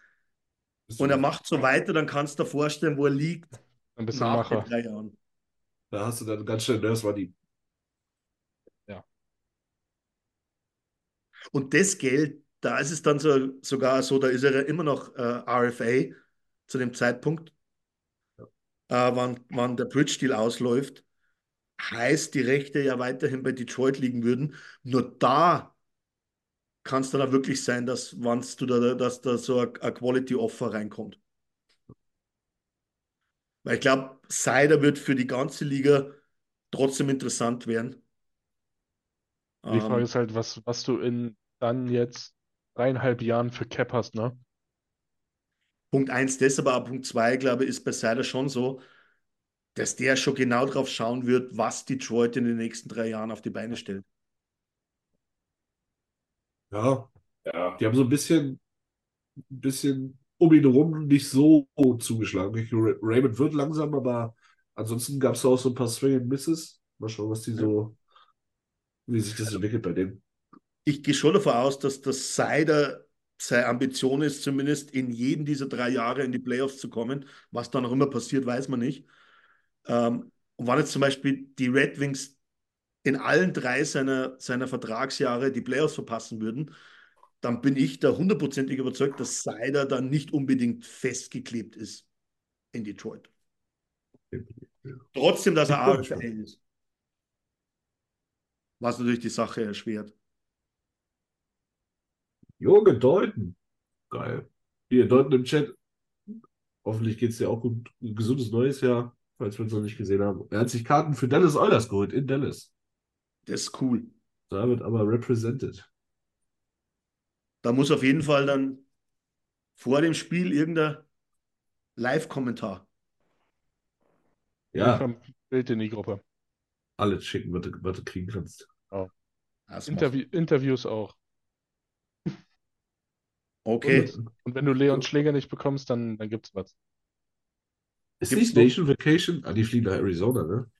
und er macht so weiter, dann kannst du dir vorstellen, wo er liegt. Ein bisschen nach Macher. drei Jahren. Da hast du dann ganz schnell, das war die. Ja. Und das Geld, da ist es dann so, sogar so, da ist er ja immer noch äh, RFA zu dem Zeitpunkt, ja. äh, wann, wann der Bridge-Deal ausläuft. Heißt, die Rechte ja weiterhin bei Detroit liegen würden. Nur da kann es dann auch wirklich sein, dass, wann's du da, dass da so ein, Quality-Offer reinkommt. Weil ich glaube, Cider wird für die ganze Liga trotzdem interessant werden. Die Frage ähm, ist halt, was, was du in dann jetzt dreieinhalb Jahren für Cap hast, ne? Punkt 1 das, aber Punkt 2, glaube ich, ist bei Cider schon so, dass der schon genau drauf schauen wird, was Detroit in den nächsten drei Jahren auf die Beine stellt. Ja. ja. Die haben so ein bisschen, ein bisschen um ihn herum nicht so zugeschlagen. Raymond wird langsam, aber ansonsten gab es auch so ein paar Swing and Misses. Mal schauen, was die so, wie sich das entwickelt bei denen. Ich gehe schon davon aus, dass das Seider seine Ambition ist, zumindest in jedem dieser drei Jahre in die Playoffs zu kommen. Was dann auch immer passiert, weiß man nicht. Ähm, und wenn jetzt zum Beispiel die Red Wings in allen drei seiner, seiner Vertragsjahre die Playoffs verpassen würden, dann bin ich da hundertprozentig überzeugt, dass Seider dann nicht unbedingt festgeklebt ist in Detroit. Trotzdem, dass er AFL ist. Was natürlich die Sache erschwert. Junge Deuten. Geil. Hier, Deuten im Chat. Hoffentlich geht es dir auch gut. Ein gesundes neues Jahr, falls wir es noch nicht gesehen haben. Er hat sich Karten für Dallas Oilers geholt in Dallas. Das ist cool. Da wird aber represented. Da muss auf jeden Fall dann vor dem Spiel irgendein Live-Kommentar. Ja. Bild in die Gruppe. Alles schicken, was du, was du kriegen kannst. Oh. Interview, Interviews auch. Okay. Und, und wenn du Leon Schläger nicht bekommst, dann, dann gibt's was. Ist Gibt's nicht Nation Vacation? Ah, die fliegen nach Arizona, ne?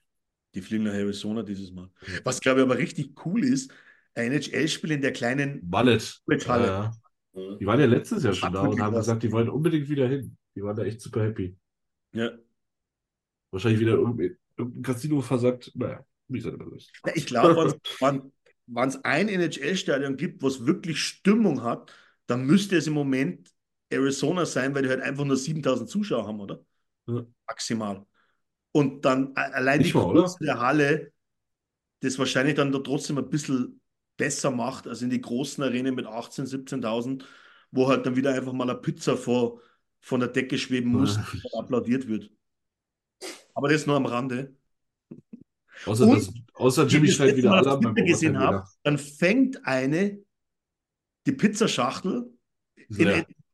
Die fliegen nach Arizona dieses Mal. Was, glaube ich, aber richtig cool ist, ein NHL-Spiel in der kleinen. Balletthalle. Ja. Mhm. Die waren ja letztes Jahr schon da und haben gesagt, die wollen unbedingt wieder hin. Die waren da echt super happy. Ja. Wahrscheinlich wieder irgendein, irgendein Casino versagt. Naja, wie ist. Ja, Ich glaube, wenn es ein NHL-Stadion gibt, was wirklich Stimmung hat, dann müsste es im Moment Arizona sein, weil die halt einfach nur 7000 Zuschauer haben, oder? Ja. Maximal. Und dann allein die? Größe der Halle, das wahrscheinlich dann da trotzdem ein bisschen besser macht als in die großen Arenen mit 18.000, 17.000, wo halt dann wieder einfach mal eine Pizza vor, von der Decke schweben muss und applaudiert wird. Aber das nur am Rande. Außer, Und- dass, außer Jimmy das schreit wieder alle Twitter gesehen habe, dann fängt eine die Pizzaschachtel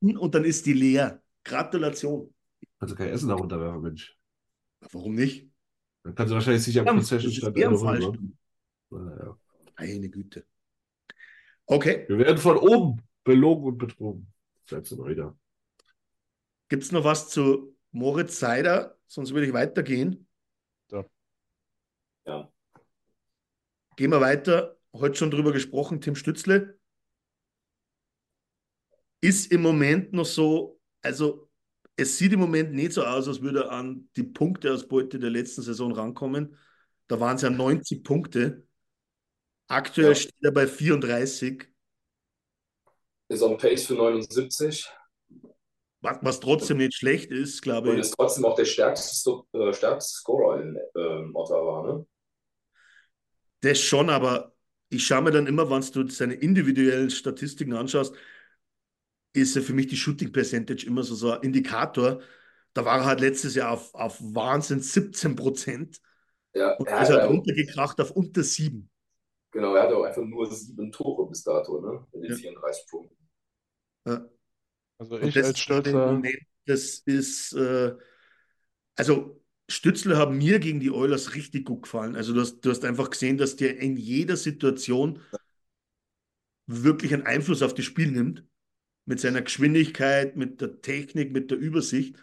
in und dann ist die leer. Gratulation. Du kein Essen darunter werfen, Mensch. Warum nicht? Dann kannst du wahrscheinlich sich am Ja, Concession Stand ne? Naja. Meine Güte. Okay, Wir werden von oben belogen und betrogen. Seid ihr wieder. gibt es noch was zu Moritz Seider? Sonst würde ich weitergehen. Ja. Gehen wir weiter. Heute schon drüber gesprochen, Tim Stützle. Ist im Moment noch so, also es sieht im Moment nicht so aus, als würde er an die Punkteausbeute der letzten Saison rankommen. Da waren es ja 90 Punkte. Aktuell Ja. steht er bei 34, Ist on pace für 79 was, was trotzdem nicht schlecht ist, glaube und ich. ist trotzdem auch der stärkste, äh, stärkste Scorer in ähm, Ottawa. Ne? Das schon, aber ich schaue mir dann immer, wenn du seine individuellen Statistiken anschaust, ist ja für mich die Shooting Percentage immer so, so ein Indikator. Da war er halt letztes Jahr auf, auf Wahnsinn 17 Prozent Ja, und er ist hat halt runtergekracht auf unter 7. genau, er hatte auch einfach nur sieben Tore bis dato, ne? In den Ja. 34 Punkten. Ja. Also ich das als ist halt Moment, das ist, äh, also Stützle haben mir gegen die Oilers richtig gut gefallen. Also du hast, du hast einfach gesehen, dass der in jeder Situation wirklich einen Einfluss auf das Spiel nimmt. Mit seiner Geschwindigkeit, mit der Technik, mit der Übersicht.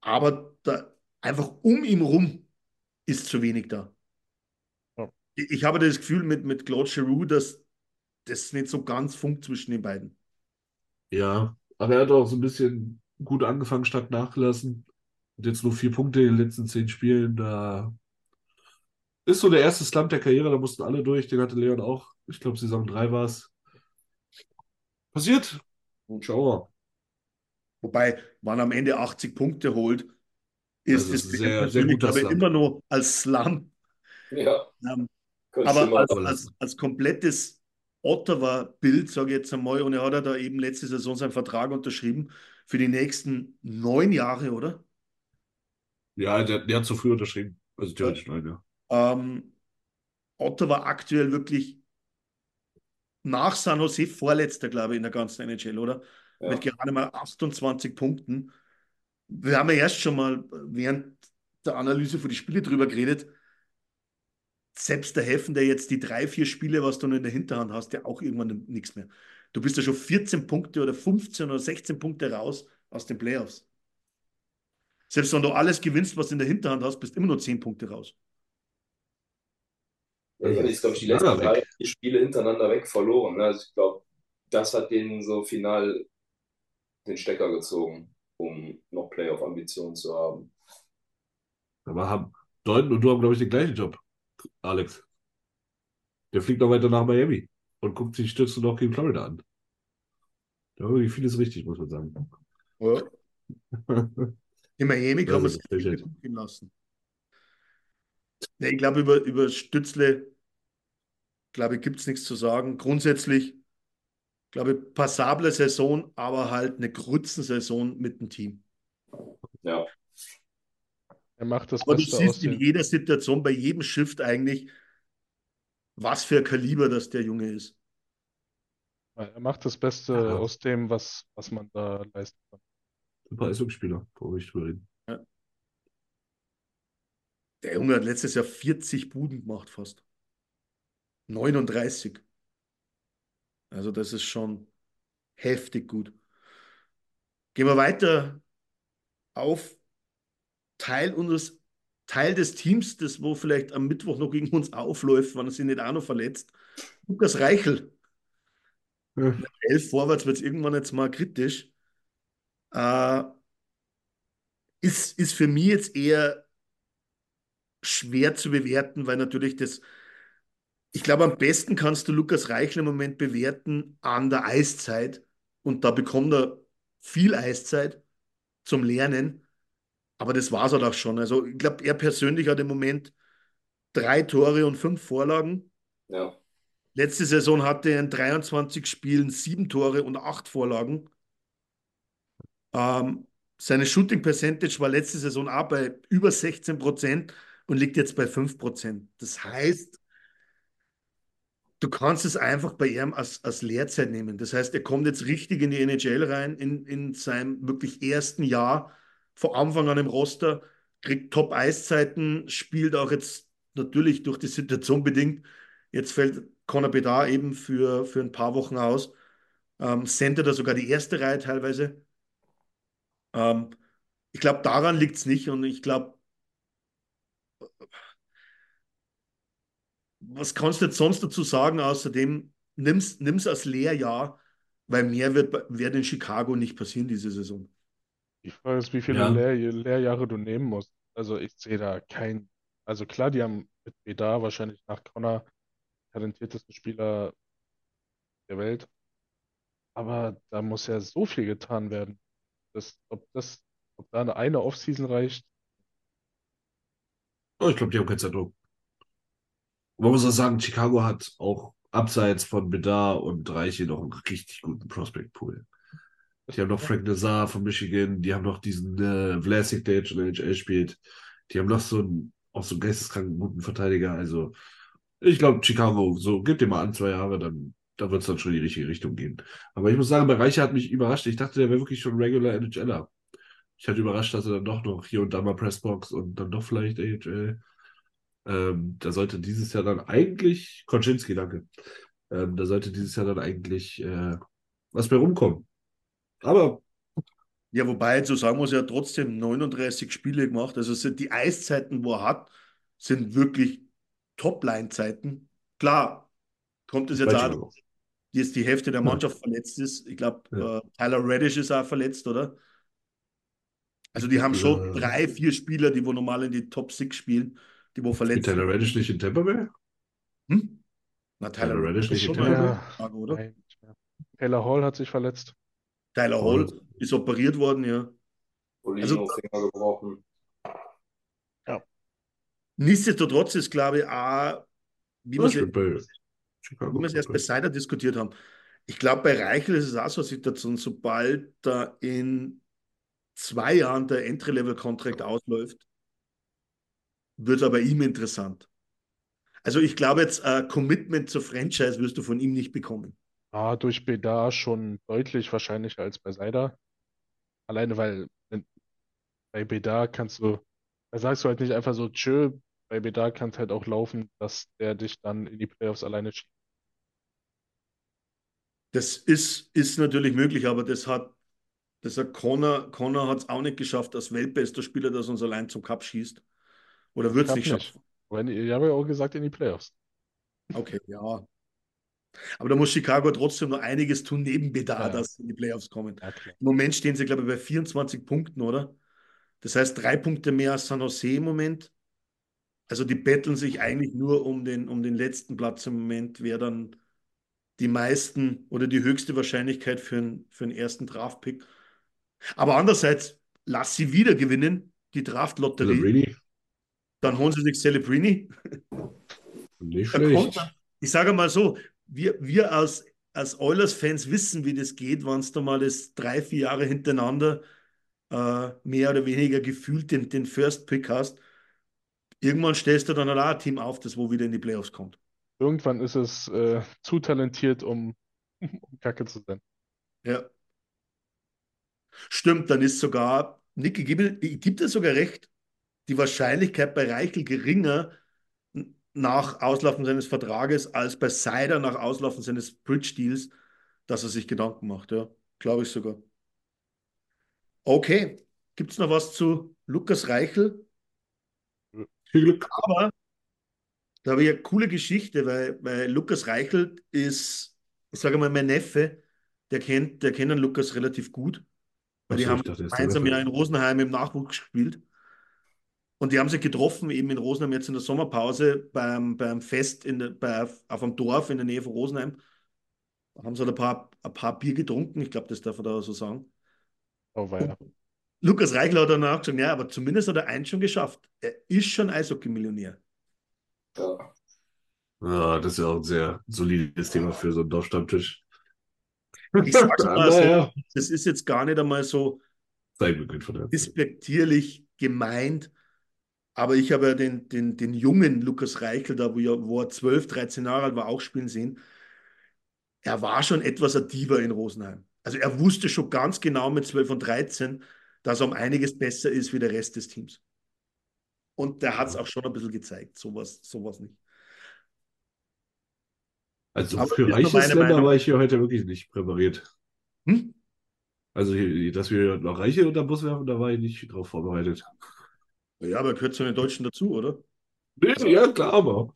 Aber da einfach um ihn rum ist zu wenig da. Ja. Ich, habe das Gefühl mit, mit Claude Giroux, dass das nicht so ganz funkt zwischen den beiden. Ja, aber er hat auch so ein bisschen gut angefangen, stark nachgelassen. Und jetzt nur vier Punkte in den letzten zehn Spielen. Da ist so der erste Slump der Karriere, da mussten alle durch. Den hatte Leon auch. Ich glaube, Saison 3 war es. Passiert. Schauen wir. Wobei, wenn er am Ende 80 Punkte holt, ist Also es sehr- sehr glaube ich, Slump. immer noch als Slump. Ja, Ähm, aber als, aber als, als komplettes Ottawa-Bild, sage ich jetzt einmal, und er hat ja da eben letzte Saison seinen Vertrag unterschrieben für die nächsten neun Jahre, oder? Ja, der, der hat zu früh unterschrieben. Also theoretisch nein, ja. Ähm, Ottawa aktuell wirklich nach San Jose vorletzter, glaube ich, in der ganzen NHL, oder? Ja. Mit gerade mal 28 Punkten. Wir haben ja erst schon mal während der Analyse für die Spiele drüber geredet. Selbst der Heffen, der jetzt die drei, vier Spiele, was du noch in der Hinterhand hast, ja auch irgendwann nichts mehr. Du bist ja schon 14 Punkte oder 15 oder 16 Punkte raus aus den Playoffs. Selbst wenn du alles gewinnst, was du in der Hinterhand hast, bist immer nur 10 Punkte raus. Ja, die haben jetzt, glaube ich, die letzten drei Spiele hintereinander weg verloren. Ne? Also ich glaube, das hat denen so final den Stecker gezogen, um noch Playoff-Ambitionen zu haben. Aber haben Deuten und du haben, glaube ich, den gleichen Job, Alex. Der fliegt noch weiter nach Miami und guckt sich Stütze noch gegen Florida an. Da haben wir vieles richtig, muss man sagen. Ja. In Miami kann man gut gehen lassen. Nee, ich glaube, über, über Stützle, glaube ich, gibt es nichts zu sagen. Grundsätzlich, glaube ich, passable Saison, aber halt eine Grützensaison mit dem Team. Ja, er macht das Aber du Beste aus siehst in den, jeder Situation, bei jedem Shift eigentlich, was für ein Kaliber das der Junge ist. er macht das Beste Ja. aus dem, was, was man da leisten kann. Super Eishockeyspieler, brauche ich drüber reden. Der Junge hat letztes Jahr 40 Buden gemacht fast. 39. Also das ist schon heftig gut. Gehen wir weiter auf Teil unseres Teil des Teams, das wo vielleicht am Mittwoch noch gegen uns aufläuft, wenn er sich nicht auch noch verletzt. Lukas Reichel. Ja. Elf vorwärts wird es irgendwann jetzt mal kritisch. Äh, ist, ist für mich jetzt eher schwer zu bewerten, weil natürlich das, ich glaube, am besten kannst du Lukas Reichel im Moment bewerten an der Eiszeit und da bekommt er viel Eiszeit zum Lernen. Aber das war es halt auch schon. Also ich glaube, er persönlich hat im Moment drei Tore und fünf Vorlagen. Ja. Letzte Saison hatte er in 23 Spielen sieben Tore und acht Vorlagen. Ähm, seine Shooting Percentage war letzte Saison auch bei über 16 Prozent und liegt jetzt bei 5 Prozent. Das heißt, du kannst es einfach bei ihm als, als Lehrzeit nehmen. Das heißt, er kommt jetzt richtig in die NHL rein, in, in seinem wirklich ersten Jahr, vor Anfang an im Roster, kriegt Top-Eiszeiten, spielt auch jetzt natürlich durch die Situation bedingt. Jetzt fällt Conor Bedard eben für, für ein paar Wochen aus. Ähm, sendet er sogar die erste Reihe teilweise. Ähm, ich glaube, daran liegt es nicht und ich glaube, was kannst du jetzt sonst dazu sagen, außerdem, nimm's, nimm's als Lehrjahr, weil mehr wird, wird in Chicago nicht passieren diese Saison. Die Frage ist, wie viele Ja. Lehr Lehrjahre du nehmen musst. Also ich sehe da kein, also klar, die haben mit Bedar wahrscheinlich nach Connor talentiertesten Spieler der Welt, aber da muss ja so viel getan werden. Das, ob das, ob da eine, eine Offseason reicht, Oh, ich glaube, die haben keinen Zeitdruck. Man muss auch sagen, Chicago hat auch abseits von Bedar und Reiche noch einen richtig guten Prospect-Pool. Die haben noch Frank Nazar von Michigan, die haben noch diesen äh, Vlasic, der jetzt schon in der NHL spielt. Die haben noch so einen, auch so einen geisteskranken guten Verteidiger. Also, ich glaube, Chicago, so, gib dir mal an, zwei Jahre, dann, dann wird es dann schon in die richtige Richtung gehen. Aber ich muss sagen, bei Reiche hat mich überrascht. Ich dachte, der wäre wirklich schon regular NHLer. Ich hatte überrascht, dass er dann doch noch hier und da mal Pressbox und dann doch vielleicht AHL. Ähm, da sollte dieses Jahr dann eigentlich, Konczynski, danke. Ähm, da sollte dieses Jahr dann eigentlich äh, was bei rumkommen. Aber Ja, wobei so sagen muss, er hat trotzdem 39 Spiele gemacht. Also sind die Eiszeiten, wo er hat, sind wirklich Top-Line-Zeiten. Klar, kommt es jetzt Chicago. jetzt die Hälfte der Mannschaft verletzt ist. Ich glaube, Ja. äh, Tyler Reddish ist auch verletzt, oder? Also die haben schon Ja. drei, vier Spieler, die wo normal in die Top 6 spielen, die wo verletzt Tyler Reddish nicht in Tampa Bay? Hm? Na, Tyler Tyler Reddish nicht in Tampa Ja. Chicago, oder? nein. Taylor Hall hat sich verletzt. Tyler Hall ist operiert worden, ja. Also- Finger gebrochen. Nichtsdestotrotz ist, glaube ich, auch, wie Ja, wir es erst bei Seider diskutiert haben. Ich glaube, bei Reichel ist es auch so eine Situation, sobald da in zwei Jahren der Entry-Level-Contract ausläuft, wird er bei ihm interessant. Also ich glaube jetzt, ein Commitment zur Franchise wirst du von ihm nicht bekommen. Ah, durch Bedar schon deutlich wahrscheinlicher als bei Seider. Alleine weil bei Bedar kannst du, da sagst du halt nicht einfach so, tschö, bei Bedar kann es halt auch laufen, dass der dich dann in die Playoffs alleine schiebt. Das ist, ist natürlich möglich, aber das hat, das hat Connor, Connor hat es auch nicht geschafft, als weltbester Spieler, dass uns allein zum Cup schießt. Oder wird es nicht schaffen. Wenn, ich habe ja auch gesagt, in die Playoffs. Okay, ja. Aber da muss Chicago trotzdem noch einiges tun, neben Bedard, Ja, dass sie in die Playoffs kommen. Klar. Im Moment stehen sie, glaube ich, bei 24 Punkten, oder? Das heißt, drei Punkte mehr als San Jose im Moment. Also die betteln sich eigentlich nur um den, um den letzten Platz im Moment, wer dann die meisten oder die höchste Wahrscheinlichkeit für, einen für einen ersten Draftpick. Aber andererseits, lass sie wieder gewinnen, die Draftlotterie. Pellegrini? Dann holen sie sich Celebrini. Nicht kommt schlecht. ich sage mal so, wir, wir als, als Oilers-Fans wissen, wie das geht, wenn es da mal das drei, vier Jahre hintereinander äh, mehr oder weniger gefühlt den, den First Pick hast. Irgendwann stellst du dann auch ein Team auf, das wo wieder in die Playoffs kommt. Irgendwann ist es äh, zu talentiert, um, um Kacke zu sein. Ja. Stimmt, dann ist sogar, gib, gibt es sogar recht, die Wahrscheinlichkeit bei Reichel geringer nach Auslaufen seines Vertrages als bei Seider nach Auslaufen seines Bridge-Deals, dass er sich Gedanken macht, ja. Glaube ich sogar. Okay, gibt es noch was zu Lukas Reichel? Viel Glück. Aber da habe ich eine coole Geschichte, weil, weil Lukas Reichel ist, ich sage mal, mein Neffe, der kennt, der kennt den Lukas relativ gut. Weil die haben gemeinsam ja in Rosenheim im Nachwuchs gespielt. Und die haben sich getroffen, eben in Rosenheim jetzt in der Sommerpause beim, beim Fest in der, bei, auf einem Dorf in der Nähe von Rosenheim. Da haben sie halt ein paar, ein paar Bier getrunken, ich glaube, das darf man da so sagen. Oh, weia. Lukas Reichel hat danach gesagt, ja, aber zumindest hat er eins schon geschafft. Er ist schon Eishockey-Millionär. Ja. Ja, das ist ja auch ein sehr solides Thema für so einen Dorfstammtisch. Ich sag's mal so, das ist jetzt gar nicht einmal so despektierlich gemeint, aber ich habe ja den, den, den jungen Lukas Reichel, da wo, wo er 12, 13 Jahre alt war, auch spielen sehen. Er war schon etwas ein Diva in Rosenheim. Also er wusste schon ganz genau mit 12 und 13, dass er um einiges besser ist wie der Rest des Teams. Und der hat es auch schon ein bisschen gezeigt, sowas, sowas nicht. Also Aber für reiches meine Länder Meinung. war ich hier heute wirklich nicht präpariert. Hm? Also, dass wir noch Reiche unter den Bus werfen, da war ich nicht drauf vorbereitet. Ja, aber gehört zu den Deutschen dazu, oder? Ja, klar, aber.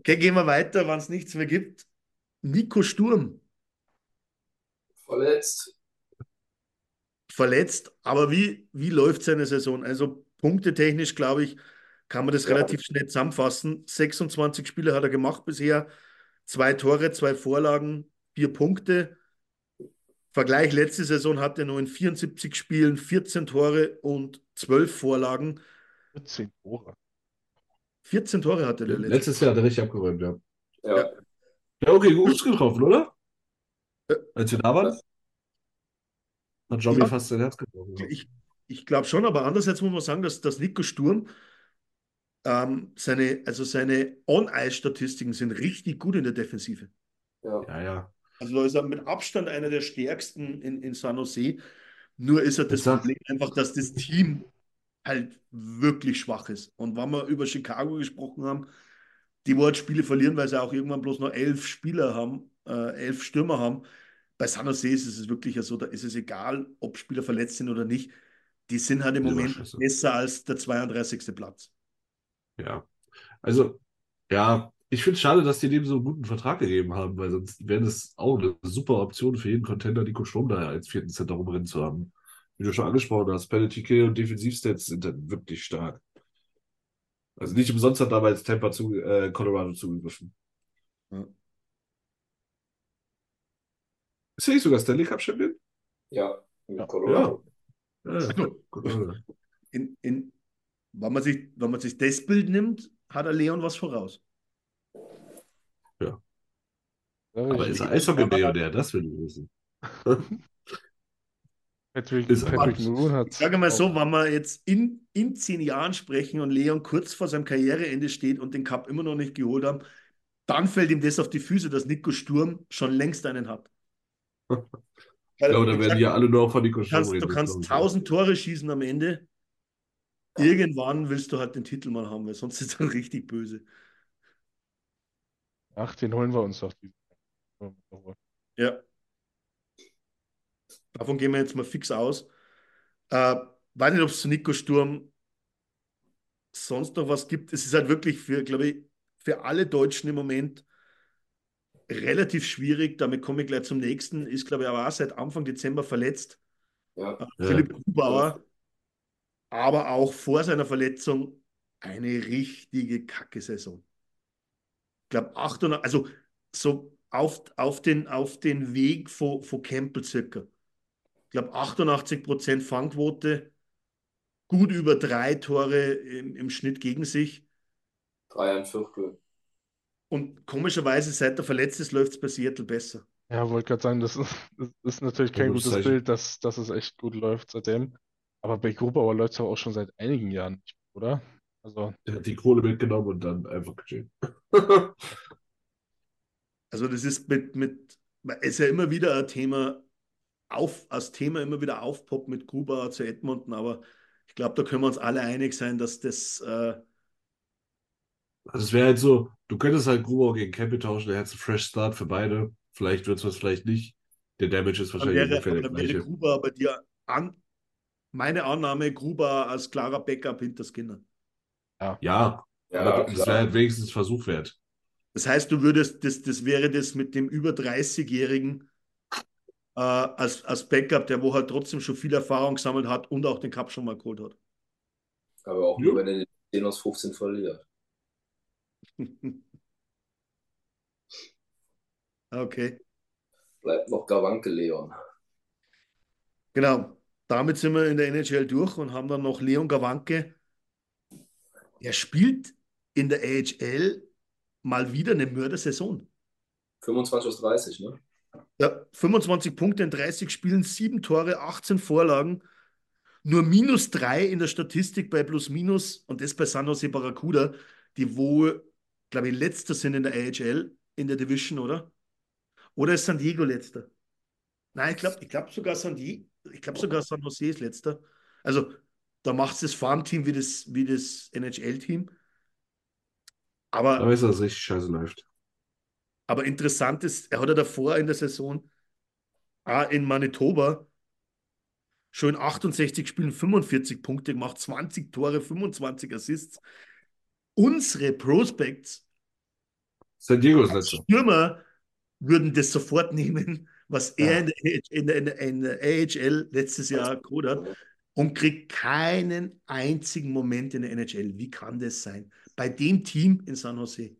Okay, gehen wir weiter, wenn es nichts mehr gibt. Nico Sturm, Verletzt. verletzt, aber wie, wie läuft seine Saison? Also punktetechnisch, glaube ich, kann man das Ja. relativ schnell zusammenfassen. 26 Spiele hat er gemacht bisher, zwei Tore, zwei Vorlagen, vier Punkte. Vergleich letzte Saison hat er nur in 74 Spielen 14 Tore und 12 Vorlagen. 14 Tore. 14 Tore hatte der letzte. Letztes Jahr hat er richtig abgeräumt, ja. Ja. Ja. Ja, okay, gut getroffen, oder? Ja. Als wir da waren, hat Johnny Ja. fast sein Herz gebrochen. Ich, ich glaube schon, aber andererseits muss man sagen, dass, dass Nico Sturm ähm, seine, also seine On-Ice-Statistiken sind richtig gut in der Defensive. Ja. Ja, ja. Also da ist er mit Abstand einer der stärksten in, in San Jose. Nur ist halt das sag- Problem einfach, dass das Team halt wirklich schwach ist. Und wenn wir über Chicago gesprochen haben, die wo halt Spiele verlieren, weil sie auch irgendwann bloß noch elf Spieler haben, äh, elf Stürmer haben. Bei San Jose ist es wirklich so, da ist es egal, ob Spieler verletzt sind oder nicht. Die sind halt im Moment besser als der 32. Platz. Ja. Also, ja, ich finde es schade, dass die dem so einen guten Vertrag gegeben haben, weil sonst wäre das auch eine super Option für jeden Contender, Nico Sturm da als vierten Center rumrennen zu haben. Wie du schon angesprochen hast, Penalty Kill und Defensivstats sind dann wirklich stark. Also nicht umsonst hat damals Tampa zu, äh, Colorado zugegriffen. Ja. Ist er nicht sogar Stanley Cup Champion? Ja. Mit Ja. Colorado. Ja. Ja, Colorado. In, in, wenn, man sich, wenn man sich das Bild nimmt, hat er Leon was voraus. Ja, Aber ist er Eishockey-Millionär? Das will ich wissen. Patrick, Ist Patrick hat Ich sage mal so, wenn wir jetzt in, in zehn Jahren sprechen und Leon kurz vor seinem Karriereende steht und den Cup immer noch nicht geholt haben, dann fällt ihm das auf die Füße, dass Nico Sturm schon längst einen hat. Ich glaube, da werden ja alle nur von Nico du Sturm kannst, reden. du kannst 1000 Tore schießen am Ende. Irgendwann willst du halt den Titel mal haben, weil sonst ist es dann richtig böse. Ach, den holen wir uns doch. Ja. Davon gehen wir jetzt mal fix aus. Äh, weiß nicht, ob es zu Nico Sturm sonst noch was gibt. Es ist halt wirklich für, glaube ich, für alle Deutschen im Moment relativ schwierig. Damit komme ich gleich zum nächsten. Ist, glaube ich, aber auch seit Anfang Dezember verletzt. Ja. Äh, Ja. Philipp Grubauer. Aber auch vor seiner Verletzung eine richtige Kacke-Saison. Ich glaube, 800, also so auf, auf, den, auf den Weg von, von Campbell circa. Ich glaube, 88% Fangquote, gut über drei Tore im, im Schnitt gegen sich. Drei ein Viertel. Und komischerweise, seit er verletzt ist, läuft es bei Seattle besser. Ja, wollte gerade sagen, das ist, das ist natürlich kein gutes gutes Zeichen. Bild, dass, dass es echt gut läuft seitdem. Aber bei Grubauer läuft es auch schon seit einigen Jahren nicht, oder? Also, Der hat die Kohle mitgenommen und dann einfach gechillt. Also das ist mit, mit, ist ja immer wieder ein Thema, auf, als Thema immer wieder aufpoppt mit Grubauer zu Edmonton, aber ich glaube, da können wir uns alle einig sein, dass das, äh, Also es wäre halt so, du könntest halt Grubauer gegen Campbell tauschen, der hätte einen Fresh Start für beide. Vielleicht wird es was, vielleicht nicht. Der Damage ist wahrscheinlich wäre, ungefähr der dann wäre gleiche. Gruber aber dir an, meine Annahme, Gruber als klarer Backup hinter Skinner. Ja, Ja, aber das wäre halt wenigstens Versuch wert. Das heißt, du würdest, das, das wäre das mit dem über 30-Jährigen äh, als, als Backup, der wo halt trotzdem schon viel Erfahrung gesammelt hat und auch den Cup schon mal geholt hat. Aber auch nur, wenn er den 10 aus 15 verliert. okay. Bleibt noch Gawanke Leon. Genau. Damit sind wir in der NHL durch und haben dann noch Leon Gawanke. Er spielt in der AHL mal wieder eine Mördersaison. 25 aus 30, ne? Ja, 25 Punkte in 30 Spielen, 7 Tore, 18 Vorlagen. Nur minus 3 in der Statistik bei Plus Minus und das bei San Jose Barracuda, die wohl, glaube ich, letzter sind in der AHL, in der Division, oder? Oder ist San Diego letzter? Nein, ich glaube ich glaub sogar San Diego, ich glaube sogar San Jose ist letzter. Also da macht es das Farmteam wie das, wie das NHL-Team. Da Aber, er, dass es richtig scheiße läuft. aber interessant ist, er hat ja davor in der Saison auch in Manitoba schon in 68 Spielen 45 Punkte gemacht, 20 Tore, 25 Assists. Unsere Prospects, San Diego ist letzter. Stürmer, würden das sofort nehmen, was er Ja. in, der, in, der, in der AHL letztes Jahr geholt hat und kriegt keinen einzigen Moment in der NHL. Wie kann das sein? Bei dem Team in San Jose.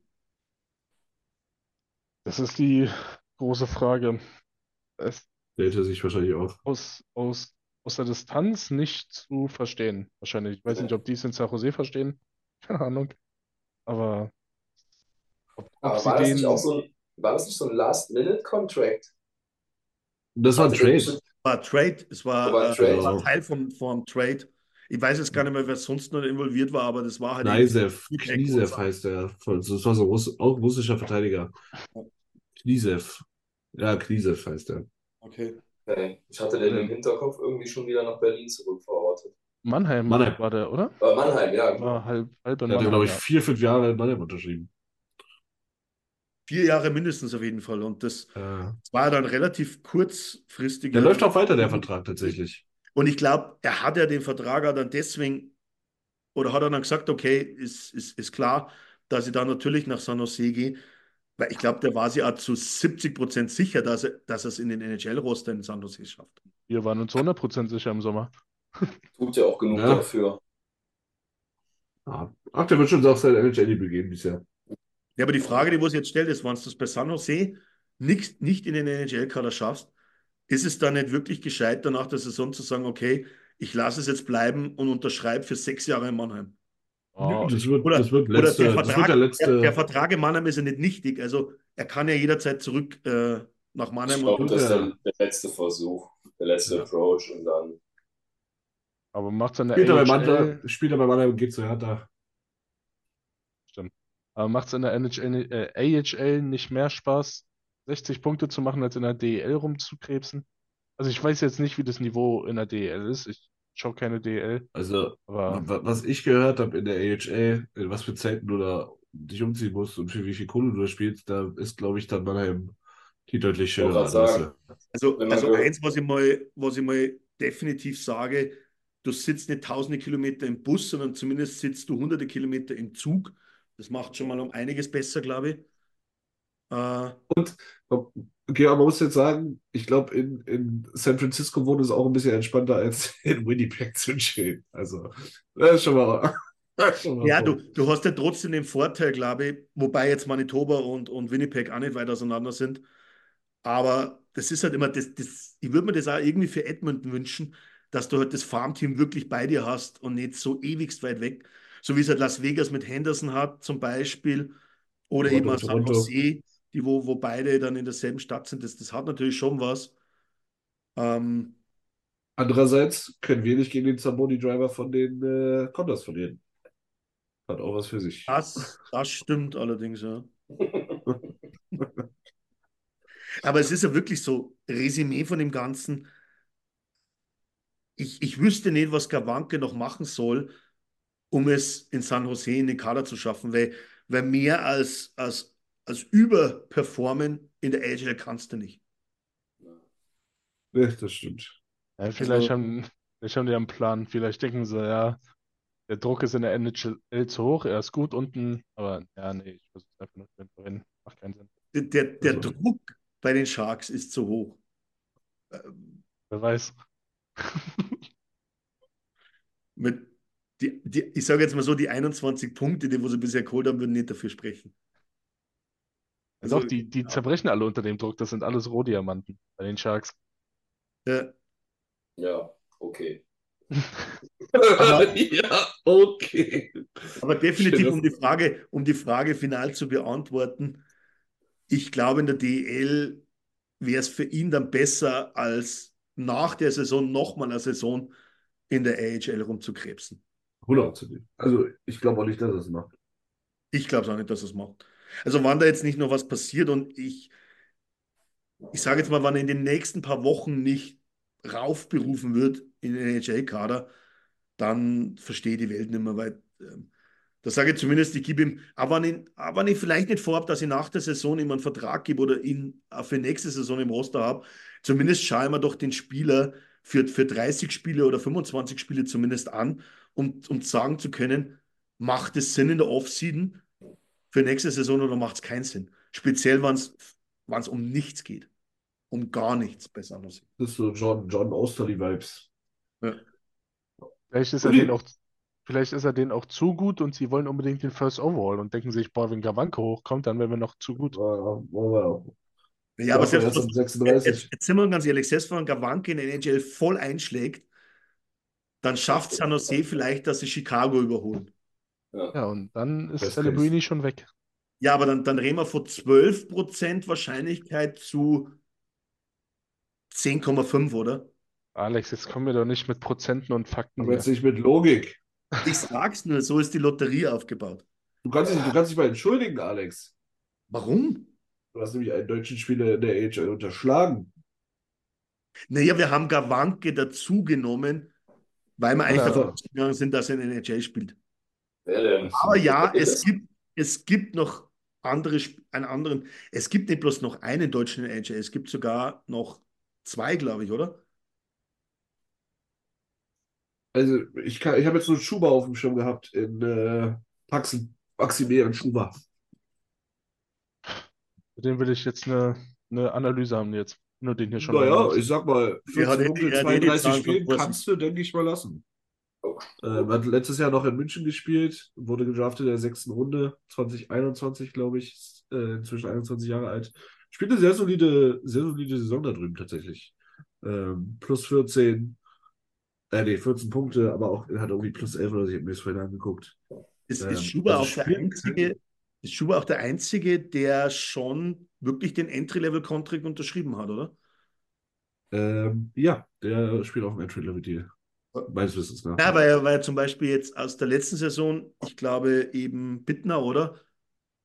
Das ist die große Frage. Es Stellt er sich wahrscheinlich auf. aus, aus, aus der Distanz nicht zu verstehen. Wahrscheinlich. Ich weiß nicht, ob die es in San Jose verstehen. Keine Ahnung. Aber ob, ob Aber sie war das den. auch so ein, war das nicht so ein Last-Minute-Contract? Das war ein der Trade. War Trade, es war, War äh, Trade. war Teil vom, vom Trade. Ich weiß jetzt gar nicht mehr, wer sonst noch involviert war, aber das war halt Knisev, Knisev heißt der. Das war so Russ, auch ein russischer Verteidiger. Knisev. Ja, Knisev heißt der. Okay. Okay. Ich hatte den im Hinterkopf irgendwie schon wieder nach Berlin zurückverortet. Mannheim Mannheim. war der, oder? Äh, Mannheim, ja. genau. War halb, halb in Der Mannheim, glaube ich, vier, fünf Jahre in Mannheim unterschrieben. Vier Jahre mindestens auf jeden Fall. Und das Äh, war dann relativ kurzfristig. der läuft auch weiter, der Vertrag tatsächlich. Und ich glaube, er hat ja den Vertrag dann deswegen, oder hat er dann gesagt, okay, ist, ist, ist klar, dass ich da natürlich nach San Jose gehe. Weil ich glaube, der war sich auch zu 70 Prozent sicher, dass er, dass er es in den NHL-Roster in San Jose schafft. Wir waren uns 100% sicher im Sommer. Tut ja auch genug Ja. dafür. Ja. Ach, der wird schon auch sein NHL-Debüt geben bisher. Ja, aber die Frage, die wir uns jetzt stellt, ist, wenn du das bei San Jose nicht, nicht in den NHL-Kader schaffst, ist es dann nicht wirklich gescheit, danach der Saison zu sagen, okay, ich lasse es jetzt bleiben und unterschreibe für sechs Jahre in Mannheim? Oh, das, wird, Oder, das wird oder letzte, der Vertrag, der letzte. der, der Vertrag in Mannheim ist ja nicht nichtig. Also er kann ja jederzeit zurück äh, nach Ich Mannheim glaube, und das ist Ja. der, letzte Versuch, der letzte Ja. Approach und dann. aber macht es in der spielt er bei Mannheim, spielt er bei Mannheim und geht zu Hertha. Aber macht's in der NHL, äh, AHL nicht mehr Spaß, 60 Punkte zu machen, als in der DEL rumzukrebsen? Also ich weiß jetzt nicht, wie das Niveau in der DEL ist. Ich schaue keine DEL, Also, aber wa- was ich gehört habe in der AHL, in was für Zeiten du da dich umziehen musst und für wie viel Kohle du da spielst, da ist, glaube ich, dann Mannheim die deutlich schönere. Adresse. Also, also eins, was ich mal, was ich mal definitiv sage, du sitzt nicht tausende Kilometer im Bus, sondern zumindest sitzt du hunderte Kilometer im Zug. Das macht schon mal um einiges besser, glaube ich. Äh, Okay, aber man muss jetzt sagen, ich glaube, in, in San Francisco wohnen ist auch ein bisschen entspannter als in Winnipeg zu chillen. Also, das ist schon mal. das ist schon mal ja, du, du hast ja trotzdem den Vorteil, glaube ich, wobei jetzt Manitoba und, und Winnipeg auch nicht weit auseinander sind. Aber das ist halt immer, das, das, ich würde mir das auch irgendwie für Edmonton wünschen, dass du halt das Farmteam wirklich bei dir hast und nicht so ewigst weit weg. So wie es halt Las Vegas mit Henderson hat, zum Beispiel. Oder Toronto eben auch San. Jose, die, wo, wo beide dann in derselben Stadt sind. Das, das hat natürlich schon was. Ähm, Andererseits können wir nicht gegen den Zamboni-Driver von den äh, Condors verlieren. Hat auch was für sich. das, das stimmt allerdings, ja. Aber es ist ja wirklich so, Resümee von dem Ganzen. Ich, ich wüsste nicht, was Gawanke noch machen soll, um es in San Jose in den Kader zu schaffen, weil, weil mehr als, als als überperformen in der AHL kannst du nicht. Ja, das stimmt. Ja, vielleicht Also- haben, vielleicht haben die einen Plan. Vielleicht denken sie, ja, der Druck ist in der NHL zu hoch, er ist gut unten, aber ja, nee, ich versuche einfach nur zu gewinnen. Macht keinen Sinn. Der, der, der Also- Druck bei den Sharks ist zu hoch. Ähm, Wer weiß. Mit die, die, ich sage jetzt mal so, die 21 Punkte, die wo sie bisher geholt haben, würden nicht dafür sprechen. Ja, Also, Doch, die, die zerbrechen alle unter dem Druck. Das sind alles Rohdiamanten bei den Sharks. Ja, Ja, okay. Aber- ja, okay. aber definitiv, um die Frage, um die Frage final zu beantworten, ich glaube, in der DEL wäre es für ihn dann besser, als nach der Saison nochmal eine Saison in der AHL rumzukrebsen. 100%. Also, ich glaube auch nicht, dass es macht. Ich glaube es auch nicht, dass es macht. Also, wann da jetzt nicht noch was passiert und ich, ich sage jetzt mal, wann in den nächsten paar Wochen nicht raufberufen wird in den NHL-Kader, dann verstehe die Welt nicht mehr, weil ähm, da sage ich zumindest, ich gebe ihm, aber wenn ich, aber wenn ich vielleicht nicht vorhabe, dass ich nach der Saison ihm einen Vertrag gebe oder ihn für nächste Saison im Roster habe, zumindest schaue ich mir doch den Spieler für, für 30 Spiele oder 25 Spiele zumindest an, um, um sagen zu können, macht es Sinn in der Offseason für nächste Saison oder macht es keinen Sinn? Speziell, wenn es um nichts geht. Um gar nichts bei San Jose. Das ist so John, John Osterly-Vibes. Vielleicht ist er denen auch, vielleicht ist er denen auch zu gut und sie wollen unbedingt den First Overall und denken sich, boah, wenn Gawanke hochkommt, dann wären wir noch zu gut. Ja, aber selbst um jetzt, 36. jetzt sind wir ganz ehrlich, selbst wenn Gawanke in der NHL voll einschlägt, dann schafft San Jose vielleicht, dass sie Chicago überholen. Ja, und dann ist Best Celebrini schon weg. Ja, aber dann, dann reden wir von 12% Wahrscheinlichkeit zu 10,5, oder? Alex, jetzt kommen wir doch nicht mit Prozenten und Fakten Aber jetzt nicht mit Logik. Ich sag's nur, so ist die Lotterie aufgebaut. Du kannst dich, du kannst dich mal entschuldigen, Alex. Warum? Du hast nämlich einen deutschen Spieler in der AHL unterschlagen. Naja, wir haben Gawanke dazugenommen, weil wir eigentlich Ja. davon ausgegangen sind, dass er in der NHL spielt. Aber ja, es gibt, es gibt noch andere, einen anderen. Es gibt nicht bloß noch einen Deutschen NHL, es gibt sogar noch zwei, glaube ich, oder? Also, ich, kann- ich habe jetzt nur Schuber auf dem Schirm gehabt in äh, Paxen. Maximilian Schuber. Mit dem will ich jetzt eine, eine Analyse haben jetzt. Nur den hier schon Naja, ich sag mal, Er hat 14 eh- Punkte, er hat eh die 32 Zahlen Spielen kannst du, denke ich, mal lassen. Ähm, hat letztes Jahr noch in München gespielt, wurde gedraftet in der sechsten Runde, 2021, glaube ich, ist, äh, inzwischen 21 Jahre alt. Spielt eine sehr solide, sehr solide Saison da drüben tatsächlich. Ähm, plus 14, äh, nee, 14 Punkte, aber auch er hat irgendwie plus 11 oder so, ich habe mir das vorhin angeguckt. Ist, Ähm, ist Schuber also auch der einzige, ist Schuber auch der einzige, der schon wirklich den Entry-Level-Contract unterschrieben hat, oder? Ähm, ja, der spielt auf dem Entry-Level-Deal. Meines Wissens nach. Ja, weil er, weil zum Beispiel jetzt aus der letzten Saison, ich glaube eben Bittner, oder?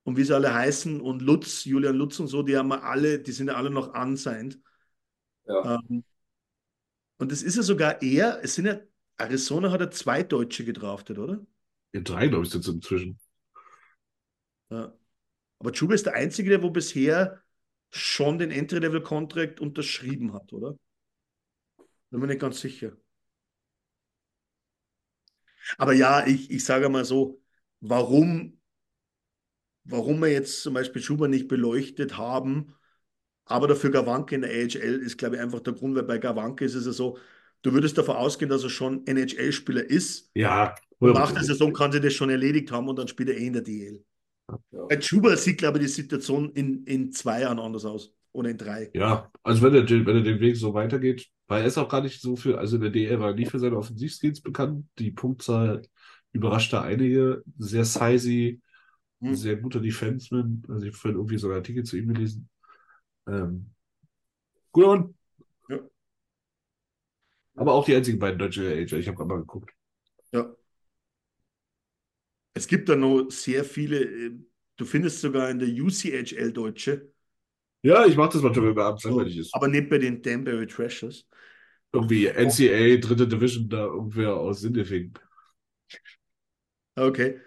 Und wie sie alle heißen und Lutz, Julian Lutz und so, die haben wir alle, die sind ja alle noch unsigned. Ja. Ähm, und es ist ja sogar er, es sind ja, Arizona hat ja zwei Deutsche gedraftet, oder? In drei, glaube ich, sind es inzwischen. Ja. Aber Chuba ist der Einzige, der wo bisher schon den Entry-Level-Contract unterschrieben hat, oder? Bin mir nicht ganz sicher. Aber ja, ich, ich sage mal so, warum, warum wir jetzt zum Beispiel Schuber nicht beleuchtet haben, aber dafür Gawanke in der AHL ist, glaube ich, einfach der Grund, weil bei Gawanke ist es ja so, du würdest davon ausgehen, dass er schon NHL-Spieler ist. Ja, nach der Saison kann sie das schon erledigt haben und dann spielt er eh in der DL. Ja. Bei Schuber sieht, glaube ich, die Situation in, in zwei Jahren anders aus. Oder in drei. Ja, also wenn er, den- wenn er den Weg so weitergeht, weil er ist auch gar nicht so für, also in der DL war er nie für seine Offensivskills bekannt. Die Punktzahl überraschte einige. Sehr sizey, Hm. sehr guter Defenseman. Also ich habe vorhin irgendwie so einen Artikel zu ihm gelesen. Ähm, guter Mann. Ja. Aber auch die einzigen beiden Deutsche der AHL. Ich habe gerade mal geguckt. Ja. Es gibt da noch sehr viele, äh, du findest sogar in der UCHL Deutsche, Ja, ich mache das manchmal, wenn mir abends langweilig ist. aber nicht bei den Danbury Trashers. Irgendwie NCAA, dritte Division, da irgendwer aus Sindelfingen. Okay.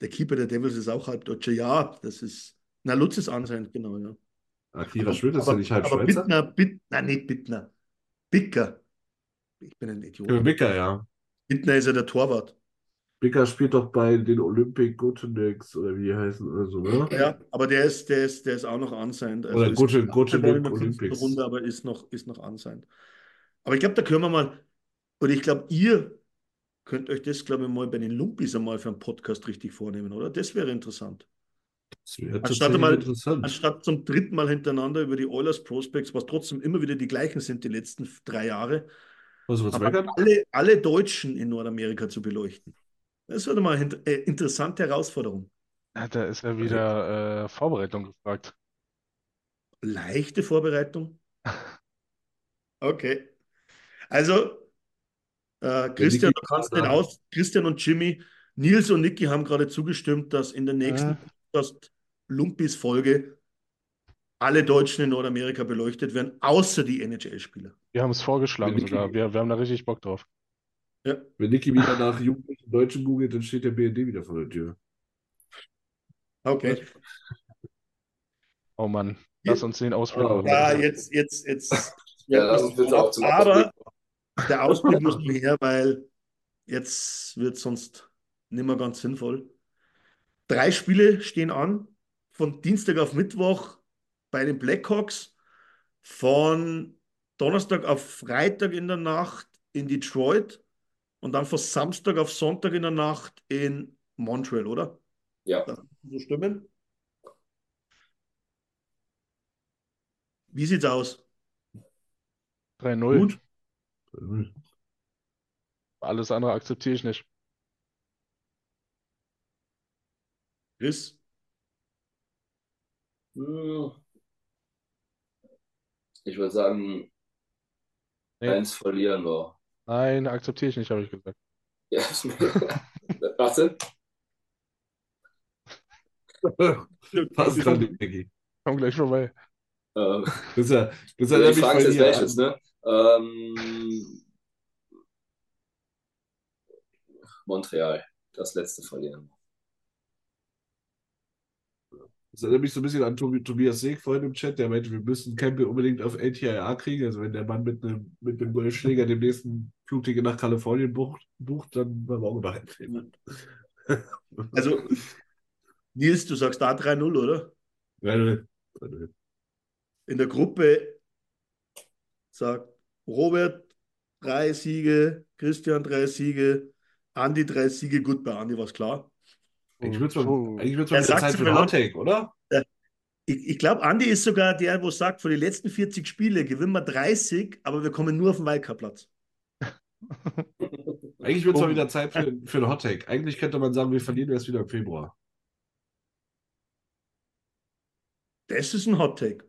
Der Keeper der Devils ist auch Halbdeutscher. Ja, das ist. Na, Lutz ist anscheinend, genau, ja. Akira Schmidt ist ja nicht halb aber Schweizer. Bittner, Bitt, nein, nicht Bittner. Bicker. Ich bin ein Idiot. Bicker, ja. Bittner ist ja der Torwart. Bicker spielt doch bei den Olympic Gotenecks oder wie die heißen oder so, ne? Ja, aber der ist, der ist, der ist auch noch anscheinend. Also Oder der fünften Olympics. Runde, aber ist noch, ist noch anscheinend. Aber ich glaube, da können wir mal, oder ich glaube, ihr könnt euch das, glaube ich, mal bei den Lumpis einmal für einen Podcast richtig vornehmen, oder? Das wäre interessant. Das wäre Anstatt mal- interessant. Anstatt zum dritten Mal hintereinander über die Oilers Prospects, was trotzdem immer wieder die gleichen sind, die letzten drei Jahre, meckern? alle, alle Deutschen in Nordamerika zu beleuchten. Das wäre mal eine äh, interessante Herausforderung. Ja, da ist ja wieder äh, Vorbereitung gefragt. Leichte Vorbereitung. Okay. Also, äh, Christian, du kannst kann nicht aus. Christian und Jimmy, Nils und Niki haben gerade zugestimmt, dass in der nächsten Mhm. Podcast Lumpis-Folge alle Deutschen in Nordamerika beleuchtet werden, außer die NHL-Spieler. Wir haben es vorgeschlagen sogar. Wir, wir haben da richtig Bock drauf. Ja. Wenn Niki wieder nach jugendlichen Deutschen googelt, dann steht der BND wieder vor der Tür. Okay. Oh Mann, lass uns den Ausflug Oh, machen. Ja, jetzt, jetzt, jetzt. Ja, lass uns bitte auch zum Aber der Ausblick muss noch her, weil jetzt wird sonst nicht mehr ganz sinnvoll. Drei Spiele stehen an, von Dienstag auf Mittwoch bei den Blackhawks, von Donnerstag auf Freitag in der Nacht in Detroit und dann von Samstag auf Sonntag in der Nacht in Montreal, oder? Ja. Das so stimmen. Wie sieht's aus? 3-0. Gut. Alles andere akzeptiere ich nicht. Chris? Ich würde sagen, Nee. eins verlieren wir. Nein, akzeptiere ich nicht, habe ich gesagt. Ja, ist mir- Warte. Passt dran, Niki. Komm gleich vorbei. Ähm, Das ist ja, das die erinnert mich Frage ist jetzt welches, an, ne? Ähm, Montreal, das letzte verlieren. Das erinnert mich so ein bisschen an Tobi, Tobias Seeg vorhin im Chat, der meinte, wir müssen Campbell unbedingt auf LTIA kriegen. Also wenn der Mann mit einem mit einem Golfschläger dem nächsten Flugticket nach Kalifornien bucht, bucht dann wollen wir auch über einen Also, Nils, du sagst da 3-0, oder? Weil, In der Gruppe sagt Robert drei Siege, Christian drei Siege, Andi drei Siege. Gut, bei Andi war es klar. Eigentlich wird es wieder sagt Zeit für mir einen laut- Hot Take, oder? Ich, ich glaube, Andi ist sogar der, wo sagt, von den letzten 40 Spiele gewinnen wir 30, aber wir kommen nur auf den Wildcard-Platz. Eigentlich wird es Oh. mal wieder Zeit für, für einen Hot Take. Eigentlich könnte man sagen, wir verlieren erst wieder im Februar. Das ist ein Hot Take.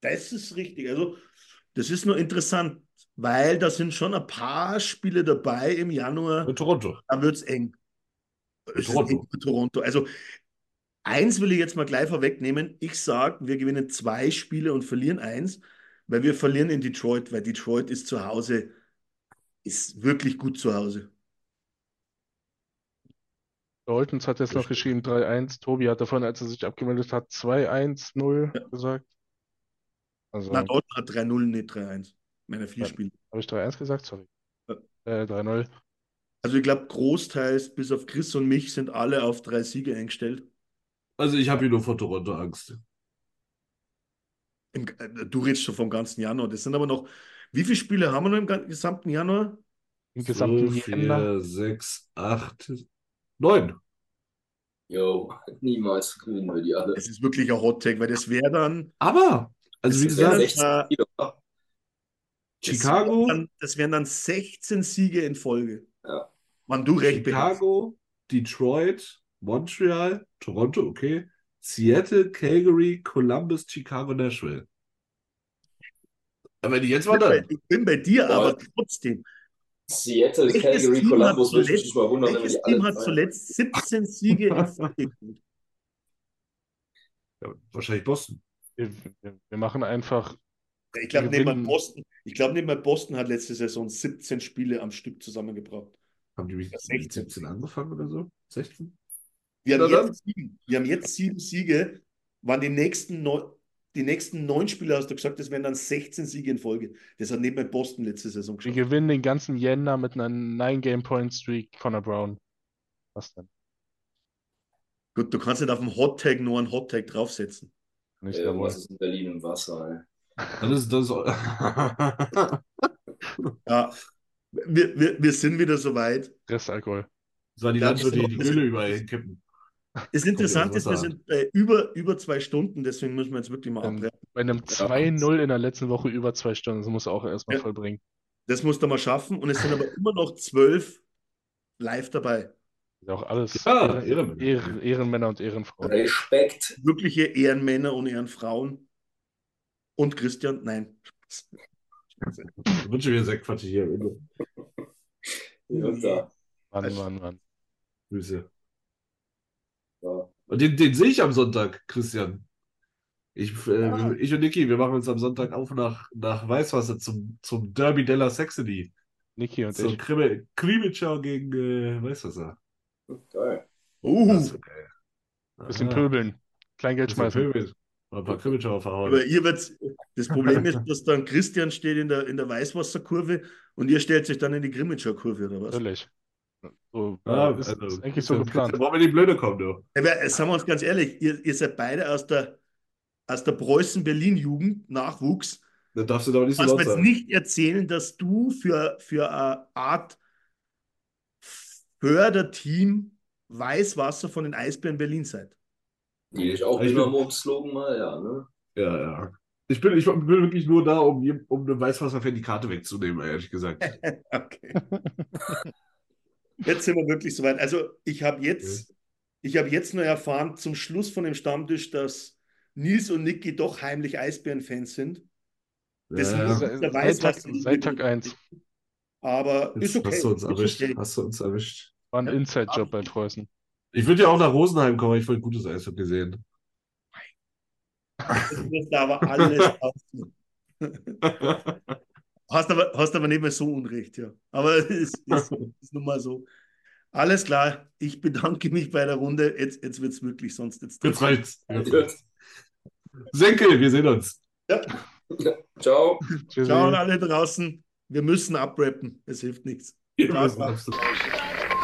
Das ist richtig. Also, das ist nur interessant, weil da sind schon ein paar Spiele dabei im Januar. Mit Toronto. Da wird es eng. Toronto. Toronto. Also, eins will ich jetzt mal gleich vorwegnehmen. Ich sage, wir gewinnen zwei Spiele und verlieren eins, weil wir verlieren in Detroit, weil Detroit ist zu Hause, ist wirklich gut zu Hause. Doltons hat jetzt noch geschrieben 3-1. Tobi hat davon, als er sich abgemeldet hat, 2-1-0 gesagt. Also, Na, habe Dortmund hat 3-0, nicht 3-1. Meine vier Ja. Spiele. ich 3-1 gesagt? Sorry. Ja. Äh, 3-0. Also, ich glaube, großteils, bis auf Chris und mich, sind alle auf drei Siege eingestellt. Also ich habe hier nur vor Toronto Angst. Im, äh, du redest schon vom ganzen Januar. Das sind aber noch, wie viele Spiele haben wir noch im gesamten Januar? Im gesamten So, Jänner. vier, sechs, acht, neun. Jo, niemals gewinnen wir die alle. Es ist wirklich ein Hot Take, weil das wäre dann, Aber, also wie gesagt, 16 Spiele, oder? das Chicago, wären dann, das wären dann 16 Siege in Folge. Ja. Wann du recht. Chicago, Detroit, Montreal, Toronto, okay, Seattle, Calgary, Columbus, Chicago, Nashville. Aber wenn jetzt Ich bin bei, wandern, ich bin bei dir, Boah. aber trotzdem. Seattle, Welches Calgary, Team Columbus, hat würde ich zuletzt- mal wundern, Welches Team hat zuletzt 17 Siege in ja, wahrscheinlich Boston. Wir, wir, wir machen einfach. Ich glaube, nicht mal gewinnen. Boston, ich glaube, nicht mal Boston hat letzte Saison 17 Spiele am Stück zusammengebracht. Haben die mit 16. 17 angefangen oder so? 16? Wir haben, dann. jetzt sieben, wir haben jetzt sieben Siege. Wann die nächsten, neun, die nächsten neun Spiele, hast du gesagt, das wären dann 16 Siege in Folge. Das hat nicht mal Boston letzte Saison Wir geschafft. gewinnen den ganzen Jänner mit einer 9-Game-Point-Streak. Connor Brown. Was denn? Gut, du kannst nicht auf dem Hot Tag nur einen Hot Tag draufsetzen. Nicht Äh, was ist in Berlin im Wasser, ey? Das ist, das Ja, wir, wir, wir sind wieder soweit. Restalkohol. das waren die Landwirte, die die Öle überall hinkippen. Das Interessante ist, wir sind bei über, über zwei Stunden, deswegen müssen wir jetzt wirklich mal Ähm, abbrechen. Bei einem 2-0 in der letzten Woche über zwei Stunden. Das muss er auch erstmal Ja. vollbringen. Das musst du mal schaffen. Und es sind aber immer noch zwölf live dabei. Ist auch alles Ja, Ehren- Ehrenmänner. Ehren- Ehrenmänner und Ehrenfrauen. Respekt. Wirkliche Ehrenmänner und Ehrenfrauen. Und Christian, nein. Ich wünsche mir Sektquartier hier. Und da. Mann, Mann, Mann. Grüße. Ja. Und den, den sehe ich am Sonntag, Christian. Ich, äh, Ah. ich und Niki, wir machen uns am Sonntag auf nach, nach Weißwasser zum, zum Derby della Saxony. Niki und Zum ich. Krimi- Krimitschau gegen äh, Weißwasser. Geil. Uh, Das ist geil. Bisschen Aha. pöbeln. Kleingeld schmeißen. Pöbel. Mal ein paar Krimitschauer verhauen. aber ihr werdet, das Problem ist, dass dann Christian steht in der, in der Weißwasserkurve und ihr stellt sich dann in die Grimmitschau Kurve, oder was? Natürlich. So, Ah, äh, ist, also, ist eigentlich so geplant. Wollen wir die Blöde kommen, du? Aber äh, sagen wir uns ganz ehrlich, ihr, ihr seid beide aus der, aus der Preußen-Berlin-Jugend, Nachwuchs. Dann darfst du doch nicht so laut sagen. nicht erzählen, dass du für, für eine Art Förderteam Weißwasser von den Eisbären Berlin seid. Die ich auch Ich immer bin- Slogan mal, ja, ne? Ja, ja. Ich bin, ich bin wirklich nur da, um, um einem Weißwasser-Fan die Karte wegzunehmen, ehrlich gesagt. Okay. Jetzt sind wir wirklich soweit. Also ich habe jetzt, ich habe jetzt nur erfahren zum Schluss von dem Stammtisch, dass Nils und Niki doch heimlich Eisbären-Fans sind. Das Ja. Seit, der weiß, seit, was Tag, die- seit Tag 1. Aber ist okay. hast du uns ist erwischt. okay. Hast du uns erwischt. War ein. Inside-Job bei Preußen. Ich würde ja auch nach Rosenheim kommen, ich voll gutes Eishockey gesehen. Das musst du aber alles. Hast aber, hast aber nicht mehr so Unrecht, ja. Aber es ist, ist, ist nun mal so. Alles klar, ich bedanke mich bei der Runde. Jetzt, jetzt wird es wirklich sonst jetzt. Jetzt reicht's. Jetzt reicht's. Senke, wir sehen uns. Ciao. Tschüssi. Ciao an alle draußen. Wir müssen abrappen. Es hilft nichts. Wir Ciao, müssen ciao. absolut-